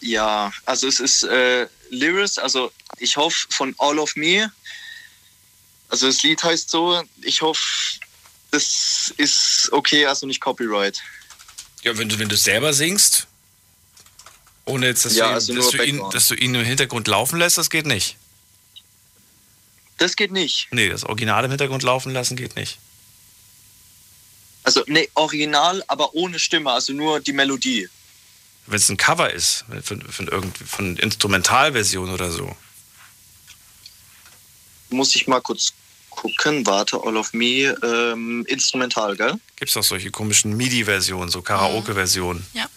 Speaker 21: Äh, ja, also es ist äh, Lyris, also ich hoffe von All of Me. Also das Lied heißt so, ich hoffe, das ist okay, also nicht Copyright.
Speaker 3: Ja, wenn du, wenn du selber singst, ohne jetzt, dass,
Speaker 21: Ja,
Speaker 3: du, ihn,
Speaker 21: also
Speaker 3: dass,
Speaker 21: nur
Speaker 3: du ihn, dass du ihn im Hintergrund laufen lässt, das geht nicht.
Speaker 21: Das geht nicht.
Speaker 3: Nee, das Original im Hintergrund laufen lassen geht nicht.
Speaker 21: Also nee, original, aber ohne Stimme, also nur die Melodie.
Speaker 3: Wenn es ein Cover ist, von, von, irgendwie, von Instrumentalversion oder so.
Speaker 21: Muss ich mal kurz gucken. Warte, All of Me, ähm, instrumental, gell?
Speaker 3: Gibt es auch solche komischen MIDI-Versionen, so Karaoke-Versionen.
Speaker 4: Ja.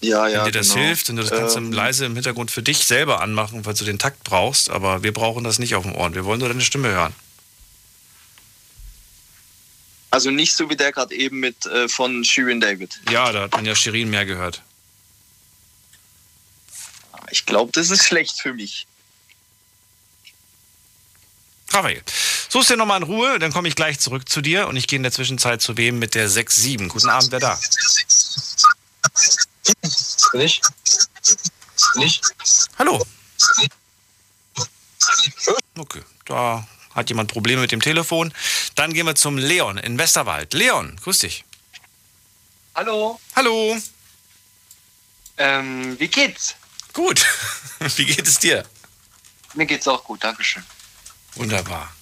Speaker 21: Ja, ja.
Speaker 3: Wenn dir das
Speaker 21: genau.
Speaker 3: hilft und du das kannst
Speaker 21: Ähm,
Speaker 3: leise im Hintergrund für dich selber anmachen, weil du den Takt brauchst, aber wir brauchen das nicht auf dem Ohren. Wir wollen nur deine Stimme hören.
Speaker 21: Also nicht so wie der gerade eben mit äh, von Shirin David.
Speaker 3: Ja, da hat man ja Shirin mehr gehört.
Speaker 21: Ich glaube, das ist schlecht für mich.
Speaker 3: Raphael, suchst dir nochmal in Ruhe, dann komme ich gleich zurück zu dir und ich gehe in der Zwischenzeit zu wem mit der 6-7. Guten Abend, wer da?
Speaker 21: Nicht? Nicht?
Speaker 3: Hallo. Okay, da Hat jemand Probleme mit dem Telefon? Dann gehen wir zum Leon in Westerwald. Leon, grüß dich.
Speaker 30: Hallo.
Speaker 3: Hallo.
Speaker 30: Ähm, wie geht's?
Speaker 3: Gut. wie geht es dir?
Speaker 30: Mir geht's auch gut, Dankeschön.
Speaker 3: Wunderbar.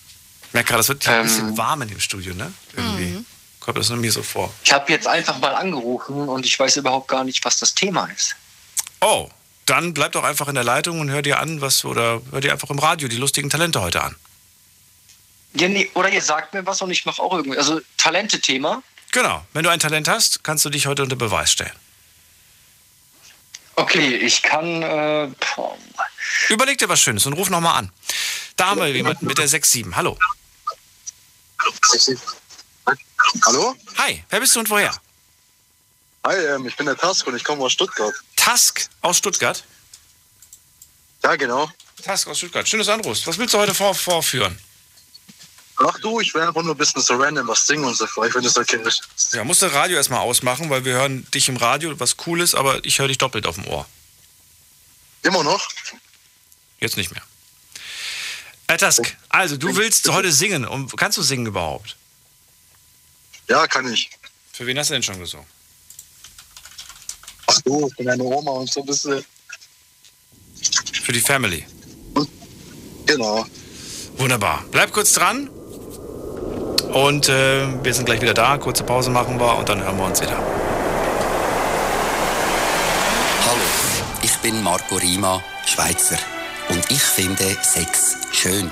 Speaker 3: Ich merke gerade, es wird ein
Speaker 30: Ähm.
Speaker 3: bisschen warm in dem Studio, ne? Irgendwie. Kommt das nur mir so vor.
Speaker 30: Ich habe jetzt einfach mal angerufen und ich weiß überhaupt gar nicht, was das Thema ist.
Speaker 3: Oh, dann bleib doch einfach in der Leitung und hör dir an, was, oder hör dir einfach im Radio die lustigen Talente heute an.
Speaker 30: Ja, nee, oder ihr sagt mir was und ich mache auch irgendwie. Also Talente-Thema.
Speaker 3: Genau. Wenn du ein Talent hast, kannst du dich heute unter Beweis stellen.
Speaker 30: Okay, ich kann. Äh.
Speaker 3: Überleg dir was Schönes und ruf nochmal an. Da haben wir jemanden mit der 6-7. Hallo.
Speaker 31: Hallo?
Speaker 3: Hi, wer bist du und woher?
Speaker 31: Hi, ähm, ich bin der Task und ich komme aus Stuttgart.
Speaker 3: Task aus Stuttgart?
Speaker 31: Ja, genau.
Speaker 3: Task aus Stuttgart. Schönes Anruf. Was willst du heute vor vorführen?
Speaker 31: Ach du, ich will einfach nur ein bisschen so random was singen und so. Ich finde das kindisch.
Speaker 3: Ja, musst du Radio erstmal ausmachen, weil wir hören dich im Radio, was cool ist, aber ich höre dich doppelt auf dem Ohr.
Speaker 31: Immer noch?
Speaker 3: Jetzt nicht mehr. Herr Task, also du willst heute singen. Und kannst du singen überhaupt?
Speaker 31: Ja, kann ich.
Speaker 3: Für wen hast du denn schon gesungen?
Speaker 31: Ach du, ich bin eine Oma und so ein bisschen.
Speaker 3: Für die Family.
Speaker 31: Genau.
Speaker 3: Wunderbar. Bleib kurz dran. Und äh, wir sind gleich wieder da. Kurze Pause machen wir und dann hören wir uns wieder.
Speaker 32: Hallo, ich bin Marco Rima, Schweizer. Und ich finde Sex schön.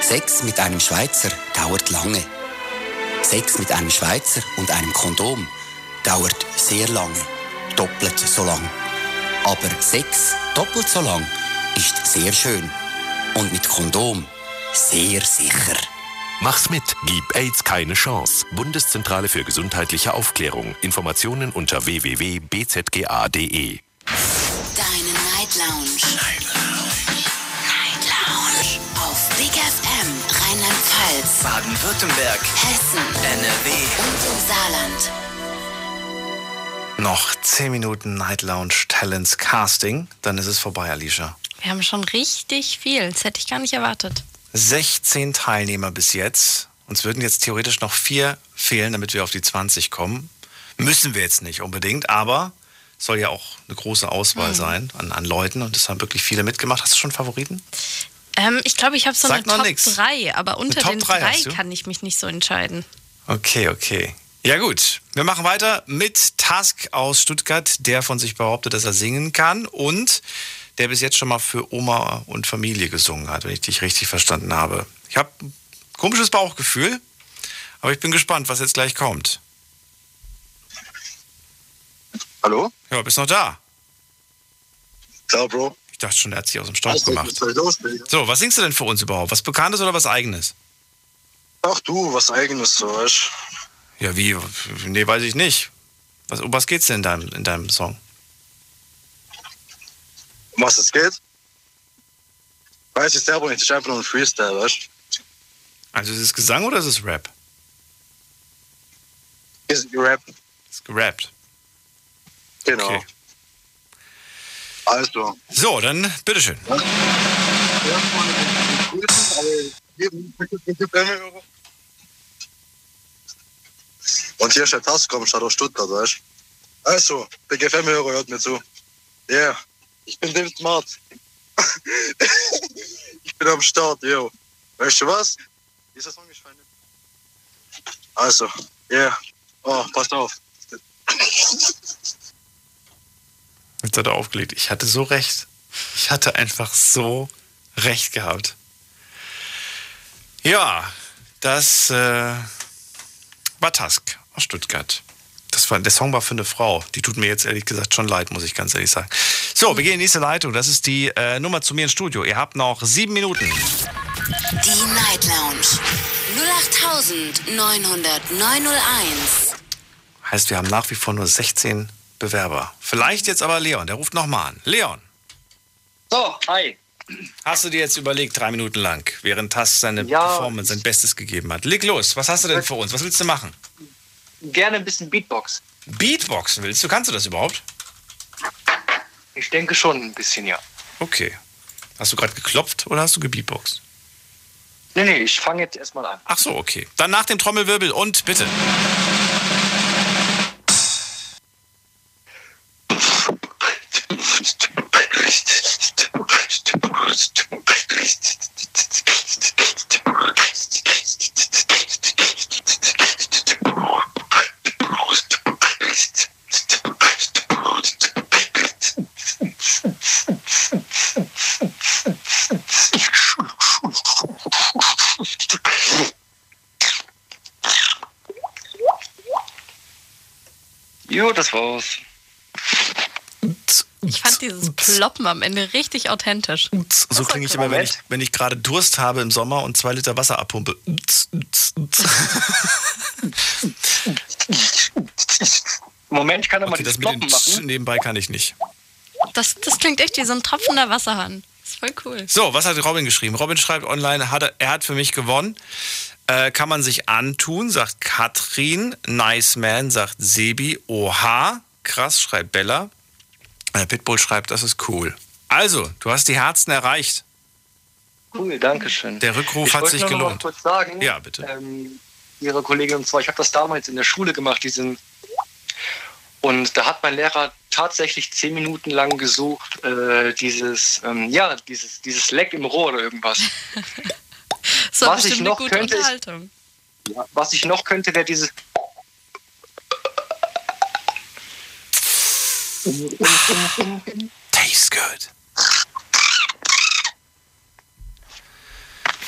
Speaker 32: Sex mit einem Schweizer dauert lange. Sex mit einem Schweizer und einem Kondom dauert sehr lange. Doppelt so lang. Aber Sex doppelt so lang ist sehr schön. Und mit Kondom sehr sicher.
Speaker 33: Mach's mit. Gib AIDS keine Chance. Bundeszentrale für gesundheitliche Aufklärung. Informationen unter www.bzga.de.
Speaker 8: Deine Night Lounge. Night Lounge.
Speaker 1: Baden-Württemberg,
Speaker 8: Hessen,
Speaker 1: NRW.
Speaker 8: und im Saarland.
Speaker 3: Noch 10 Minuten Night Lounge Talents Casting. Dann ist es vorbei, Alicia.
Speaker 4: Wir haben schon richtig viel. Das hätte ich gar nicht erwartet.
Speaker 3: 16 Teilnehmer bis jetzt. Uns würden jetzt theoretisch noch vier fehlen, damit wir auf die 20 kommen. Müssen wir jetzt nicht unbedingt, aber soll ja auch eine große Auswahl
Speaker 4: Mhm.
Speaker 3: sein an, an Leuten und es haben wirklich viele mitgemacht. Hast du schon Favoriten?
Speaker 4: Ähm, ich glaube, ich habe so
Speaker 3: Sag
Speaker 4: eine Top
Speaker 3: nix.
Speaker 4: 3, aber unter den
Speaker 3: drei
Speaker 4: drei
Speaker 3: hast du?
Speaker 4: kann ich mich nicht so entscheiden.
Speaker 3: Okay, okay. Ja gut, wir machen weiter mit Task aus Stuttgart, der von sich behauptet, dass er singen kann und der bis jetzt schon mal für Oma und Familie gesungen hat, wenn ich dich richtig verstanden habe. Ich habe ein komisches Bauchgefühl, aber ich bin gespannt, was jetzt gleich kommt.
Speaker 31: Hallo?
Speaker 3: Ja, bist noch da?
Speaker 31: Ciao, Bro.
Speaker 3: Ich dachte schon, er hat sich aus dem Staub
Speaker 31: Also,
Speaker 3: gemacht.
Speaker 31: was?
Speaker 3: So, was singst du denn für uns überhaupt? Was Bekanntes oder was Eigenes?
Speaker 31: Ach du, was eigenes so, weißt
Speaker 3: Ja, wie? Nee, weiß ich nicht. Was, um was geht's denn in deinem, in deinem Song?
Speaker 31: Um was es geht? Weiß ich selber nicht, das ist einfach nur ein Freestyle, weißt
Speaker 3: Also ist es Gesang oder ist es Rap?
Speaker 31: Ist Rap.
Speaker 3: Ist gerappt.
Speaker 31: Genau.
Speaker 3: Okay.
Speaker 31: Also.
Speaker 3: So, dann bitteschön.
Speaker 31: Und hier ist der Task, komm, statt aus Stuttgart, weißt Also, Big FM-Hörer, hört mir zu. Ja, yeah. ich bin David Smart. ich bin am Start, yo. Weißt du was? Dieser Song ist fein. Also, ja. Yeah. Oh, passt auf.
Speaker 3: Jetzt hat er aufgelegt. Ich hatte so recht. Ich hatte einfach so recht gehabt. Ja, das äh, war Task aus Stuttgart. Das war, der Song war für eine Frau. Die tut mir jetzt ehrlich gesagt schon leid, muss ich ganz ehrlich sagen. So, wir gehen in die nächste Leitung. Das ist die äh, Nummer zu mir ins Studio. Ihr habt noch sieben Minuten.
Speaker 8: Die Night Lounge 0890901.
Speaker 3: Heißt, wir haben nach wie vor nur 16 Bewerber. Vielleicht jetzt aber Leon, der ruft nochmal an. Leon.
Speaker 30: So, hi.
Speaker 3: Hast du dir jetzt überlegt, drei Minuten lang, während Tass seine
Speaker 30: Ja.
Speaker 3: Performance sein Bestes gegeben hat? Leg los, was hast du denn für uns? Was willst du machen?
Speaker 30: Gerne ein bisschen Beatbox.
Speaker 3: Beatboxen willst du? Kannst du das überhaupt?
Speaker 30: Ich denke schon ein bisschen, ja.
Speaker 3: Okay. Hast du gerade geklopft oder hast du gebeatboxt?
Speaker 30: Nee, nee, ich fange jetzt erstmal an.
Speaker 3: Ach so, okay. Dann nach dem Trommelwirbel und bitte.
Speaker 30: War's.
Speaker 4: Ich fand dieses Ploppen am Ende richtig authentisch.
Speaker 3: So klinge ich immer, wenn ich, wenn ich gerade Durst habe im Sommer und zwei Liter Wasser abpumpe.
Speaker 30: Moment, ich kann doch mal
Speaker 3: Okay, das
Speaker 30: dieses
Speaker 3: mit den
Speaker 30: Ploppen machen.
Speaker 3: nebenbei kann ich nicht.
Speaker 4: Das, das klingt echt wie so ein tropfender Wasserhahn. Das ist voll cool.
Speaker 3: So, was hat Robin geschrieben? Robin schreibt online, hat er, er hat für mich gewonnen. Äh, kann man sich antun, sagt Katrin. Nice man, sagt Sebi. Oha, krass, schreibt Bella. Äh, Pitbull schreibt, das ist cool. Also, du hast die Herzen erreicht.
Speaker 30: Cool, danke schön.
Speaker 3: Der Rückruf
Speaker 30: ich
Speaker 3: hat sich
Speaker 30: nur noch mal
Speaker 3: gelohnt.
Speaker 30: kurz sagen,
Speaker 3: Ja, bitte.
Speaker 30: Ähm, Ihre Kollegin und zwar, ich habe das damals in der Schule gemacht, diesen und da hat mein Lehrer tatsächlich zehn Minuten lang gesucht, äh, dieses, ähm, ja, dieses, dieses Leck im Rohr oder irgendwas.
Speaker 4: Das war
Speaker 30: Was ich
Speaker 4: bestimmt eine
Speaker 30: noch
Speaker 4: gute
Speaker 30: könnte,
Speaker 4: Unterhaltung.
Speaker 30: Ja, was ich noch könnte, wäre dieses.
Speaker 3: Tastes good.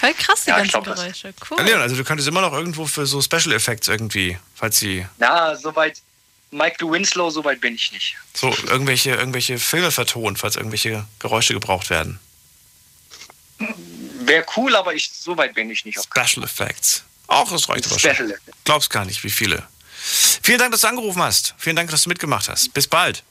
Speaker 4: Voll krass, die
Speaker 30: Ja, ich
Speaker 4: ganzen
Speaker 30: glaub,
Speaker 4: Geräusche. Cool.
Speaker 3: Leon, also du könntest immer noch irgendwo für so Special Effects irgendwie, falls sie
Speaker 30: Na, soweit. Mike de Winslow, soweit bin ich nicht.
Speaker 3: so irgendwelche, irgendwelche Filme vertonen, falls irgendwelche Geräusche gebraucht werden.
Speaker 30: Wäre cool, aber ich, soweit bin ich nicht. Auf
Speaker 3: Special Effects. Auch, das reicht aber
Speaker 30: Special
Speaker 3: schon.
Speaker 30: Effects.
Speaker 3: Glaubst gar nicht, wie viele. Vielen Dank, dass du angerufen hast. Vielen Dank, dass du mitgemacht hast. Bis bald.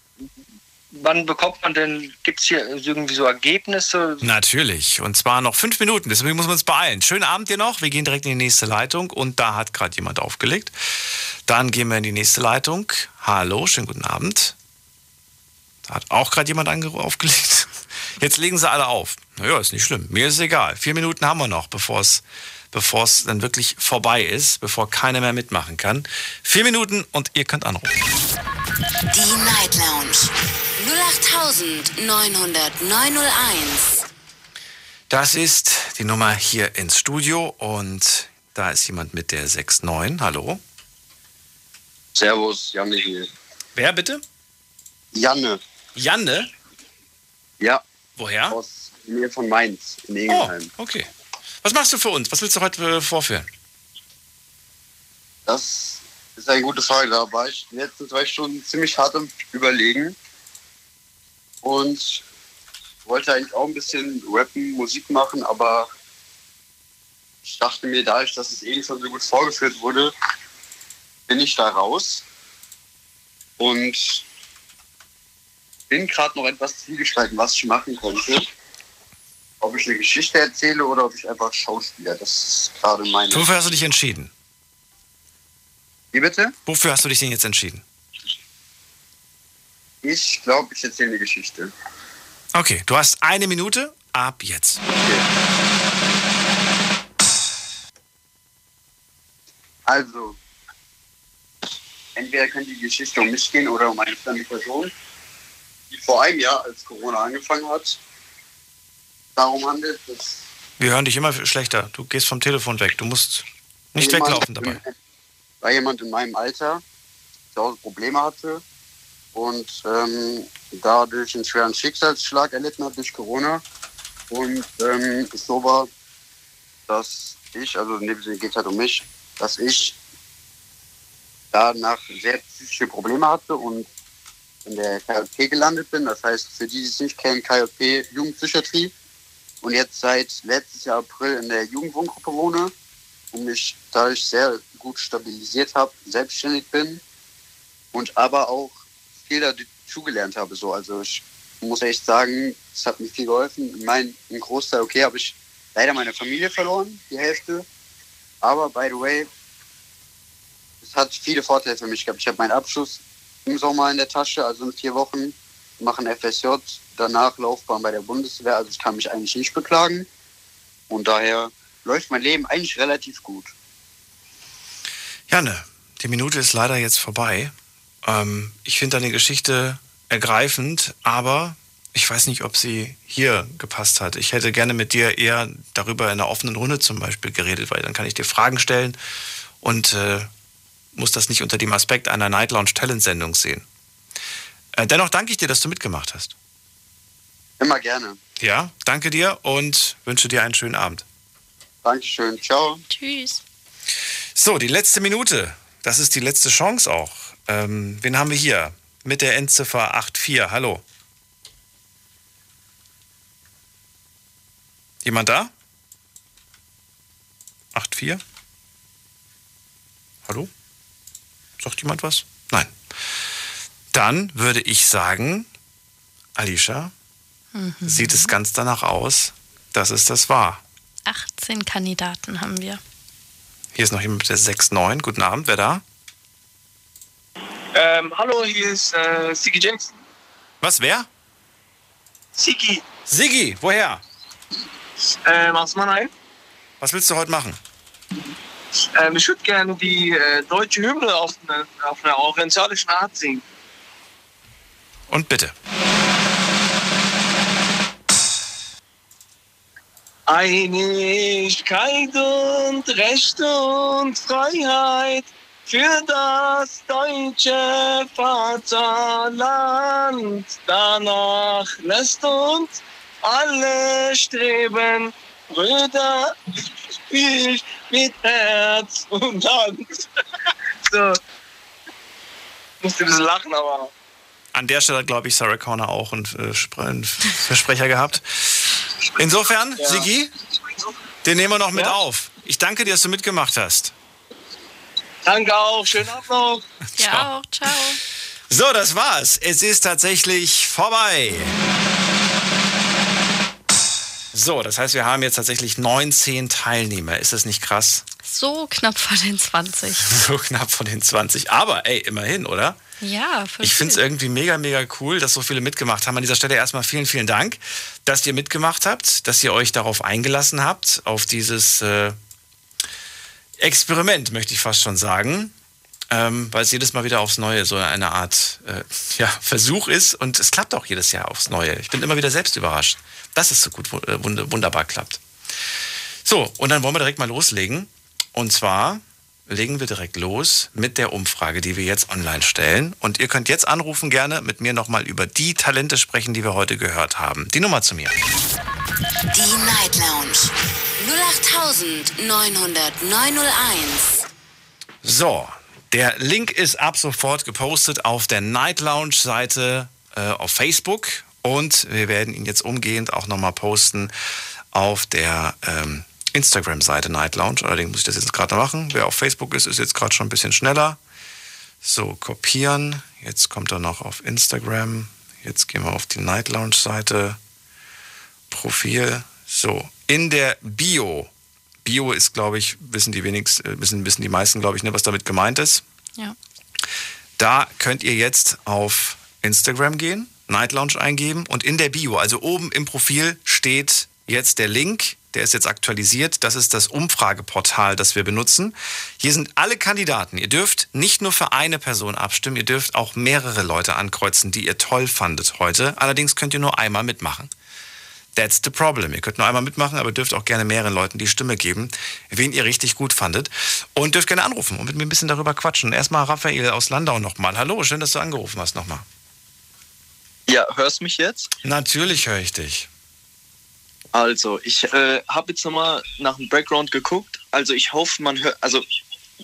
Speaker 30: Wann bekommt man denn, gibt es hier irgendwie so Ergebnisse?
Speaker 3: Natürlich. Und zwar noch fünf Minuten, deswegen muss man uns beeilen. Schönen Abend dir noch. Wir gehen direkt in die nächste Leitung und da hat gerade jemand aufgelegt. Dann gehen wir in die nächste Leitung. Hallo, schönen guten Abend. Da hat auch gerade jemand aufgelegt. Jetzt legen sie alle auf. Naja, ist nicht schlimm. Mir ist es egal. Vier Minuten haben wir noch, bevor es bevor es dann wirklich vorbei ist, bevor keiner mehr mitmachen kann. Vier Minuten und ihr könnt anrufen.
Speaker 8: Die Night Lounge 0890901.
Speaker 3: Das ist die Nummer hier ins Studio und da ist jemand mit der 69. Hallo.
Speaker 34: Servus, Janne hier.
Speaker 3: Wer bitte?
Speaker 34: Janne.
Speaker 3: Janne?
Speaker 34: Ja.
Speaker 3: Woher?
Speaker 34: Aus der Nähe von Mainz, in
Speaker 3: Oh,
Speaker 34: Egenheim.
Speaker 3: okay. Was machst du für uns? Was willst du heute äh, vorführen?
Speaker 34: Das ist eine gute Frage. Da war ich die letzten zwei Stunden ziemlich hart am Überlegen und wollte eigentlich auch ein bisschen rappen, Musik machen, aber ich dachte mir, dadurch, dass es eben schon so gut vorgeführt wurde, bin ich da raus und bin gerade noch etwas zwiegespalten, was ich machen könnte. Ob ich eine Geschichte erzähle oder ob ich einfach Schauspieler. Das ist gerade meine.
Speaker 3: Wofür hast du dich entschieden?
Speaker 34: Wie bitte?
Speaker 3: Wofür hast du dich denn jetzt entschieden?
Speaker 34: Ich glaube, ich erzähle eine Geschichte.
Speaker 3: Okay, du hast eine Minute ab jetzt.
Speaker 34: Also, entweder könnte die Geschichte um mich gehen oder um eine fremde Person, die vor einem Jahr, als Corona angefangen hat, darum handelt, dass
Speaker 3: Wir hören dich immer schlechter. Du gehst vom Telefon weg. Du musst nicht
Speaker 34: jemand
Speaker 3: weglaufen dabei.
Speaker 34: Weil jemand in meinem Alter zu Hause Probleme hatte und ähm, dadurch einen schweren Schicksalsschlag erlitten hat durch Corona. Und ähm, es so war, dass ich, also in dem Sinne geht es halt um mich, dass ich danach sehr psychische Probleme hatte und in der KJP gelandet bin. Das heißt, für die, die es nicht kennen, KJP Jugendpsychiatrie. Und jetzt seit letztes Jahr April in der Jugendwohngruppe wohne und mich dadurch sehr gut stabilisiert habe, selbstständig bin und aber auch viel dazugelernt habe. So. Also ich muss echt sagen, es hat mir viel geholfen. Ich meine, im Großteil, okay, habe ich leider meine Familie verloren, die Hälfte. Aber by the way, es hat viele Vorteile für mich gehabt. Ich habe meinen Abschluss im Sommer in der Tasche, also in vier Wochen, mache ein FSJ, danach Laufbahn bei der Bundeswehr. Also ich kann mich eigentlich nicht beklagen. Und daher läuft mein Leben eigentlich relativ gut.
Speaker 3: Janne, die Minute ist leider jetzt vorbei. Ähm, ich finde deine Geschichte ergreifend, aber ich weiß nicht, ob sie hier gepasst hat. Ich hätte gerne mit dir eher darüber in einer offenen Runde zum Beispiel geredet, weil dann kann ich dir Fragen stellen und äh, muss das nicht unter dem Aspekt einer Night Lounge Talent Sendung sehen. Äh, dennoch danke ich dir, dass du mitgemacht hast.
Speaker 34: Immer gerne.
Speaker 3: Ja, danke dir und wünsche dir einen schönen Abend.
Speaker 34: Dankeschön. Ciao.
Speaker 4: Tschüss.
Speaker 3: So, die letzte Minute. Das ist die letzte Chance auch. Ähm, wen haben wir hier? Mit der Endziffer 84. Hallo. Jemand da? 84? Hallo? Sagt jemand was? Nein. Dann würde ich sagen, Alicia,
Speaker 4: Mhm.
Speaker 3: sieht es ganz danach aus, dass es das war.
Speaker 4: 18 Kandidaten haben wir.
Speaker 3: Hier ist noch jemand mit der 6-9. Guten Abend, wer da?
Speaker 31: Ähm, hallo, hier ist äh, Sigi James.
Speaker 3: Was, wer?
Speaker 31: Sigi.
Speaker 3: Sigi, woher?
Speaker 31: Ähm, aus Mannheim.
Speaker 3: Was willst du heute machen?
Speaker 31: Ähm, ich würde gerne die äh, deutsche Hymne auf eine, auf einer orientalischen Art singen.
Speaker 3: Und bitte.
Speaker 31: Einigkeit und Recht und Freiheit für das deutsche Vaterland. Danach lässt uns alle streben, Brüder, ich mit Herz und Hand. So. Ich musste ein bisschen lachen, aber.
Speaker 3: An der Stelle, glaube ich, Sarah Connor auch einen, äh, Spre- einen Versprecher gehabt. Insofern,
Speaker 31: Ja.
Speaker 3: Sigi, den nehmen wir noch mit auf. Ich danke dir, dass du mitgemacht hast.
Speaker 31: Danke auch, schönen Abend noch.
Speaker 4: Ja, auch. Ciao.
Speaker 3: So, das war's. Es ist tatsächlich vorbei. So, das heißt, wir haben jetzt tatsächlich 19 Teilnehmer. Ist das nicht krass?
Speaker 4: So knapp vor den 20.
Speaker 3: So knapp von den 20. Aber ey, immerhin, oder?
Speaker 4: Ja, voll
Speaker 3: Ich finde es irgendwie mega, mega cool, dass so viele mitgemacht haben. An dieser Stelle erstmal vielen, vielen Dank, dass ihr mitgemacht habt, dass ihr euch darauf eingelassen habt, auf dieses äh, Experiment, möchte ich fast schon sagen. Ähm, weil es jedes Mal wieder aufs Neue so eine Art äh, ja, Versuch ist und es klappt auch jedes Jahr aufs Neue. Ich bin immer wieder selbst überrascht, dass es so gut äh, wund- wunderbar klappt. So, und dann wollen wir direkt mal loslegen. Und zwar legen wir direkt los mit der Umfrage, die wir jetzt online stellen. Und ihr könnt jetzt anrufen gerne mit mir nochmal über die Talente sprechen, die wir heute gehört haben. Die Nummer zu mir.
Speaker 8: Die Night Lounge 0890901.
Speaker 3: So, der Link ist ab sofort gepostet auf der Night Lounge Seite äh, auf Facebook und wir werden ihn jetzt umgehend auch nochmal posten auf der ähm, Instagram-Seite Night Lounge. Allerdings muss ich das jetzt gerade noch machen. Wer auf Facebook ist, ist jetzt gerade schon ein bisschen schneller. So, kopieren. Jetzt kommt er noch auf Instagram. Jetzt gehen wir auf die Night Lounge Seite. Profil. So, in der Bio. Bio ist, glaube ich, wissen die wenigsten, äh, wissen, wissen die meisten, glaube ich, ne, was damit gemeint ist.
Speaker 4: Ja.
Speaker 3: Da könnt ihr jetzt auf Instagram gehen, Night Lounge eingeben und in der Bio, also oben im Profil, steht jetzt der Link. Der ist jetzt aktualisiert. Das ist das Umfrageportal, das wir benutzen. Hier sind alle Kandidaten. Ihr dürft nicht nur für eine Person abstimmen, ihr dürft auch mehrere Leute ankreuzen, die ihr toll fandet heute. Allerdings könnt ihr nur einmal mitmachen. That's the problem. Ihr könnt nur einmal mitmachen, aber dürft auch gerne mehreren Leuten die Stimme geben, wen ihr richtig gut fandet. Und dürft gerne anrufen und mit mir ein bisschen darüber quatschen. Erstmal Raphael aus Landau nochmal. Hallo, schön, dass du angerufen hast nochmal.
Speaker 13: Ja, hörst du mich jetzt?
Speaker 3: Natürlich höre ich dich.
Speaker 13: Also, ich äh, habe jetzt nochmal nach dem Background geguckt. Also, ich hoffe, man hört. Also,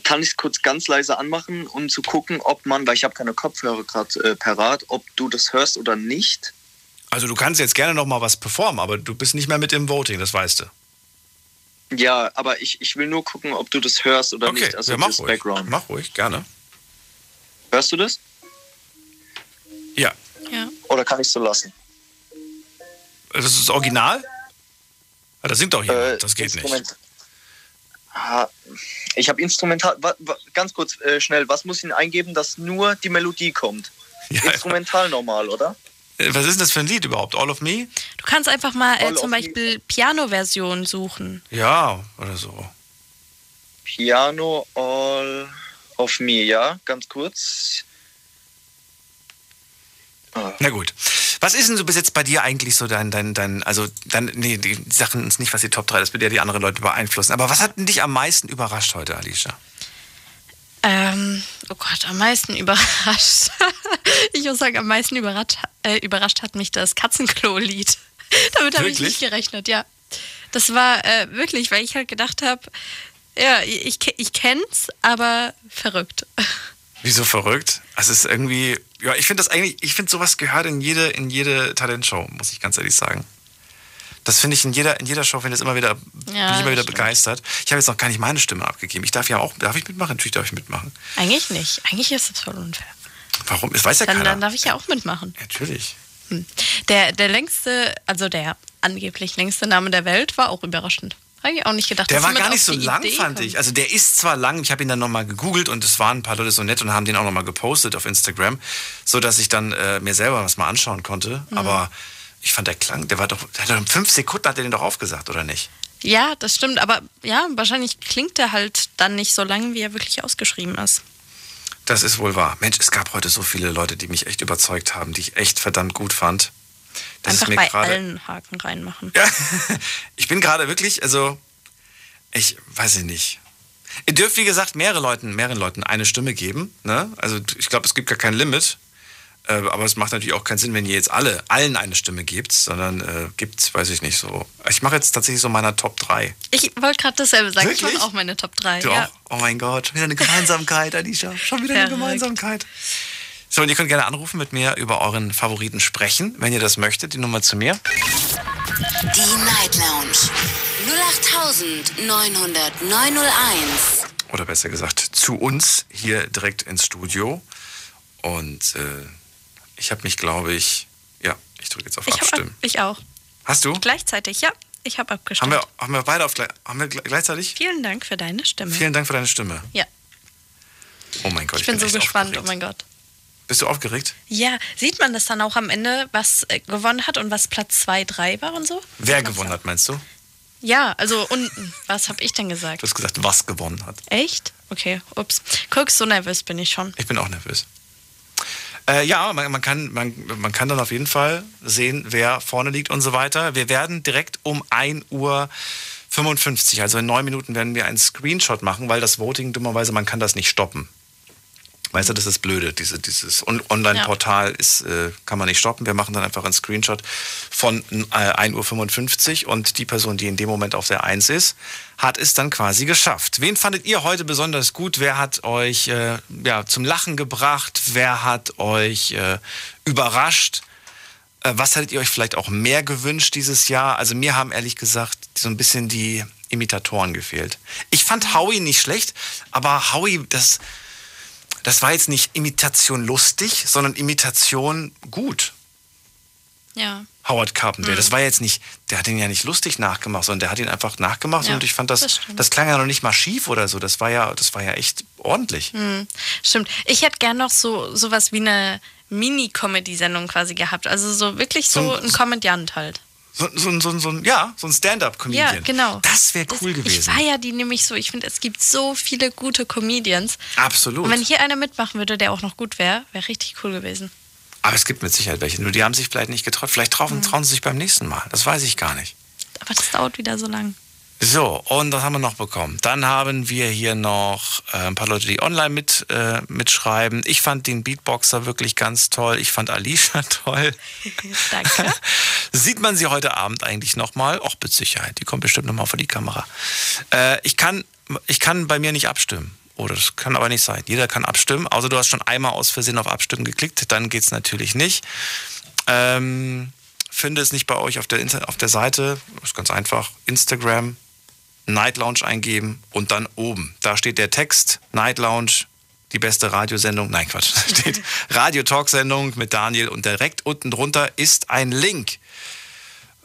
Speaker 13: kann ich es kurz ganz leise anmachen, um zu gucken, ob man, weil ich habe keine Kopfhörer gerade äh, parat, ob du das hörst oder nicht.
Speaker 3: Also du kannst jetzt gerne nochmal was performen, aber du bist nicht mehr mit im Voting, das weißt du.
Speaker 13: Ja, aber ich, ich will nur gucken, ob du das hörst oder
Speaker 3: Okay,
Speaker 13: nicht. Also,
Speaker 3: ja, mach ruhig.
Speaker 13: Background.
Speaker 3: Mach ruhig, gerne.
Speaker 13: Hörst du das?
Speaker 3: Ja.
Speaker 4: Ja.
Speaker 13: Oder kann ich so lassen?
Speaker 3: Das ist das Original? Ah, Da singt doch jemand, das geht nicht.
Speaker 13: Instrument- Ah, Ich habe Instrumental. Ganz kurz, äh, schnell, was muss ich eingeben, dass nur die Melodie kommt? Instrumental normal, oder?
Speaker 3: Äh, Was ist denn das für ein Lied überhaupt? All of Me?
Speaker 4: Du kannst einfach mal äh, zum Beispiel Piano-Version suchen.
Speaker 3: Ja, oder so.
Speaker 35: Piano All of Me, ja, ganz kurz.
Speaker 3: Na gut. Was ist denn so bis jetzt bei dir eigentlich so dein, dein, dein, also dann, nee, die Sachen ist nicht, was die Top 3, das wird ja die anderen Leute beeinflussen. Aber was hat denn dich am meisten überrascht heute, Alicia?
Speaker 4: Ähm, oh Gott, am meisten überrascht. ich muss sagen, am meisten überrascht, äh, überrascht hat mich das Katzenklo-Lied. Damit habe ich nicht gerechnet, ja. Das war äh, wirklich, weil ich halt gedacht habe, ja, ich, ich kenn's, aber verrückt.
Speaker 3: Wieso verrückt? Es ist irgendwie, ja, ich finde das eigentlich, ich finde sowas gehört in jede, in jede Talentshow, muss ich ganz ehrlich sagen. Das finde ich in jeder, in jeder Show, finde ich immer wieder, bin
Speaker 4: Ja,
Speaker 3: ich immer wieder
Speaker 4: stimmt.
Speaker 3: begeistert. Ich habe jetzt noch gar nicht meine Stimme abgegeben. Ich darf ja auch, darf ich mitmachen? Natürlich darf ich mitmachen.
Speaker 4: Eigentlich nicht. Eigentlich ist das voll unfair.
Speaker 3: Warum? Das weiß ja
Speaker 4: Dann,
Speaker 3: keiner.
Speaker 4: dann darf ich ja auch mitmachen.
Speaker 3: Natürlich.
Speaker 4: Der, der längste, also der angeblich längste Name der Welt war auch überraschend. Habe ich auch nicht gedacht.
Speaker 3: Der war gar nicht so lang,
Speaker 4: Idee
Speaker 3: fand
Speaker 4: kommt.
Speaker 3: ich. Also der ist zwar lang, ich habe ihn dann nochmal gegoogelt und es waren ein paar Leute so nett und haben den auch nochmal gepostet auf Instagram, so dass ich dann äh, mir selber was mal anschauen konnte.
Speaker 4: Mhm.
Speaker 3: Aber ich fand der klang, der war doch, der hat doch in fünf Sekunden hat er den doch aufgesagt, oder nicht?
Speaker 4: Ja, das stimmt, aber ja, wahrscheinlich klingt er halt dann nicht so lang, wie er wirklich ausgeschrieben ist.
Speaker 3: Das ist wohl wahr. Mensch, es gab heute so viele Leute, die mich echt überzeugt haben, die ich echt verdammt gut fand. Das
Speaker 4: Einfach
Speaker 3: ist mir
Speaker 4: bei
Speaker 3: gerade.
Speaker 4: allen Haken reinmachen.
Speaker 3: Ich bin gerade wirklich, also ich weiß ich nicht. Ihr dürft, wie gesagt, mehrere Leuten, mehreren Leuten eine Stimme geben. Ne? Also ich glaube, es gibt gar kein Limit. Äh, aber es macht natürlich auch keinen Sinn, wenn ihr jetzt alle, allen eine Stimme gebt, sondern äh, gibt, weiß ich nicht so. Ich mache jetzt tatsächlich so meiner Top 3.
Speaker 4: Ich wollte gerade dasselbe sagen. Ich
Speaker 3: Wirklich?
Speaker 4: mache auch meine Top 3.
Speaker 3: Du
Speaker 4: ja.
Speaker 3: auch? Oh mein Gott, schon wieder eine Gemeinsamkeit, Alicia. Schon wieder eine. Gemeinsamkeit. So, und ihr könnt gerne anrufen, mit mir über euren Favoriten sprechen, wenn ihr das möchtet. Die Nummer zu mir.
Speaker 8: Die Night Lounge 0890901.
Speaker 3: oder besser gesagt zu uns hier direkt ins Studio. Und äh, ich habe mich, glaube ich, ja, ich drücke jetzt auf
Speaker 4: Ich, hab,
Speaker 3: Abstimmen.
Speaker 4: ich auch.
Speaker 3: Hast du?
Speaker 4: Gleichzeitig, ja. Ich habe
Speaker 3: Haben
Speaker 4: abgestimmt.
Speaker 3: wir, haben wir beide auf haben wir gle- gleichzeitig?
Speaker 4: Vielen Dank für deine Stimme.
Speaker 3: Vielen Dank für deine Stimme.
Speaker 4: Ja,
Speaker 3: Oh mein Gott,
Speaker 4: ich bin so
Speaker 3: echt
Speaker 4: gespannt. Oh
Speaker 3: aufgeregt.
Speaker 4: mein Gott.
Speaker 3: Bist du aufgeregt?
Speaker 4: Ja, sieht man das dann auch am Ende, was äh, gewonnen hat und was Platz 2, 3 war und so?
Speaker 3: Wer gewonnen hat, meinst du?
Speaker 4: Ja, also unten. Was habe ich denn gesagt?
Speaker 3: Du hast gesagt, was gewonnen hat.
Speaker 4: Echt? Okay, ups. Guck, so nervös bin ich schon.
Speaker 3: Ich bin auch nervös. Äh, ja, man, man, kann, man, man kann dann auf jeden Fall sehen, wer vorne liegt und so weiter. Wir werden direkt um 1 Uhr 55, also in neun Minuten werden wir einen Screenshot machen, weil das Voting dummerweise, man kann das nicht stoppen. Weißt du, das ist blöde. Diese, dieses On- Online-Portal ist, äh, kann man nicht stoppen. Wir machen dann einfach einen Screenshot von äh, 1.55 Uhr und die Person, die in dem Moment auf der 1 ist, hat es dann quasi geschafft. Wen fandet ihr heute besonders gut? Wer hat euch äh, ja, zum Lachen gebracht? Wer hat euch äh, überrascht? Äh, was hättet ihr euch vielleicht auch mehr gewünscht dieses Jahr? Also mir haben ehrlich gesagt so ein bisschen die Imitatoren gefehlt. Ich fand Howie nicht schlecht, aber Howie, das, das war jetzt nicht Imitation lustig, sondern Imitation gut.
Speaker 4: Ja.
Speaker 3: Howard Carpenter.
Speaker 4: Mhm.
Speaker 3: Das war jetzt nicht, der hat ihn ja nicht lustig nachgemacht, sondern der hat ihn einfach nachgemacht
Speaker 4: Ja,
Speaker 3: und ich fand das,
Speaker 4: das
Speaker 3: das, klang ja noch nicht mal schief oder so. Das war ja, das war ja echt ordentlich.
Speaker 4: Hm, stimmt. Ich hätte gern noch so sowas wie eine Mini-Comedy-Sendung quasi gehabt. Also so wirklich so,
Speaker 3: So-
Speaker 4: ein Komödiant halt.
Speaker 3: So, so, so, so, ja, so ein Stand-up-Comedian.
Speaker 4: Ja, genau.
Speaker 3: Das wäre cool
Speaker 4: Ich
Speaker 3: gewesen.
Speaker 4: feiere die nämlich so. Ich finde, es gibt so viele gute Comedians.
Speaker 3: Absolut.
Speaker 4: Und wenn hier einer mitmachen würde, der auch noch gut wäre, wäre richtig cool gewesen.
Speaker 3: Aber es gibt mit Sicherheit welche. Nur die haben sich vielleicht nicht getraut. Vielleicht trauen,
Speaker 4: Hm.
Speaker 3: trauen sie sich beim nächsten Mal. Das weiß ich gar nicht.
Speaker 4: Aber das dauert wieder so lang.
Speaker 3: So, und was haben wir noch bekommen? Dann haben wir hier noch äh, ein paar Leute, die online mit, äh, mitschreiben. Ich fand den Beatboxer wirklich ganz toll. Ich fand Alicia toll.
Speaker 4: Danke.
Speaker 3: Sieht man sie heute Abend eigentlich nochmal? Och, mit Sicherheit. Die kommt bestimmt nochmal vor die Kamera. Äh, ich, kann, ich kann bei mir nicht abstimmen. Oder das kann aber nicht sein. Jeder kann abstimmen. Außer du hast schon einmal aus Versehen auf Abstimmen geklickt. Dann geht's natürlich nicht. Ähm, finde es nicht bei euch auf der, Inter auf der Seite. Das ist ganz einfach. Instagram, Night Lounge eingeben und dann oben. Da steht der Text Night Lounge, die beste Radiosendung. Nein, Quatsch. Da steht Radio-Talk-Sendung mit Daniel und direkt unten drunter ist ein Link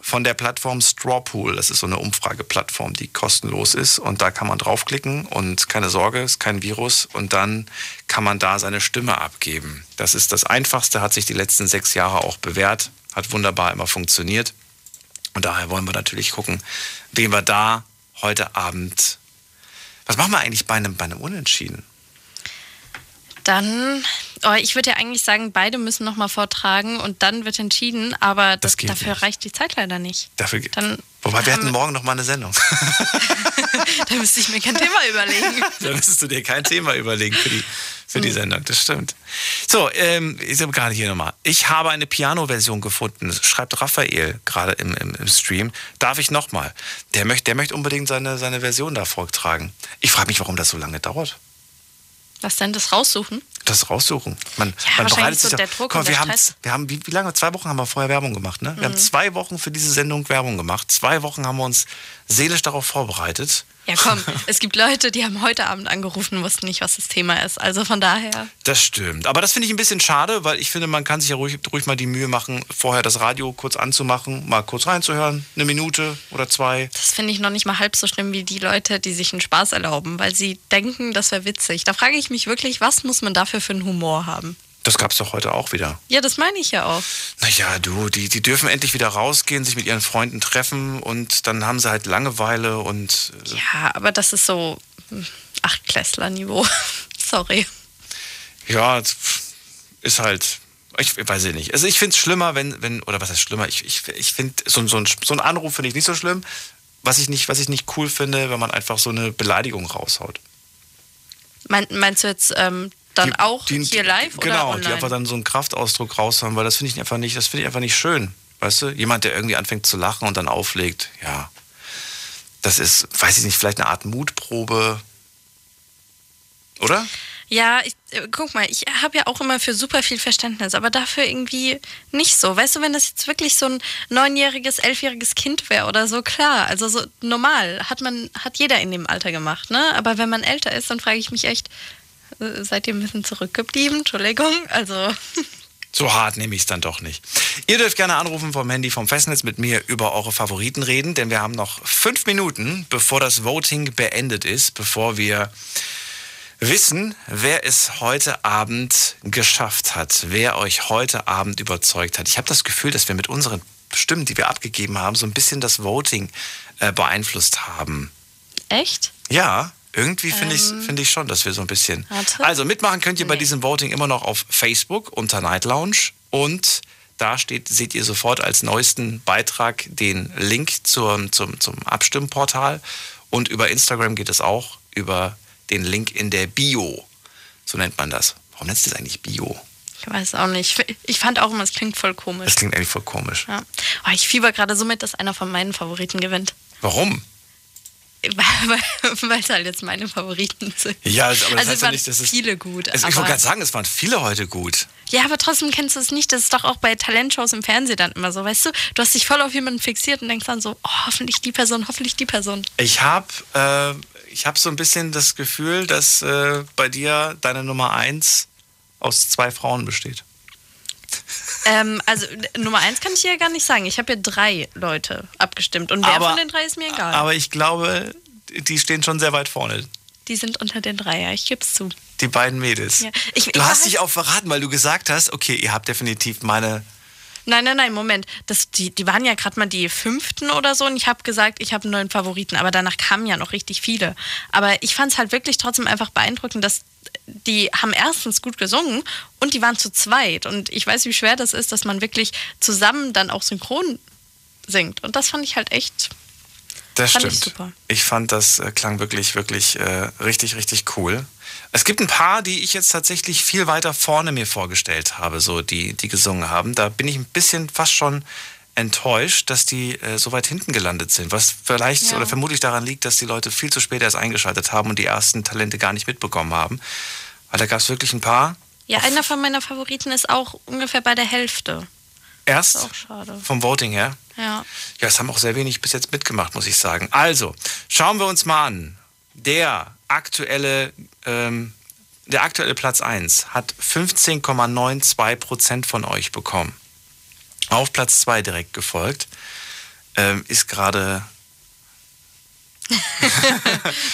Speaker 3: von der Plattform Strawpool. Das ist so eine Umfrageplattform, die kostenlos ist. Und da kann man draufklicken und keine Sorge, ist kein Virus. Und dann kann man da seine Stimme abgeben. Das ist das Einfachste, hat sich die letzten sechs Jahre auch bewährt, hat wunderbar immer funktioniert. Und daher wollen wir natürlich gucken, wen wir da heute Abend. Was machen wir eigentlich bei einem, bei einem Unentschieden?
Speaker 4: Dann, oh, ich würde ja eigentlich sagen, beide müssen nochmal vortragen und dann wird entschieden, aber das,
Speaker 3: geht
Speaker 4: dafür reicht die Zeit leider nicht.
Speaker 3: Dafür geht.
Speaker 4: Dann,
Speaker 3: Wobei wir hätten morgen noch mal eine Sendung.
Speaker 4: da müsste ich mir kein Thema überlegen.
Speaker 3: da müsstest du dir kein Thema überlegen für die, für die Sendung. Das stimmt. So, ähm, ich habe gerade hier nochmal. Ich habe eine Piano-Version gefunden. Das Schreibt Raphael gerade im, im, im Stream. Darf ich nochmal? Der möchte, der möchte unbedingt seine, seine Version da vortragen. Ich frage mich, warum das so lange dauert.
Speaker 4: Was denn, das raussuchen?
Speaker 3: Das raussuchen. Man,
Speaker 4: Ja,
Speaker 3: man
Speaker 4: wahrscheinlich so der Druck
Speaker 3: mal, wir
Speaker 4: der
Speaker 3: haben, wir haben wie, wie lange? Zwei Wochen haben wir vorher Werbung gemacht, ne? Wir haben
Speaker 4: Mhm.
Speaker 3: zwei Wochen für diese Sendung Werbung gemacht. Zwei Wochen haben wir uns seelisch darauf vorbereitet.
Speaker 4: Ja, komm, es gibt Leute, die haben heute Abend angerufen, wussten nicht, was das Thema ist. Also von daher.
Speaker 3: Das stimmt. Aber das finde ich ein bisschen schade, weil ich finde, man kann sich ja ruhig, ruhig mal die Mühe machen, vorher das Radio kurz anzumachen, mal kurz reinzuhören, eine Minute oder zwei.
Speaker 4: Das finde ich noch nicht mal halb so schlimm wie die Leute, die sich einen Spaß erlauben, weil sie denken, das wäre witzig. Da frage ich mich wirklich, was muss man dafür für einen Humor haben?
Speaker 3: Das gab es doch heute auch wieder.
Speaker 4: Ja, das meine ich ja auch.
Speaker 3: Naja, du, die, die dürfen endlich wieder rausgehen, sich mit ihren Freunden treffen und dann haben sie halt Langeweile und äh,
Speaker 4: Ja, aber das ist so hm, Achtklässler-Niveau. Sorry.
Speaker 3: ja, es ist halt, ich weiß ich nicht. Also ich finde es schlimmer, wenn, wenn, oder was heißt schlimmer? Ich, ich, ich finde, so, so, ein, so ein Anruf finde ich nicht so schlimm. Was ich, nicht, was ich nicht cool finde, wenn man einfach so eine Beleidigung raushaut.
Speaker 4: Mein, meinst du jetzt ähm, dann
Speaker 3: Die-
Speaker 4: auch
Speaker 3: die-
Speaker 4: hier live oder
Speaker 3: Genau, die einfach dann so einen Kraftausdruck raushauen, weil das finde ich einfach nicht, das finde ich einfach nicht schön. Weißt du? Jemand, der irgendwie anfängt zu lachen und dann auflegt, ja. Das ist, weiß ich nicht, vielleicht eine Art Mutprobe. Oder?
Speaker 4: Ja, ich, äh, guck mal, ich habe ja auch immer für super viel Verständnis, aber dafür irgendwie nicht so. Weißt du, wenn das jetzt wirklich so ein neunjähriges, elfjähriges Kind wäre oder so, klar, also so normal, hat man, hat jeder in dem Alter gemacht, ne? Aber wenn man älter ist, dann frage ich mich echt, seid ihr ein bisschen zurückgeblieben? Entschuldigung, also.
Speaker 3: So hart nehme ich es dann doch nicht. Ihr dürft gerne anrufen vom Handy vom Festnetz mit mir über eure Favoriten reden, denn wir haben noch fünf Minuten, bevor das Voting beendet ist, bevor wir wissen, wer es heute Abend geschafft hat, wer euch heute Abend überzeugt hat. Ich habe das Gefühl, dass wir mit unseren Stimmen, die wir abgegeben haben, so ein bisschen das Voting äh, beeinflusst haben.
Speaker 4: Echt?
Speaker 3: Ja, irgendwie finde
Speaker 4: Ähm.
Speaker 3: ich, find ich schon, dass wir so ein bisschen.
Speaker 4: Warte.
Speaker 3: Also mitmachen könnt ihr bei diesem Voting immer noch auf Facebook unter Night Lounge und da steht, seht ihr sofort als neuesten Beitrag den Link zur, zum, zum Abstimmportal und über Instagram geht es auch über den Link in der Bio. So nennt man das. Warum nennst du das eigentlich Bio?
Speaker 4: Ich weiß auch nicht. Ich fand auch immer, es klingt voll komisch.
Speaker 3: Das klingt eigentlich voll komisch.
Speaker 4: Ja. Oh, ich fieber gerade so mit, dass einer von meinen Favoriten gewinnt.
Speaker 3: Warum?
Speaker 4: Weil es halt jetzt meine Favoriten sind.
Speaker 3: Ja, aber das
Speaker 4: also
Speaker 3: heißt
Speaker 4: es
Speaker 3: ja
Speaker 4: waren
Speaker 3: nicht, dass es.
Speaker 4: viele gut.
Speaker 3: Es, ich wollte gerade sagen, es waren viele heute gut.
Speaker 4: Ja, aber trotzdem kennst du es nicht. Das ist doch auch bei Talentshows im Fernsehen dann immer so, weißt du? Du hast dich voll auf jemanden fixiert und denkst dann so, oh, hoffentlich die Person, hoffentlich die Person.
Speaker 3: Ich habe äh, ich hab so ein bisschen das Gefühl, dass äh, bei dir deine Nummer eins aus zwei Frauen besteht.
Speaker 4: Ähm, also Nummer eins kann ich ja gar nicht sagen. Ich habe ja drei Leute abgestimmt und wer
Speaker 3: Aber-
Speaker 4: von den drei ist mir egal.
Speaker 3: Aber ich glaube, die stehen schon sehr weit vorne.
Speaker 4: die sind unter den drei, ja, ich geb's zu.
Speaker 3: Die beiden Mädels.
Speaker 4: Ja. Ich-
Speaker 3: du
Speaker 4: ich
Speaker 3: hast dich auch verraten, weil du gesagt hast, okay, ihr habt definitiv meine.
Speaker 4: Nein, nein, nein, Moment. Das, die, die waren ja gerade mal die fünften oder so und ich habe gesagt, ich habe einen neuen Favoriten, aber danach kamen ja noch richtig viele. Aber ich fand es halt wirklich trotzdem einfach beeindruckend, dass die haben erstens gut gesungen und die waren zu zweit. Und ich weiß, wie schwer das ist, dass man wirklich zusammen dann auch synchron singt. Und das fand ich halt echt.
Speaker 3: Das
Speaker 4: Fand ich
Speaker 3: stimmt.
Speaker 4: super.
Speaker 3: Ich fand, das äh, klang wirklich, wirklich äh, richtig, richtig cool. Es gibt ein paar, die ich jetzt tatsächlich viel weiter vorne mir vorgestellt habe, so die, die gesungen haben. Da bin ich ein bisschen fast schon enttäuscht, dass die äh, so weit hinten gelandet sind. Was vielleicht
Speaker 4: Ja.
Speaker 3: oder vermutlich daran liegt, dass die Leute viel zu spät erst eingeschaltet haben und die ersten Talente gar nicht mitbekommen haben. Weil da gab es wirklich ein paar.
Speaker 4: Ja, einer von meiner Favoriten ist auch ungefähr bei der Hälfte.
Speaker 3: Erst
Speaker 4: Ist auch schade.
Speaker 3: vom Voting her.
Speaker 4: Ja.
Speaker 3: Ja, es haben auch sehr wenig bis jetzt mitgemacht, muss ich sagen. Also, schauen wir uns mal an. Der aktuelle, ähm, der aktuelle Platz 1 hat 15,92 Prozent von euch bekommen. Auf Platz 2 direkt gefolgt. ähm, ist gerade.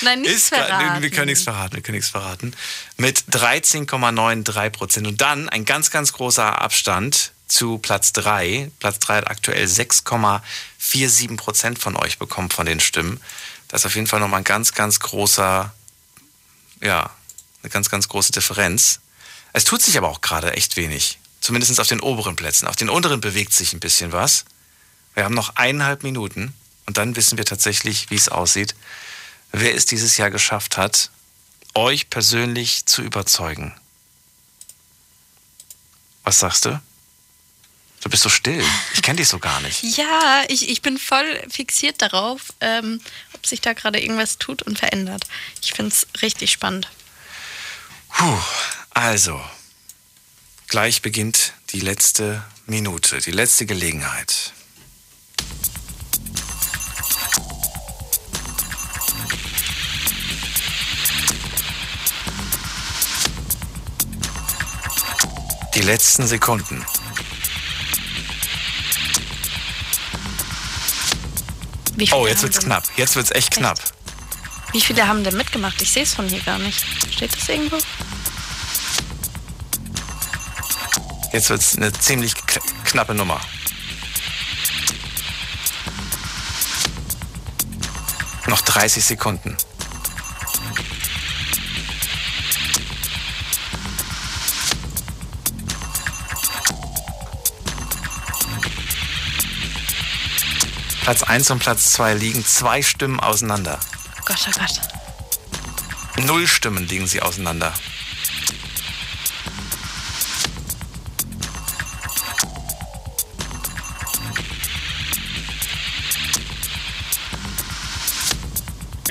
Speaker 4: Nein, nichts verraten.
Speaker 3: Wir können nichts verraten, wir können nichts verraten. Mit 13,93 Prozent. Und dann ein ganz, ganz großer Abstand zu Platz 3. Platz 3 hat aktuell 6,47 Prozent von euch bekommen von den Stimmen. Das ist auf jeden Fall nochmal ein ganz, ganz großer, ja, eine ganz, ganz große Differenz. Es tut sich aber auch gerade echt wenig. Zumindest auf den oberen Plätzen. Auf den unteren bewegt sich ein bisschen was. Wir haben noch eineinhalb Minuten und dann wissen wir tatsächlich, wie es aussieht, wer es dieses Jahr geschafft hat, euch persönlich zu überzeugen. Was sagst du? Du bist so still. Ich kenne dich so gar nicht.
Speaker 4: Ja, ich, ich bin voll fixiert darauf, ähm, ob sich da gerade irgendwas tut und verändert. Ich finde es richtig spannend.
Speaker 3: Puh, also, gleich beginnt die letzte Minute, die letzte Gelegenheit. Die letzten Sekunden. Oh, jetzt wird's
Speaker 4: denn-
Speaker 3: knapp. Jetzt wird's echt knapp.
Speaker 4: Wie viele haben denn mitgemacht? Ich sehe es von hier gar nicht. Steht das irgendwo?
Speaker 3: Jetzt wird's eine ziemlich knappe Nummer. Noch 30 Sekunden. Platz 1 und Platz 2 liegen zwei Stimmen auseinander.
Speaker 4: Gott, oh Gott.
Speaker 3: Null Stimmen liegen sie auseinander.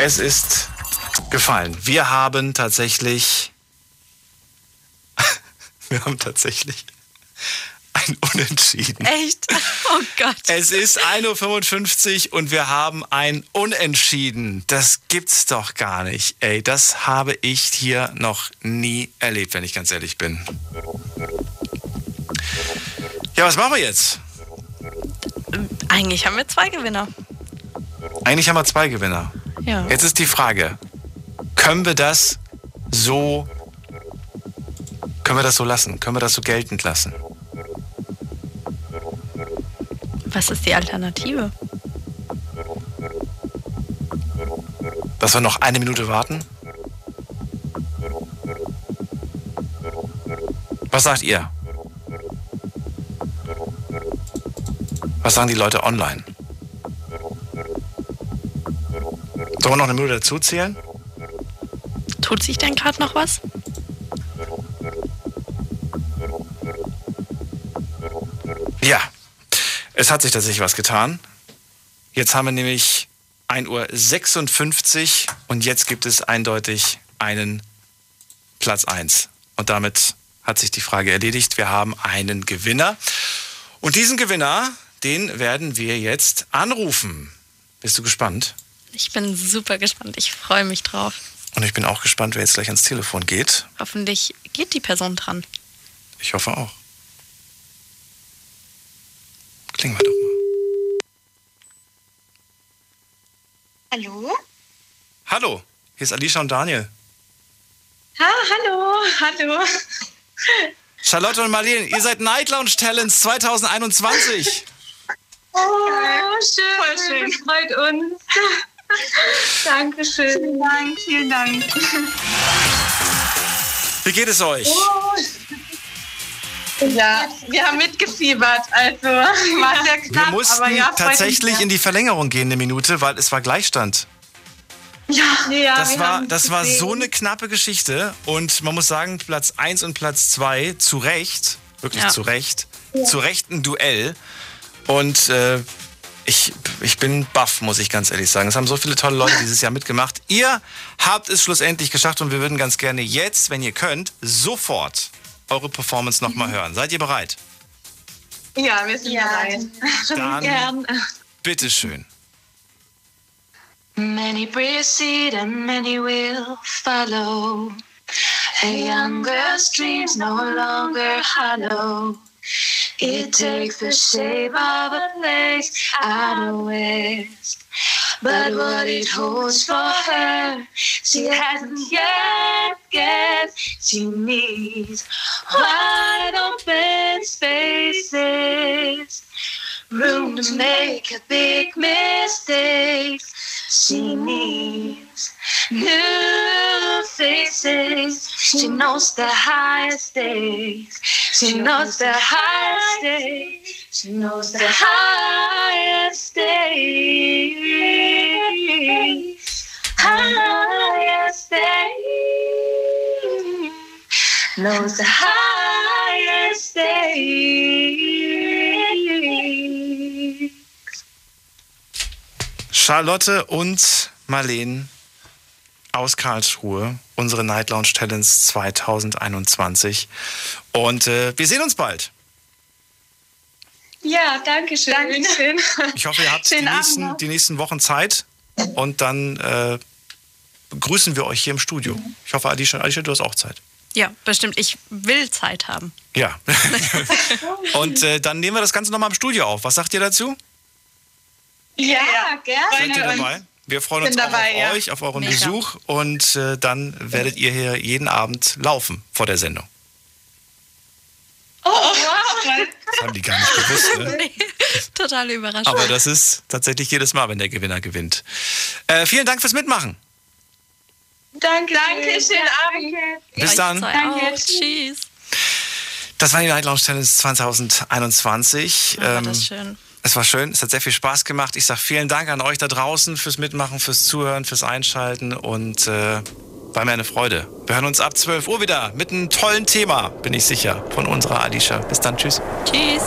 Speaker 3: Es ist gefallen. Wir haben tatsächlich. Wir haben tatsächlich ein Unentschieden.
Speaker 4: Echt? Oh Gott.
Speaker 3: Es ist 1.55 Uhr und wir haben ein Unentschieden. Das gibt's doch gar nicht. Ey, das habe ich hier noch nie erlebt, wenn ich ganz ehrlich bin. Ja, was machen wir jetzt?
Speaker 4: Eigentlich haben wir zwei Gewinner.
Speaker 3: Eigentlich haben wir zwei Gewinner.
Speaker 4: Ja.
Speaker 3: Jetzt ist die Frage, können wir das so können wir das so lassen? Können wir das so geltend lassen?
Speaker 4: Was ist die Alternative?
Speaker 3: Dass wir noch eine Minute warten? Was sagt ihr? Was sagen die Leute online? Sollen wir noch eine Minute dazu zählen?
Speaker 4: Tut sich denn gerade noch was?
Speaker 3: Ja, es hat sich tatsächlich was getan. Jetzt haben wir nämlich 1.56 Uhr und jetzt gibt es eindeutig einen Platz 1. Und damit hat sich die Frage erledigt. Wir haben einen Gewinner. Und diesen Gewinner, den werden wir jetzt anrufen. Bist du gespannt?
Speaker 4: Ich bin super gespannt. Ich freue mich drauf.
Speaker 3: Und ich bin auch gespannt, wer jetzt gleich ans Telefon geht.
Speaker 4: Hoffentlich geht die Person dran.
Speaker 3: Ich hoffe auch. Klingen wir doch mal.
Speaker 36: Hallo?
Speaker 3: Hallo, hier ist Alicia und Daniel.
Speaker 36: Ha, hallo, hallo.
Speaker 3: Charlotte und Marlene, ihr seid Night Lounge Talents 2021.
Speaker 36: Oh, schön. Voll schön. Freut uns. Dankeschön. Vielen Dank, vielen Dank.
Speaker 3: Wie geht es euch?
Speaker 36: Ja, wir haben mitgefiebert. Also war sehr
Speaker 3: Wir
Speaker 36: knapp,
Speaker 3: mussten
Speaker 36: aber ja,
Speaker 3: tatsächlich in die Verlängerung gehen, eine Minute, weil es war Gleichstand.
Speaker 36: Ja, ja
Speaker 3: Das
Speaker 36: wir
Speaker 3: war,
Speaker 36: haben
Speaker 3: das war so eine knappe Geschichte und man muss sagen, Platz 1 und Platz 2 zu Recht, wirklich
Speaker 36: Ja.
Speaker 3: zu Recht,
Speaker 36: Ja.
Speaker 3: zu Recht ein Duell. Und äh, ich, ich bin baff, muss ich ganz ehrlich sagen. Es haben so viele tolle Leute dieses Jahr mitgemacht. Ihr habt es schlussendlich geschafft und wir würden ganz gerne jetzt, wenn ihr könnt, sofort eure Performance nochmal hören. Seid ihr bereit?
Speaker 36: Ja, wir sind bereit.
Speaker 3: Dann-
Speaker 36: Gern.
Speaker 3: Bitteschön.
Speaker 19: Many proceed and many will follow. A young girl's dreams no longer hollow. It takes the shape of a place out west. But what it holds for her, she hasn't yet guessed. She needs wide open spaces, room to make a big mistakes. She needs new faces. She knows the highest stakes. She knows the highest stakes. She knows the highest stakes. Highest stakes. Knows the highest stakes.
Speaker 3: Charlotte und Marleen aus Karlsruhe, unsere Night Lounge Talents 2021. Und äh, wir sehen uns bald.
Speaker 36: Ja, danke schön. Dankeschön.
Speaker 3: Ich hoffe, ihr habt die nächsten, die nächsten Wochen Zeit und dann äh, begrüßen wir euch hier im Studio. Ich hoffe, Alicia, Alicia, du hast auch Zeit.
Speaker 4: Ja, bestimmt. Ich will Zeit haben.
Speaker 3: Ja. und äh, dann nehmen wir das Ganze nochmal im Studio auf. Was sagt ihr dazu?
Speaker 36: Ja,
Speaker 3: Seid ihr
Speaker 36: gerne.
Speaker 3: dabei? Wir freuen uns
Speaker 36: dabei,
Speaker 3: auch auf
Speaker 36: ja.
Speaker 3: euch, auf euren
Speaker 36: Mega.
Speaker 3: Besuch und äh, dann werdet ihr hier jeden Abend laufen vor der Sendung.
Speaker 36: Oh, wow.
Speaker 3: Das haben die gar nicht gewusst, ne?
Speaker 4: Nee, totale Überraschung.
Speaker 3: Aber das ist tatsächlich jedes Mal, wenn der Gewinner gewinnt. Äh, vielen Dank fürs Mitmachen.
Speaker 36: Danke. Danke, schönen Abend.
Speaker 3: Bis dann.
Speaker 4: Danke. Tschüss.
Speaker 3: Das war die Night Lounge Challenge 2021.
Speaker 4: Oh, war
Speaker 3: Ähm,
Speaker 4: das schön.
Speaker 3: Es war schön, es hat sehr viel Spaß gemacht. Ich sage vielen Dank an euch da draußen fürs Mitmachen, fürs Zuhören, fürs Einschalten und äh, war mir eine Freude. Wir hören uns ab 12 Uhr wieder mit einem tollen Thema, bin ich sicher, von unserer Alicia. Bis dann, tschüss.
Speaker 4: Tschüss.